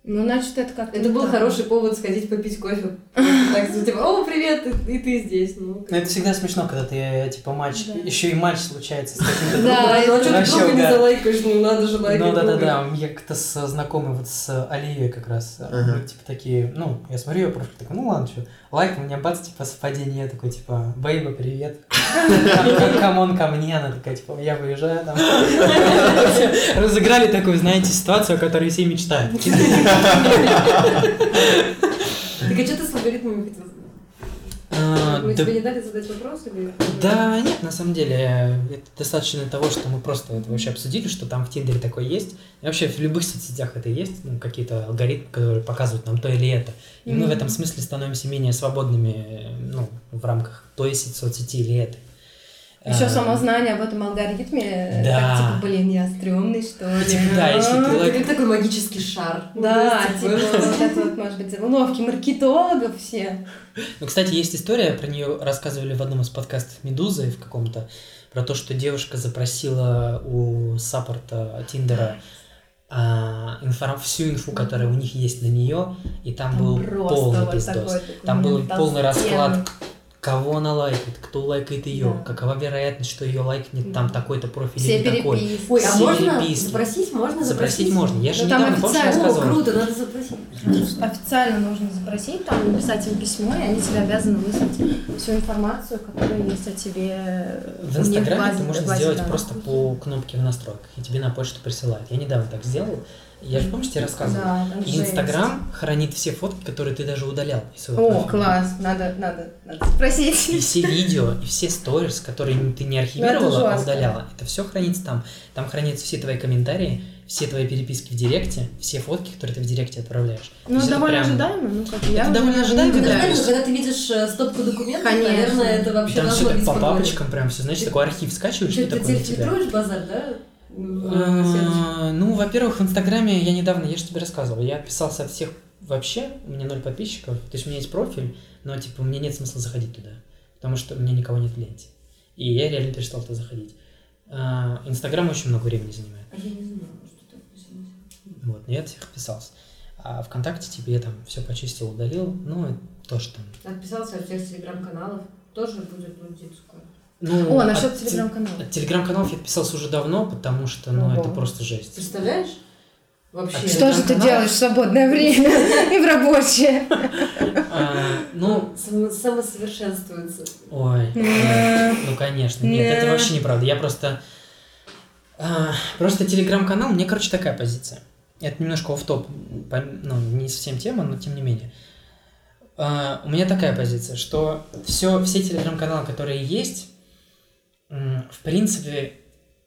Speaker 1: Ну, значит, это как-то
Speaker 3: Это был
Speaker 1: так.
Speaker 3: хороший повод сходить попить кофе. Так, типа, о, привет, и, и ты здесь. Ну,
Speaker 2: Ну, это всегда смешно, когда ты, типа, матч,
Speaker 1: Да.
Speaker 2: еще и матч случается с каким-то
Speaker 1: Да,
Speaker 3: ну а что ты друга не залайкаешь, ну надо же лайкать
Speaker 2: Ну да, да,
Speaker 3: друга.
Speaker 2: да. Я как-то с знакомой вот с Оливией как раз. Мы типа такие, ну, я смотрю ее профиль, такой, ну ладно, что, лайк, у меня бац, типа совпадение, я такой, типа, бейба, привет. Come on ко мне, она такая, типа, я выезжаю там. Разыграли такую, знаете, ситуацию, о которой все мечтают.
Speaker 3: Так а что ты с алгоритмами хотел сказать?
Speaker 2: А,
Speaker 3: Мы
Speaker 2: да
Speaker 3: тебе не дали задать вопрос или...
Speaker 2: Да, нет, на самом деле, это достаточно того, что мы просто это вообще обсудили, что там в Тиндере такое есть. И вообще в любых соцсетях это есть, ну, какие-то алгоритмы, которые показывают нам то или это. И мы в этом смысле становимся менее свободными, ну, в рамках той се- соцсети или этой.
Speaker 1: Еще
Speaker 2: А,
Speaker 1: само знание об этом алгоритме,
Speaker 2: Да.
Speaker 1: так, типа, блин, я стрёмный, что ли.
Speaker 2: Типа, да, если ты
Speaker 3: Это
Speaker 2: лайк-
Speaker 3: как такой магический шар.
Speaker 1: Да,
Speaker 3: Ну,
Speaker 1: типа, вот это вот, может быть, уловки маркетологов все.
Speaker 2: Ну, кстати, есть история, про нее рассказывали в одном из подкастов Медузы в каком-то, про то, что девушка запросила у саппорта Тиндера а, информ- всю инфу, которая у них есть на нее, и там, был
Speaker 1: просто
Speaker 2: полный
Speaker 1: вот
Speaker 2: пиздос.
Speaker 1: такой
Speaker 2: Там был полный расклад, кого она лайкает, кто лайкает ее,
Speaker 1: Да.
Speaker 2: какова вероятность, что ее лайкнет там
Speaker 1: Да.
Speaker 2: такой-то профиль
Speaker 1: Все
Speaker 2: или такой.
Speaker 1: переписки.
Speaker 3: Ой, а
Speaker 2: Все
Speaker 3: можно
Speaker 2: переписки.
Speaker 3: запросить? Можно
Speaker 2: Запросить можно. Я же
Speaker 1: Ну, там
Speaker 2: недавно, помнишь,
Speaker 1: официально-
Speaker 3: О,
Speaker 2: рассказывал?
Speaker 3: круто, надо запросить.
Speaker 1: Официально нужно запросить, там, написать им письмо, и они тебе обязаны выслать всю информацию, которая есть о тебе
Speaker 2: В
Speaker 1: у них
Speaker 2: Инстаграме это можно сделать
Speaker 1: данных.
Speaker 2: просто по кнопке в настройках, и тебе на почту присылают. Я недавно так сделал. Я же, помнишь, тебе рассказывал?
Speaker 1: Да,
Speaker 2: И. Инстаграм хранит все фотки, которые ты даже удалял из своего
Speaker 1: О,
Speaker 2: профиля.
Speaker 1: класс, надо, надо, надо
Speaker 2: И
Speaker 1: спросить.
Speaker 2: все видео, и все сторис, которые ты не
Speaker 1: Ну,
Speaker 2: архивировала, а удаляла, это все хранится там. Там хранятся все твои комментарии, все твои переписки в Директе, все фотки, которые ты в Директе отправляешь.
Speaker 1: Ну,
Speaker 2: это
Speaker 1: довольно
Speaker 2: прям-
Speaker 1: ожидаемо, ну, как я
Speaker 2: Это
Speaker 1: уже
Speaker 2: довольно ожидаемо, да.
Speaker 1: удивляюсь.
Speaker 3: Знаешь, когда ты видишь э, стопку документов,
Speaker 1: Конечно.
Speaker 3: наверное, это
Speaker 2: И
Speaker 3: вообще
Speaker 2: там все
Speaker 3: должно
Speaker 2: так
Speaker 3: быть
Speaker 2: по
Speaker 3: спокойно.
Speaker 2: папочкам прям все, знаешь, такой архив скачиваешь,
Speaker 3: Ты,
Speaker 2: что
Speaker 3: ты,
Speaker 2: такое
Speaker 3: ты
Speaker 2: на тебя.
Speaker 3: фильтруешь базар, да?
Speaker 2: Э,
Speaker 3: соцсетях?
Speaker 2: Ну, во-первых, в Инстаграме я недавно, я же тебе рассказывал, я отписался от всех вообще, у меня ноль подписчиков, то есть у меня есть профиль, но, типа, мне нет смысла заходить туда, потому что у меня никого нет в ленте. И я реально перестал туда заходить. А, Инстаграм очень много времени занимает.
Speaker 3: А я не знаю, что ты отписалась.
Speaker 2: Вот, но я от всех отписался. А ВКонтакте тебе я там все почистил, удалил, ну, и то, что там.
Speaker 3: Отписался от всех телеграм-каналов. Тоже будет лудицкое.
Speaker 2: Ну,
Speaker 1: О,
Speaker 2: от
Speaker 1: насчет
Speaker 2: те-
Speaker 1: телеграм-канала.
Speaker 2: От телеграм-каналов я отписался уже давно, потому что, ну,
Speaker 1: Ого.
Speaker 2: это просто жесть.
Speaker 3: Представляешь? Вообще.
Speaker 2: А
Speaker 1: Что же ты делаешь в свободное время и в рабочее?
Speaker 2: А, ну,
Speaker 3: Само- самосовершенствуется.
Speaker 2: Ой, ну конечно, нет, это вообще неправда. Я просто... а, Просто телеграм-канал, мне, короче, такая позиция. Это немножко оф топ ну, не совсем тема, но тем не менее. А, У меня такая позиция, что все, все телеграм-каналы, которые есть, в принципе,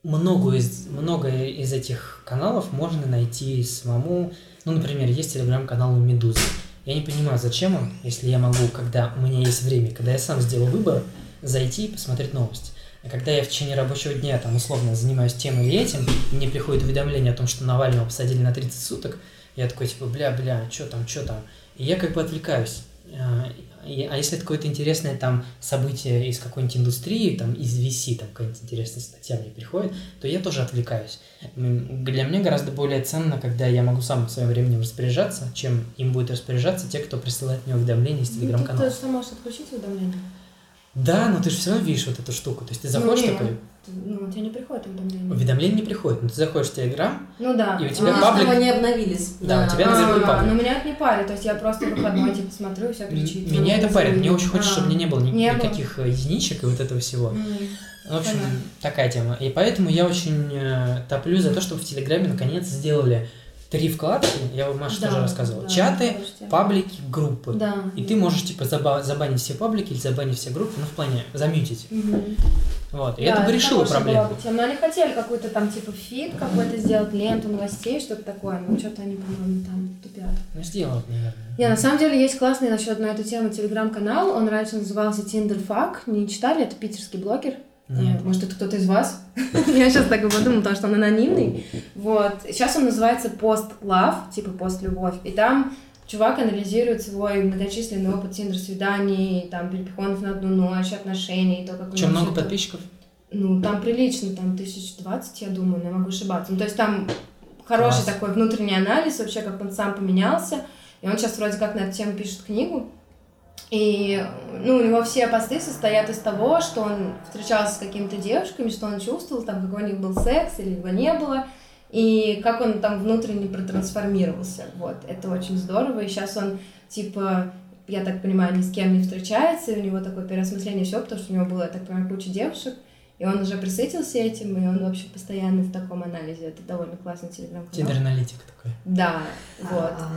Speaker 2: много из, много из этих каналов можно найти самому. Ну, например, есть телеграм-канал у Медузы. Я не понимаю, зачем он, если я могу, когда у меня есть время, когда я сам сделал выбор, зайти и посмотреть новости. А когда я в течение рабочего дня, там, условно, занимаюсь тем или этим, мне приходит уведомление о том, что Навального посадили на 30 суток, я такой, типа, бля-бля, что там, что там? И я как бы отвлекаюсь. А, и- А если это какое-то интересное там событие из какой-нибудь индустрии, там из VC, там какая-нибудь интересная статья мне приходит, то я тоже отвлекаюсь. Для меня гораздо более ценно, когда я могу сам своим временем распоряжаться, чем им будет распоряжаться те, кто присылает мне уведомления из
Speaker 1: Ну,
Speaker 2: телеграм-канала.
Speaker 1: Ты что можешь отключить уведомления?
Speaker 2: Да, но ты же все равно видишь вот эту штуку. То есть ты заходишь
Speaker 1: не.
Speaker 2: такой,
Speaker 1: Ну, у тебя не приходит уведомление.
Speaker 2: уведомление не приходит, но ты заходишь в Телеграм,
Speaker 1: Ну да.
Speaker 2: и у тебя
Speaker 3: А,
Speaker 2: паблик...
Speaker 3: чтобы они обновились.
Speaker 2: Да, у тебя
Speaker 1: А,
Speaker 2: паблик.
Speaker 1: Но меня это не парит, то есть я просто выходной типа смотрю, и все кричит.
Speaker 2: Меня это парит. Мне очень хочется, чтобы у меня не было никаких э, единичек и вот этого всего. В общем,
Speaker 1: Понятно.
Speaker 2: такая тема. И поэтому я очень э, топлю за то, чтобы в Телеграме наконец сделали три вкладки. Я вам Маша
Speaker 1: Да,
Speaker 2: тоже рассказывала.
Speaker 1: да,
Speaker 2: Чаты, паблики, группы.
Speaker 1: Да.
Speaker 2: И ты можешь типа заба- забанить все паблики или забанить все группы, ну в плане замьютить.
Speaker 1: Мгм.
Speaker 2: Вот. И
Speaker 1: Да,
Speaker 2: это бы решило
Speaker 1: была
Speaker 2: проблему.
Speaker 1: бы тема. Но они хотели какой-то там типа feed какой-то сделать, ленту новостей, что-то такое. Но что-то они, по-моему, там тупят.
Speaker 2: Ну сделают, наверное.
Speaker 1: Не, на самом деле есть классный насчет на эту тему телеграм-канал. Он раньше назывался Тиндерфак. Не читали? Это питерский блогер.
Speaker 2: Нет.
Speaker 1: Э, Может, это кто-то из вас? Я сейчас так и подумала, потому что он анонимный. Вот. Сейчас он называется Пост Love, типа Пост Любовь. И там чувак анализирует свой многочисленный опыт тиндер-свиданий, там, перепихонов на одну ночь, отношений, то, как
Speaker 2: Чем много подписчиков?
Speaker 1: Ну, там прилично, там тысяч двадцать, я думаю, но я могу ошибаться. Ну, то есть там хороший
Speaker 2: Класс.
Speaker 1: такой внутренний анализ, вообще, как он сам поменялся. И он сейчас вроде как на эту тему пишет книгу. И, ну, у него все посты состоят из того, что он встречался с какими-то девушками, что он чувствовал, там, какой у них был секс или его не было, и как он там внутренне протрансформировался. Вот, это очень здорово. И сейчас он, типа, я так понимаю, ни с кем не встречается, и у него такое переосмысление всего, потому что у него было, я так понимаю, куча девушек, и он уже присытился этим, и он вообще постоянно в таком анализе. Это довольно классный телеграм-канал.
Speaker 2: Тиндер-аналитик такой.
Speaker 1: Да, вот.
Speaker 3: А,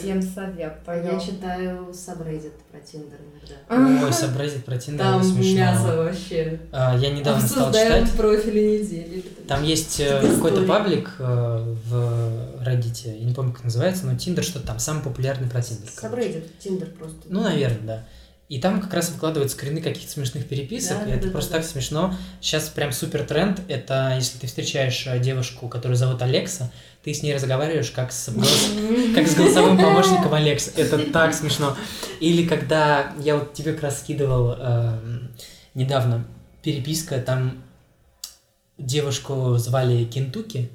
Speaker 1: Всем совет.
Speaker 3: а я читаю сабреддит про Тиндер иногда.
Speaker 2: Ой, сабреддит про Тиндер
Speaker 3: Там
Speaker 2: смешно.
Speaker 3: мясо вообще.
Speaker 2: А, Я недавно стал читать.
Speaker 3: профили недели.
Speaker 2: Там есть э,
Speaker 3: Истории.
Speaker 2: какой-то паблик э, в Reddit, я не помню, как называется, но Тиндер что-то там, самый популярный про Тиндер.
Speaker 3: Сабреддит, Тиндер просто.
Speaker 2: Ну, наверное, да. И там как раз выкладывают скрины каких-то смешных переписок,
Speaker 3: Да,
Speaker 2: и
Speaker 3: да,
Speaker 2: это
Speaker 3: да,
Speaker 2: просто
Speaker 3: да,
Speaker 2: так смешно. Сейчас прям супер тренд, это если ты встречаешь э, девушку, которую зовут Алекса, ты с ней разговариваешь как с, как с голосовым помощником Алекса. Это так смешно. Или когда я вот тебе как раз скидывал эм, недавно переписка, там девушку звали Кентуки.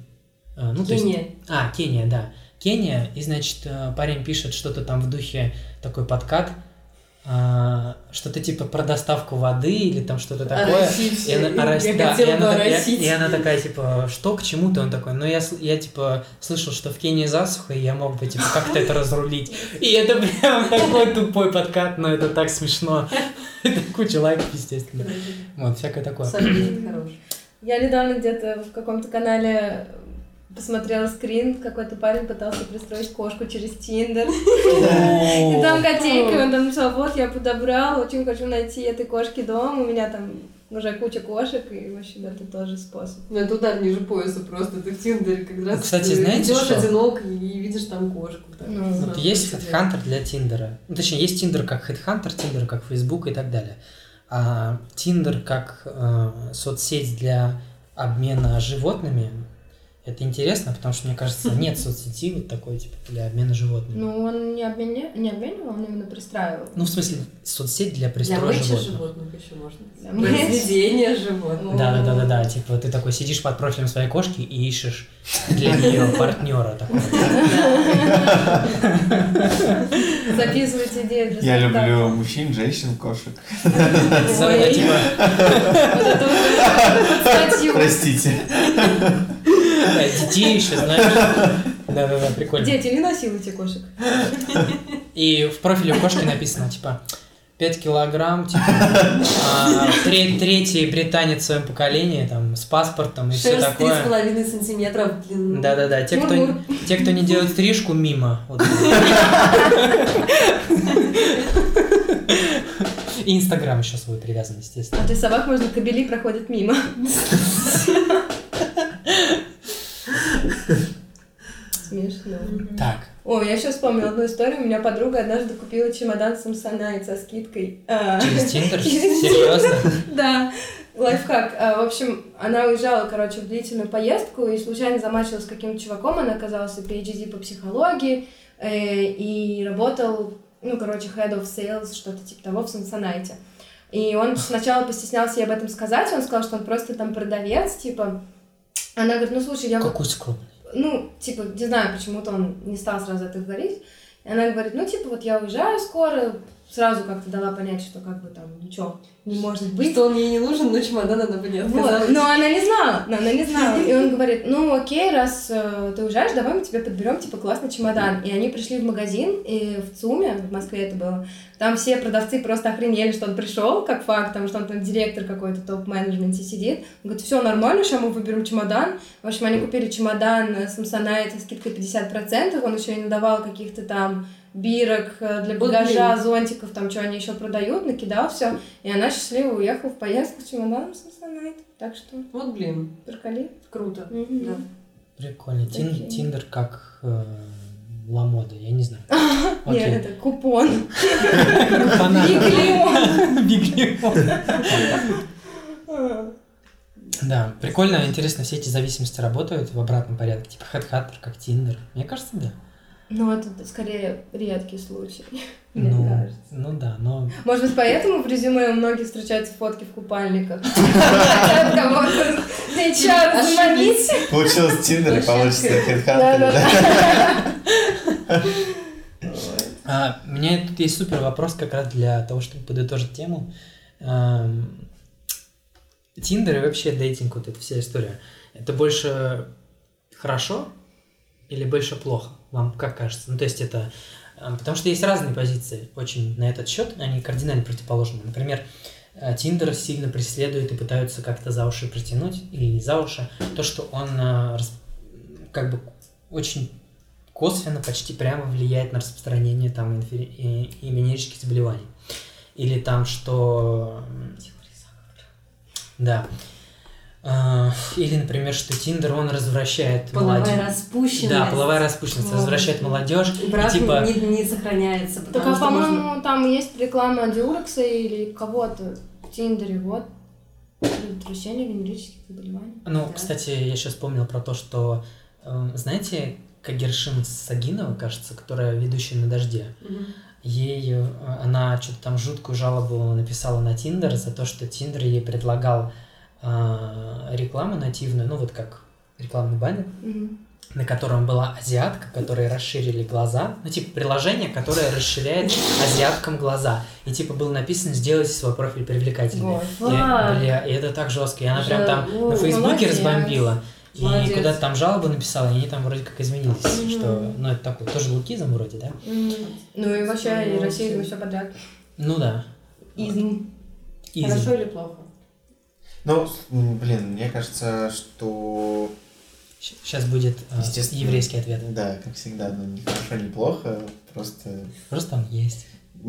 Speaker 2: Э, ну, то есть-
Speaker 3: Кения.
Speaker 2: а, Кения, да. Кения, и, значит, э, парень пишет что-то там в духе такой подкат, что-то типа про доставку воды или там что-то такое. И она,
Speaker 3: Я
Speaker 2: орос- да,
Speaker 3: хотела
Speaker 2: и она такая-
Speaker 3: оросить.
Speaker 2: и она такая, типа, что к чему-то? Он такой, ну я, я типа, слышал, что в Кении засуха, и я мог бы, типа, как-то это разрулить. И это прям такой тупой подкат, но это так смешно. Это куча лайков, естественно. Вот, всякое такое.
Speaker 1: Я недавно где-то в каком-то канале посмотрела скрин, какой-то парень пытался пристроить кошку через Тиндер. И там котейка, он там написал, вот, я подобрал, очень хочу найти этой кошки дом, у меня там уже куча кошек, и, в общем, это тоже способ.
Speaker 3: Ну, это удар ниже пояса просто. Ты в Тиндере как раз
Speaker 2: Кстати,
Speaker 3: ты
Speaker 2: знаете
Speaker 3: идёшь
Speaker 2: что?
Speaker 3: одинок и видишь там кошку. так
Speaker 1: Ну,
Speaker 2: Вот есть. HeadHunter для Тиндера. Ну, точнее, есть Тиндер как HeadHunter, Тиндер как Facebook и так далее. А Тиндер как э, соцсеть для обмена животными, это интересно, потому что, мне кажется, нет соцсети вот такой, типа, для обмена животными.
Speaker 1: Ну, он не, обменя... не обменивал, он именно пристраивал.
Speaker 2: Ну, в смысле, соцсеть для
Speaker 3: Для
Speaker 2: пристроя
Speaker 3: мычи
Speaker 2: животных.
Speaker 3: животных еще можно.
Speaker 1: Для.
Speaker 3: Произведение животных.
Speaker 2: Да, да, да, да, да. Типа ты такой сидишь под профилем своей кошки и ищешь для нее партнера такого.
Speaker 1: Записывайте идеи для
Speaker 4: Я люблю мужчин, женщин, кошек. Простите.
Speaker 2: да, детей еще, знаешь. Да, да, да, прикольно.
Speaker 1: Дети, не насилуйте кошек.
Speaker 2: И в профиле у кошки написано, типа, 5 килограмм, типа, а, тре- третий британец в своем поколении, там, с паспортом и все
Speaker 3: Шерсть с
Speaker 2: такое.
Speaker 3: половиной сантиметров в длину.
Speaker 2: Да-да-да, те, кто,
Speaker 1: Мур-мур.
Speaker 2: те, кто не делает стрижку, мимо. Вот. И Инстаграм еще свой привязан, естественно.
Speaker 1: А ты собак, можно, кобели проходят мимо. Смешно.
Speaker 2: Так,
Speaker 1: О, я еще вспомнила одну историю. У меня подруга однажды купила чемодан Samsonite со скидкой. А,
Speaker 2: через Тиндер? Серьезно?
Speaker 1: Да, лайфхак. А, В общем, она уезжала, короче, в длительную поездку и случайно замачивалась с каким-то чуваком. Она оказалась PhD по психологии э, и работал, ну, короче, head of sales, что-то типа того в Samsonite. И он сначала постеснялся ей об этом сказать, он сказал, что он просто там продавец, типа... Она говорит, ну, слушай, я...
Speaker 2: Какой скромный.
Speaker 1: Ну, типа, не знаю, почему-то он не стал сразу это говорить. И она говорит, ну, типа, вот я уезжаю скоро, сразу как-то дала понять, что как бы там ничего не может быть.
Speaker 3: Что он ей не нужен, но чемодан она бы не
Speaker 1: Вот.
Speaker 3: отказалась.
Speaker 1: Но она не знала, но она не знала. И он говорит, ну окей, раз э, ты уезжаешь, давай мы тебе подберем типа классный чемодан. И они пришли в магазин, и в ЦУМе, в Москве это было, там все продавцы просто охренели, что он пришел, как факт, потому что он там директор какой-то топ-менеджменте сидит. Он говорит, все нормально, сейчас мы выберем чемодан. В общем, они купили чемодан Samsonite со скидкой 50%, он еще и надавал каких-то там бирок э, для багажа,
Speaker 3: блин.
Speaker 1: зонтиков, там что они еще продают, накидал все. И она счастливо уехала в поездку с чемоданом Samsonite. Так что
Speaker 3: Вот, блин,
Speaker 1: приколи.
Speaker 3: круто.
Speaker 1: Мгм.
Speaker 3: Да.
Speaker 2: Прикольно. Тин-. Тиндер как э, ламода, я не знаю.
Speaker 1: Нет, это купон. Биглион.
Speaker 2: Биглион. Да, прикольно, интересно, все эти зависимости работают в обратном порядке, типа Headhunter, как Tinder. Мне кажется, да.
Speaker 1: Ну, это скорее редкий случай, мне
Speaker 2: Ну,
Speaker 1: кажется.
Speaker 2: ну да, но
Speaker 1: Может быть, поэтому в резюме у многих встречаются фотки в купальниках. HR заманить.
Speaker 4: Получилось Тиндер и получится Headhunter.
Speaker 2: А, у меня тут есть супер вопрос как раз для того, чтобы подытожить тему. Эм, Тиндер и вообще дейтинг, вот эта вся история. Это больше хорошо или больше плохо? Вам как кажется? Ну, то есть это... э, Потому что есть разные позиции очень на этот счет, они кардинально противоположны. Например, э, Тиндер сильно преследует и пытаются как-то за уши притянуть, или не за уши, то, что он э, как бы очень косвенно, почти прямо влияет на распространение там инфи- и, и венерических заболеваний. Или там, что... Да. А, Или, например, что Тиндер, он развращает
Speaker 3: Половая
Speaker 2: молодежь.
Speaker 3: распущенность.
Speaker 2: Да, половая распущенность
Speaker 3: Вот.
Speaker 2: развращает молодежь.
Speaker 3: Брак
Speaker 2: и типа...
Speaker 3: не, не сохраняется,
Speaker 1: Так,
Speaker 3: потому
Speaker 1: а,
Speaker 3: что можно...
Speaker 1: по-моему, там есть реклама Диурекса или кого-то в Тиндере, вот. Предотвращение венерических заболеваний.
Speaker 2: Ну,
Speaker 3: Да.
Speaker 2: кстати, я сейчас вспомнил про то, что... э, Знаете, Кагершин Сагинова, кажется, которая ведущая на «Дожде»,
Speaker 3: Мгм.
Speaker 2: ей э, она что-то там жуткую жалобу написала на Тиндер за то, что Тиндер ей предлагал э, рекламу нативную, ну вот как рекламный баннер,
Speaker 1: Мгм.
Speaker 2: на котором была азиатка, которые расширили глаза, ну типа приложение, которое расширяет азиаткам глаза, и типа было написано «сделайте свой профиль привлекательным». И, бля, и это так жестко, и она прям там
Speaker 3: Жа-
Speaker 2: на
Speaker 3: о,
Speaker 2: Фейсбуке
Speaker 1: молодец.
Speaker 2: разбомбила. И
Speaker 3: Молодец.
Speaker 2: куда-то там жалобы написала, и они там вроде как изменились,
Speaker 1: Мгм.
Speaker 2: что, ну, это такой, тоже лукизм вроде, да?
Speaker 1: М. Ну и вообще, и расизм, и все подряд.
Speaker 2: Ну да.
Speaker 1: Изм.
Speaker 2: Изм.
Speaker 3: Хорошо или плохо?
Speaker 4: Ну, блин, мне кажется, что
Speaker 2: Сейчас будет э,
Speaker 4: Естественно.
Speaker 2: еврейский ответ.
Speaker 4: да, как всегда, ну, не хорошо, не плохо, просто
Speaker 2: Просто он есть.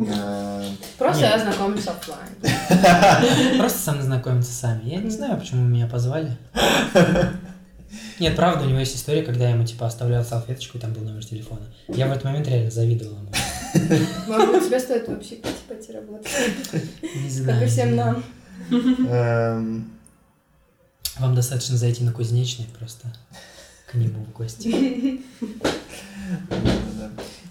Speaker 1: Просто
Speaker 4: Нет.
Speaker 1: я знакомлюсь оффлайн.
Speaker 2: Просто со мной знакомиться сами. Я не знаю, почему меня позвали. Нет, правда, у него есть история, когда я ему типа оставлял салфеточку, и там был номер телефона. Я в этот момент реально завидовал ему.
Speaker 1: Может быть, тебе стоит вообще пойти работать.
Speaker 2: Не
Speaker 1: Как
Speaker 2: знаю.
Speaker 1: и всем нам.
Speaker 4: Эм,
Speaker 2: Вам достаточно зайти на кузнечный просто к нему в гости.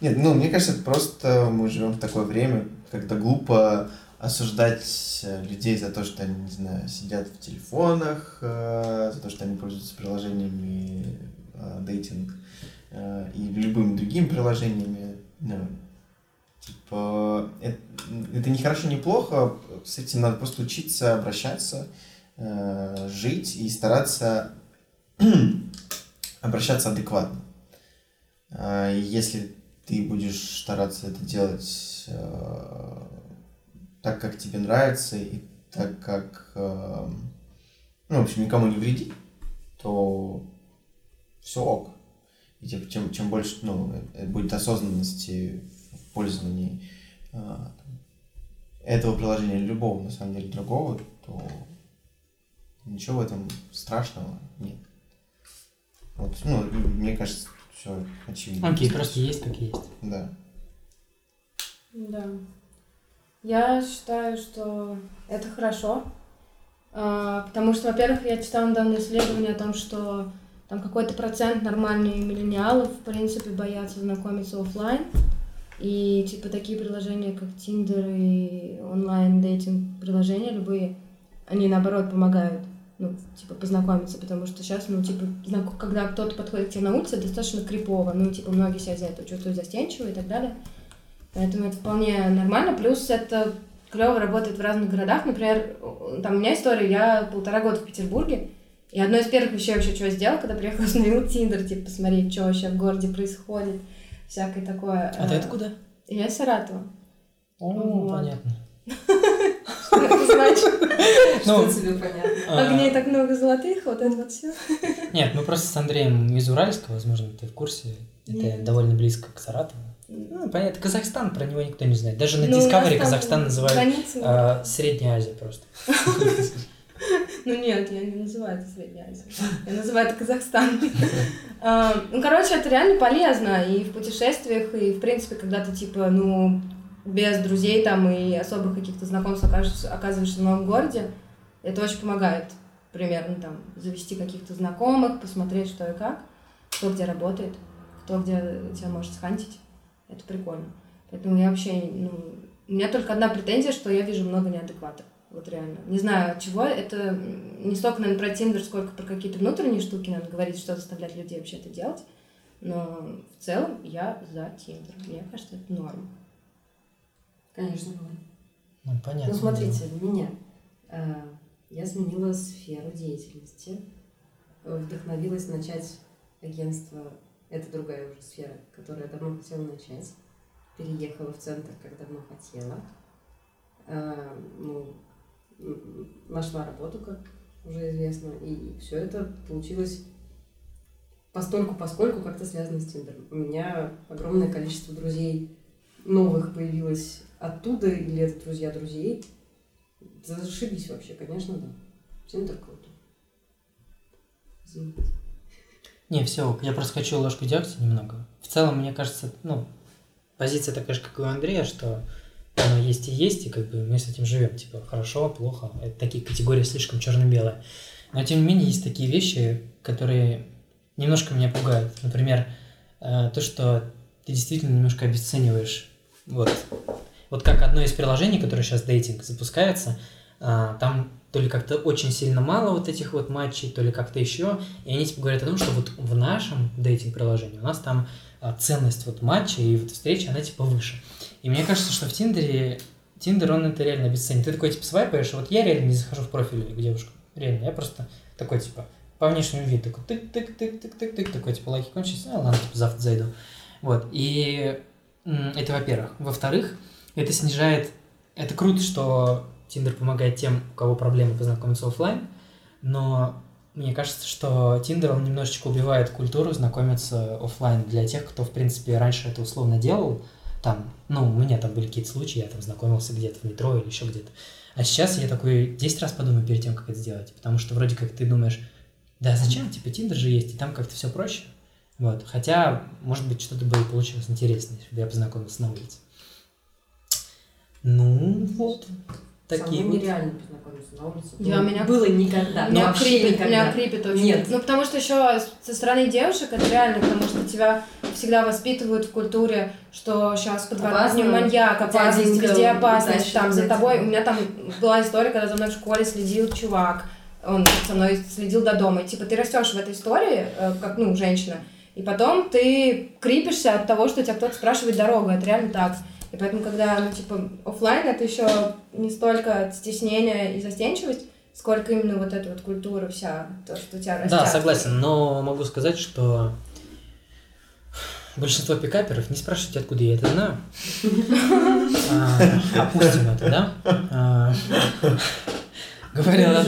Speaker 4: Нет, ну, мне кажется, просто мы живем в такое время, когда глупо осуждать э, людей за то, что они, не знаю, сидят в телефонах, э, за то, что они пользуются приложениями э, дейтинг и любыми другими приложениями. Ну, типа, это, это не хорошо, не плохо, с этим надо просто учиться обращаться, э, жить и стараться обращаться адекватно. И Если ты будешь стараться это делать э, так, как тебе нравится, и так, как, э, ну, в общем, никому не вреди, то все ок. И типа, чем, чем больше ну, э, будет осознанности пользовании э, этого приложения или любого, на самом деле, другого, то ничего в этом страшного нет. Вот, ну, мне кажется, все очевидно.
Speaker 2: Окей, просто есть как есть.
Speaker 4: Да.
Speaker 1: Да. Я считаю, что это хорошо. А, Потому что, во-первых, я читала недавно исследование о том, что там какой-то процент нормальных миллениалов, в принципе, боятся знакомиться оффлайн. И типа такие приложения, как Tinder и онлайн-дейтинг приложения любые, они наоборот помогают, ну, типа, познакомиться, потому что сейчас, ну, типа, знак- когда кто-то подходит к тебе на улице, достаточно крипово, ну, типа, многие себя за это чувствуют застенчиво и так далее. Поэтому это вполне нормально. Плюс это клево работает в разных городах. Например, там у меня история, я полтора года в Петербурге, и одно из первых вещей вообще, что я сделала, когда приехала, установила Тиндер, типа, посмотреть, что вообще в городе происходит, всякое такое.
Speaker 2: А ты откуда?
Speaker 1: Я из Саратова.
Speaker 2: О,
Speaker 1: Вот.
Speaker 2: понятно.
Speaker 1: Что это значит?
Speaker 2: Ну,
Speaker 3: Что тебе понятно?
Speaker 2: а,
Speaker 1: Огней так много золотых, вот это вот все.
Speaker 2: Нет, мы просто с Андреем из Уральска, возможно, ты в курсе. Это
Speaker 1: Нет.
Speaker 2: довольно близко к Саратову. Ну, понятно, Казахстан, про него никто не знает. Даже на
Speaker 1: Ну,
Speaker 2: Discovery Казахстан называют а, Средняя Азия просто.
Speaker 1: Ну нет, я не называю это Средняя Азия. Я называю это Казахстан. А, Ну, короче, это реально полезно и в путешествиях, и, в принципе, когда ты, типа, ну, без друзей там и особых каких-то знакомств окажешься, оказываешься в новом городе, это очень помогает примерно там завести каких-то знакомых, посмотреть, что и как, кто где работает, кто где тебя может схантить. Это прикольно. Поэтому я вообще, ну, у меня только одна претензия, что я вижу много неадекватов. Вот реально. Не знаю, от чего. Это не столько, наверное, про Тиндер, сколько про какие-то внутренние штуки надо говорить, что заставлять людей вообще это делать. Но в целом я за Тиндер. Мне кажется, это норм.
Speaker 3: Конечно.
Speaker 2: Ну, понятно.
Speaker 3: Ну, смотрите, меня. э, Я сменила сферу деятельности. э, Вдохновилась начать агентство. Это другая уже сфера, которую я давно хотела начать. Переехала в центр, как давно хотела. Э, Ну, нашла работу, как уже известно. И все это получилось постольку, поскольку как-то связано с Тиндером. У меня огромное количество друзей новых появилось оттуда, или это друзья друзей. Зашибись вообще, конечно, да. Тиндер круто. Извините.
Speaker 2: Не, все, я просто хочу ложку дегтя немного. В целом, мне кажется, ну, позиция такая же, как и у Андрея, что оно есть и есть, и как бы мы с этим живем. Типа, хорошо, плохо. Это такие категории слишком черно-белые. Но, тем не менее, есть такие вещи, которые немножко меня пугают. Например, э, то, что ты действительно немножко обесцениваешь. Вот. Вот как одно из приложений, которое сейчас дейтинг запускается, а, там то ли как-то очень сильно мало вот этих вот матчей, то ли как-то еще. И они типа говорят о том, что вот в нашем дейтинг-приложении у нас там а, ценность вот матча и вот встречи, она типа выше. И мне кажется, что в Тиндере, Тиндер, он это реально обесценит. Ты такой типа свайпаешь, вот я реально не захожу в профиль к девушкам. Реально, я просто такой типа по внешнему виду такой тык-тык-тык-тык-тык-тык, такой типа лайки кончились, а ладно, типа завтра зайду. Вот, и это во-первых. Во-вторых, это снижает... Это круто, что Тиндер помогает тем, у кого проблемы познакомиться оффлайн, но мне кажется, что Тиндер, он немножечко убивает культуру знакомиться оффлайн для тех, кто, в принципе, раньше это условно делал. Там, ну, у меня там были какие-то случаи, я там знакомился где-то в метро или еще где-то. А сейчас я такой 10 раз подумаю перед тем, как это сделать, потому что вроде как ты думаешь, да зачем, типа Тиндер же есть, и там как-то все проще. Вот. Хотя, может быть, что-то бы и получилось интереснее, если бы я познакомился на улице. Ну, вот. Такие
Speaker 3: мной
Speaker 2: вот.
Speaker 3: нереально познакомиться на улице.
Speaker 1: Я-
Speaker 3: Ну,
Speaker 1: меня-
Speaker 3: Было никогда. ну,
Speaker 1: меня,
Speaker 3: вообще
Speaker 1: крипит,
Speaker 3: никогда.
Speaker 1: меня крипит очень.
Speaker 3: Нет.
Speaker 1: Ну, потому что еще со стороны девушек это реально, потому что тебя всегда воспитывают в культуре, что сейчас подворотни
Speaker 3: Опасно.
Speaker 1: маньяк, опасность, везде опасность, там за тобой. У меня там была история, когда за мной в школе следил чувак, он со мной следил до дома. И, типа, ты растешь в этой истории, э, как, ну, женщина, и потом ты крипишься от того, что тебя кто-то спрашивает дорогу. Это реально так. И поэтому, когда, ну, типа, оффлайн это еще не столько стеснение и застенчивость, сколько именно вот эта вот культура вся, то, что тебя растят.
Speaker 2: Да, согласен, но могу сказать, что большинство пикаперов, не спрашивайте, откуда я это знаю. А, Опустим это, да? А, Говорят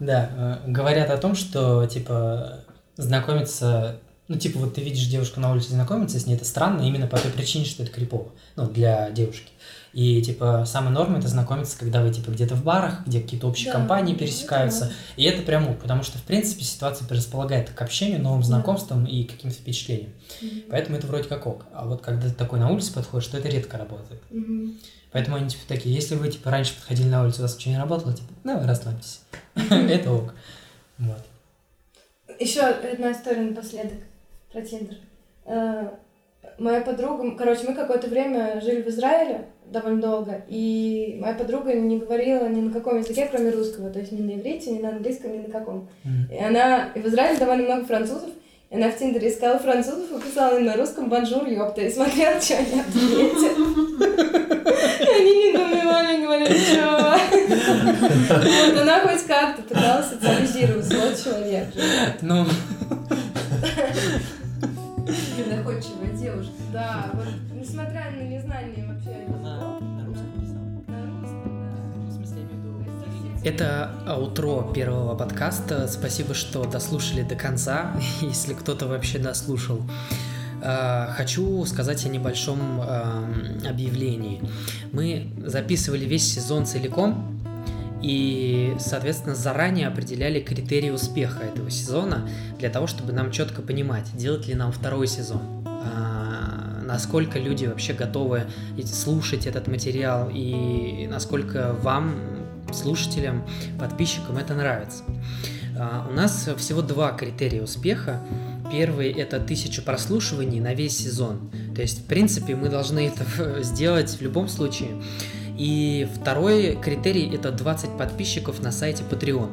Speaker 3: да.
Speaker 2: Э, говорят о том, что, типа, знакомиться... Ну, типа, вот ты видишь девушку на улице, знакомиться с ней, это странно именно по той причине, что это крипово. Ну, для девушки. И, типа, самая норма это знакомиться, когда вы, типа, где-то в барах, где какие-то общие
Speaker 1: Да,
Speaker 2: компании
Speaker 1: это
Speaker 2: пересекаются. И это прям ок, потому что, в принципе, ситуация предрасполагает к общению, новым знакомствам и каким-то впечатлениям.
Speaker 1: Мгм.
Speaker 2: Поэтому это вроде как ок. А вот когда ты такой на улице подходишь, то это редко работает.
Speaker 1: Мгм.
Speaker 2: Поэтому они, типа, такие, если вы, типа, раньше подходили на улицу, у вас ничего не работало, типа, давай расслабьтесь. Это ок. Вот.
Speaker 1: Еще одна история напоследок про Тиндер. Моя подруга, короче, мы какое-то время жили в Израиле довольно долго, и моя подруга не говорила ни на каком языке, кроме русского, то есть ни на иврите, ни на английском, ни на каком.
Speaker 2: Мгм.
Speaker 1: И она, и в Израиле довольно много французов, И она в Тиндере искала французов и писала им на русском «Бонжур, ёпта», и смотрела, что они ответят. Они недоумевали, говорили, что... Вот, она хоть как-то пыталась социализировать свой человек.
Speaker 2: Ну,
Speaker 3: Находчивая девушка.
Speaker 1: Да, вот, несмотря на незнание вообще языков,
Speaker 2: на русском писала.
Speaker 1: на русском, да.
Speaker 2: В смысле, я имею в виду, Это аутро первого подкаста. Спасибо, что дослушали до конца, если кто-то вообще дослушал. А, Хочу сказать о небольшом объявлении. Мы записывали весь сезон целиком, и, соответственно, заранее определяли критерии успеха этого сезона для того, чтобы нам четко понимать, делать ли нам второй сезон, а, насколько люди вообще готовы слушать этот материал и насколько вам, слушателям, подписчикам это нравится. А, У нас всего два критерия успеха. Первый – это тысяча прослушиваний на весь сезон. То есть, в принципе, мы должны это сделать в любом случае. И второй критерий – это 20 подписчиков на сайте Patreon.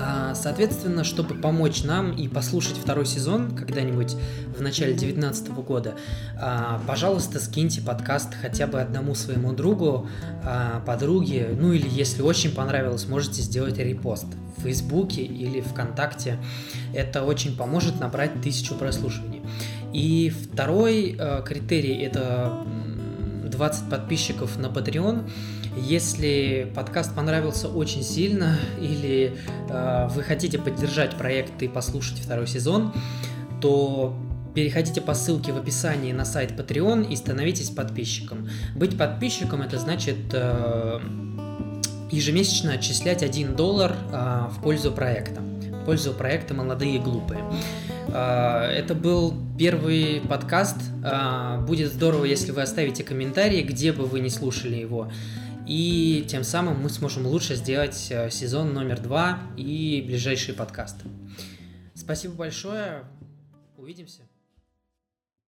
Speaker 2: А, Соответственно, чтобы помочь нам и послушать второй сезон когда-нибудь в начале 2019 года, а, пожалуйста, скиньте подкаст хотя бы одному своему другу, а, подруге, ну или если очень понравилось, можете сделать репост в Фейсбуке или ВКонтакте. Это очень поможет набрать тысячу прослушиваний. И второй э, критерий – это 20 подписчиков на Patreon. Если подкаст понравился очень сильно или э, вы хотите поддержать проект и послушать второй сезон, то переходите по ссылке в описании на сайт Patreon и становитесь подписчиком. Быть подписчиком это значит э, ежемесячно отчислять 1 доллар э, в пользу проекта. В пользу проекта «Молодые и глупые». Э, Это был первый подкаст. Э, Будет здорово, если вы оставите комментарии, где бы вы не слушали его. И тем самым мы сможем лучше сделать э, сезон номер два и ближайшие подкасты. Спасибо большое. Увидимся.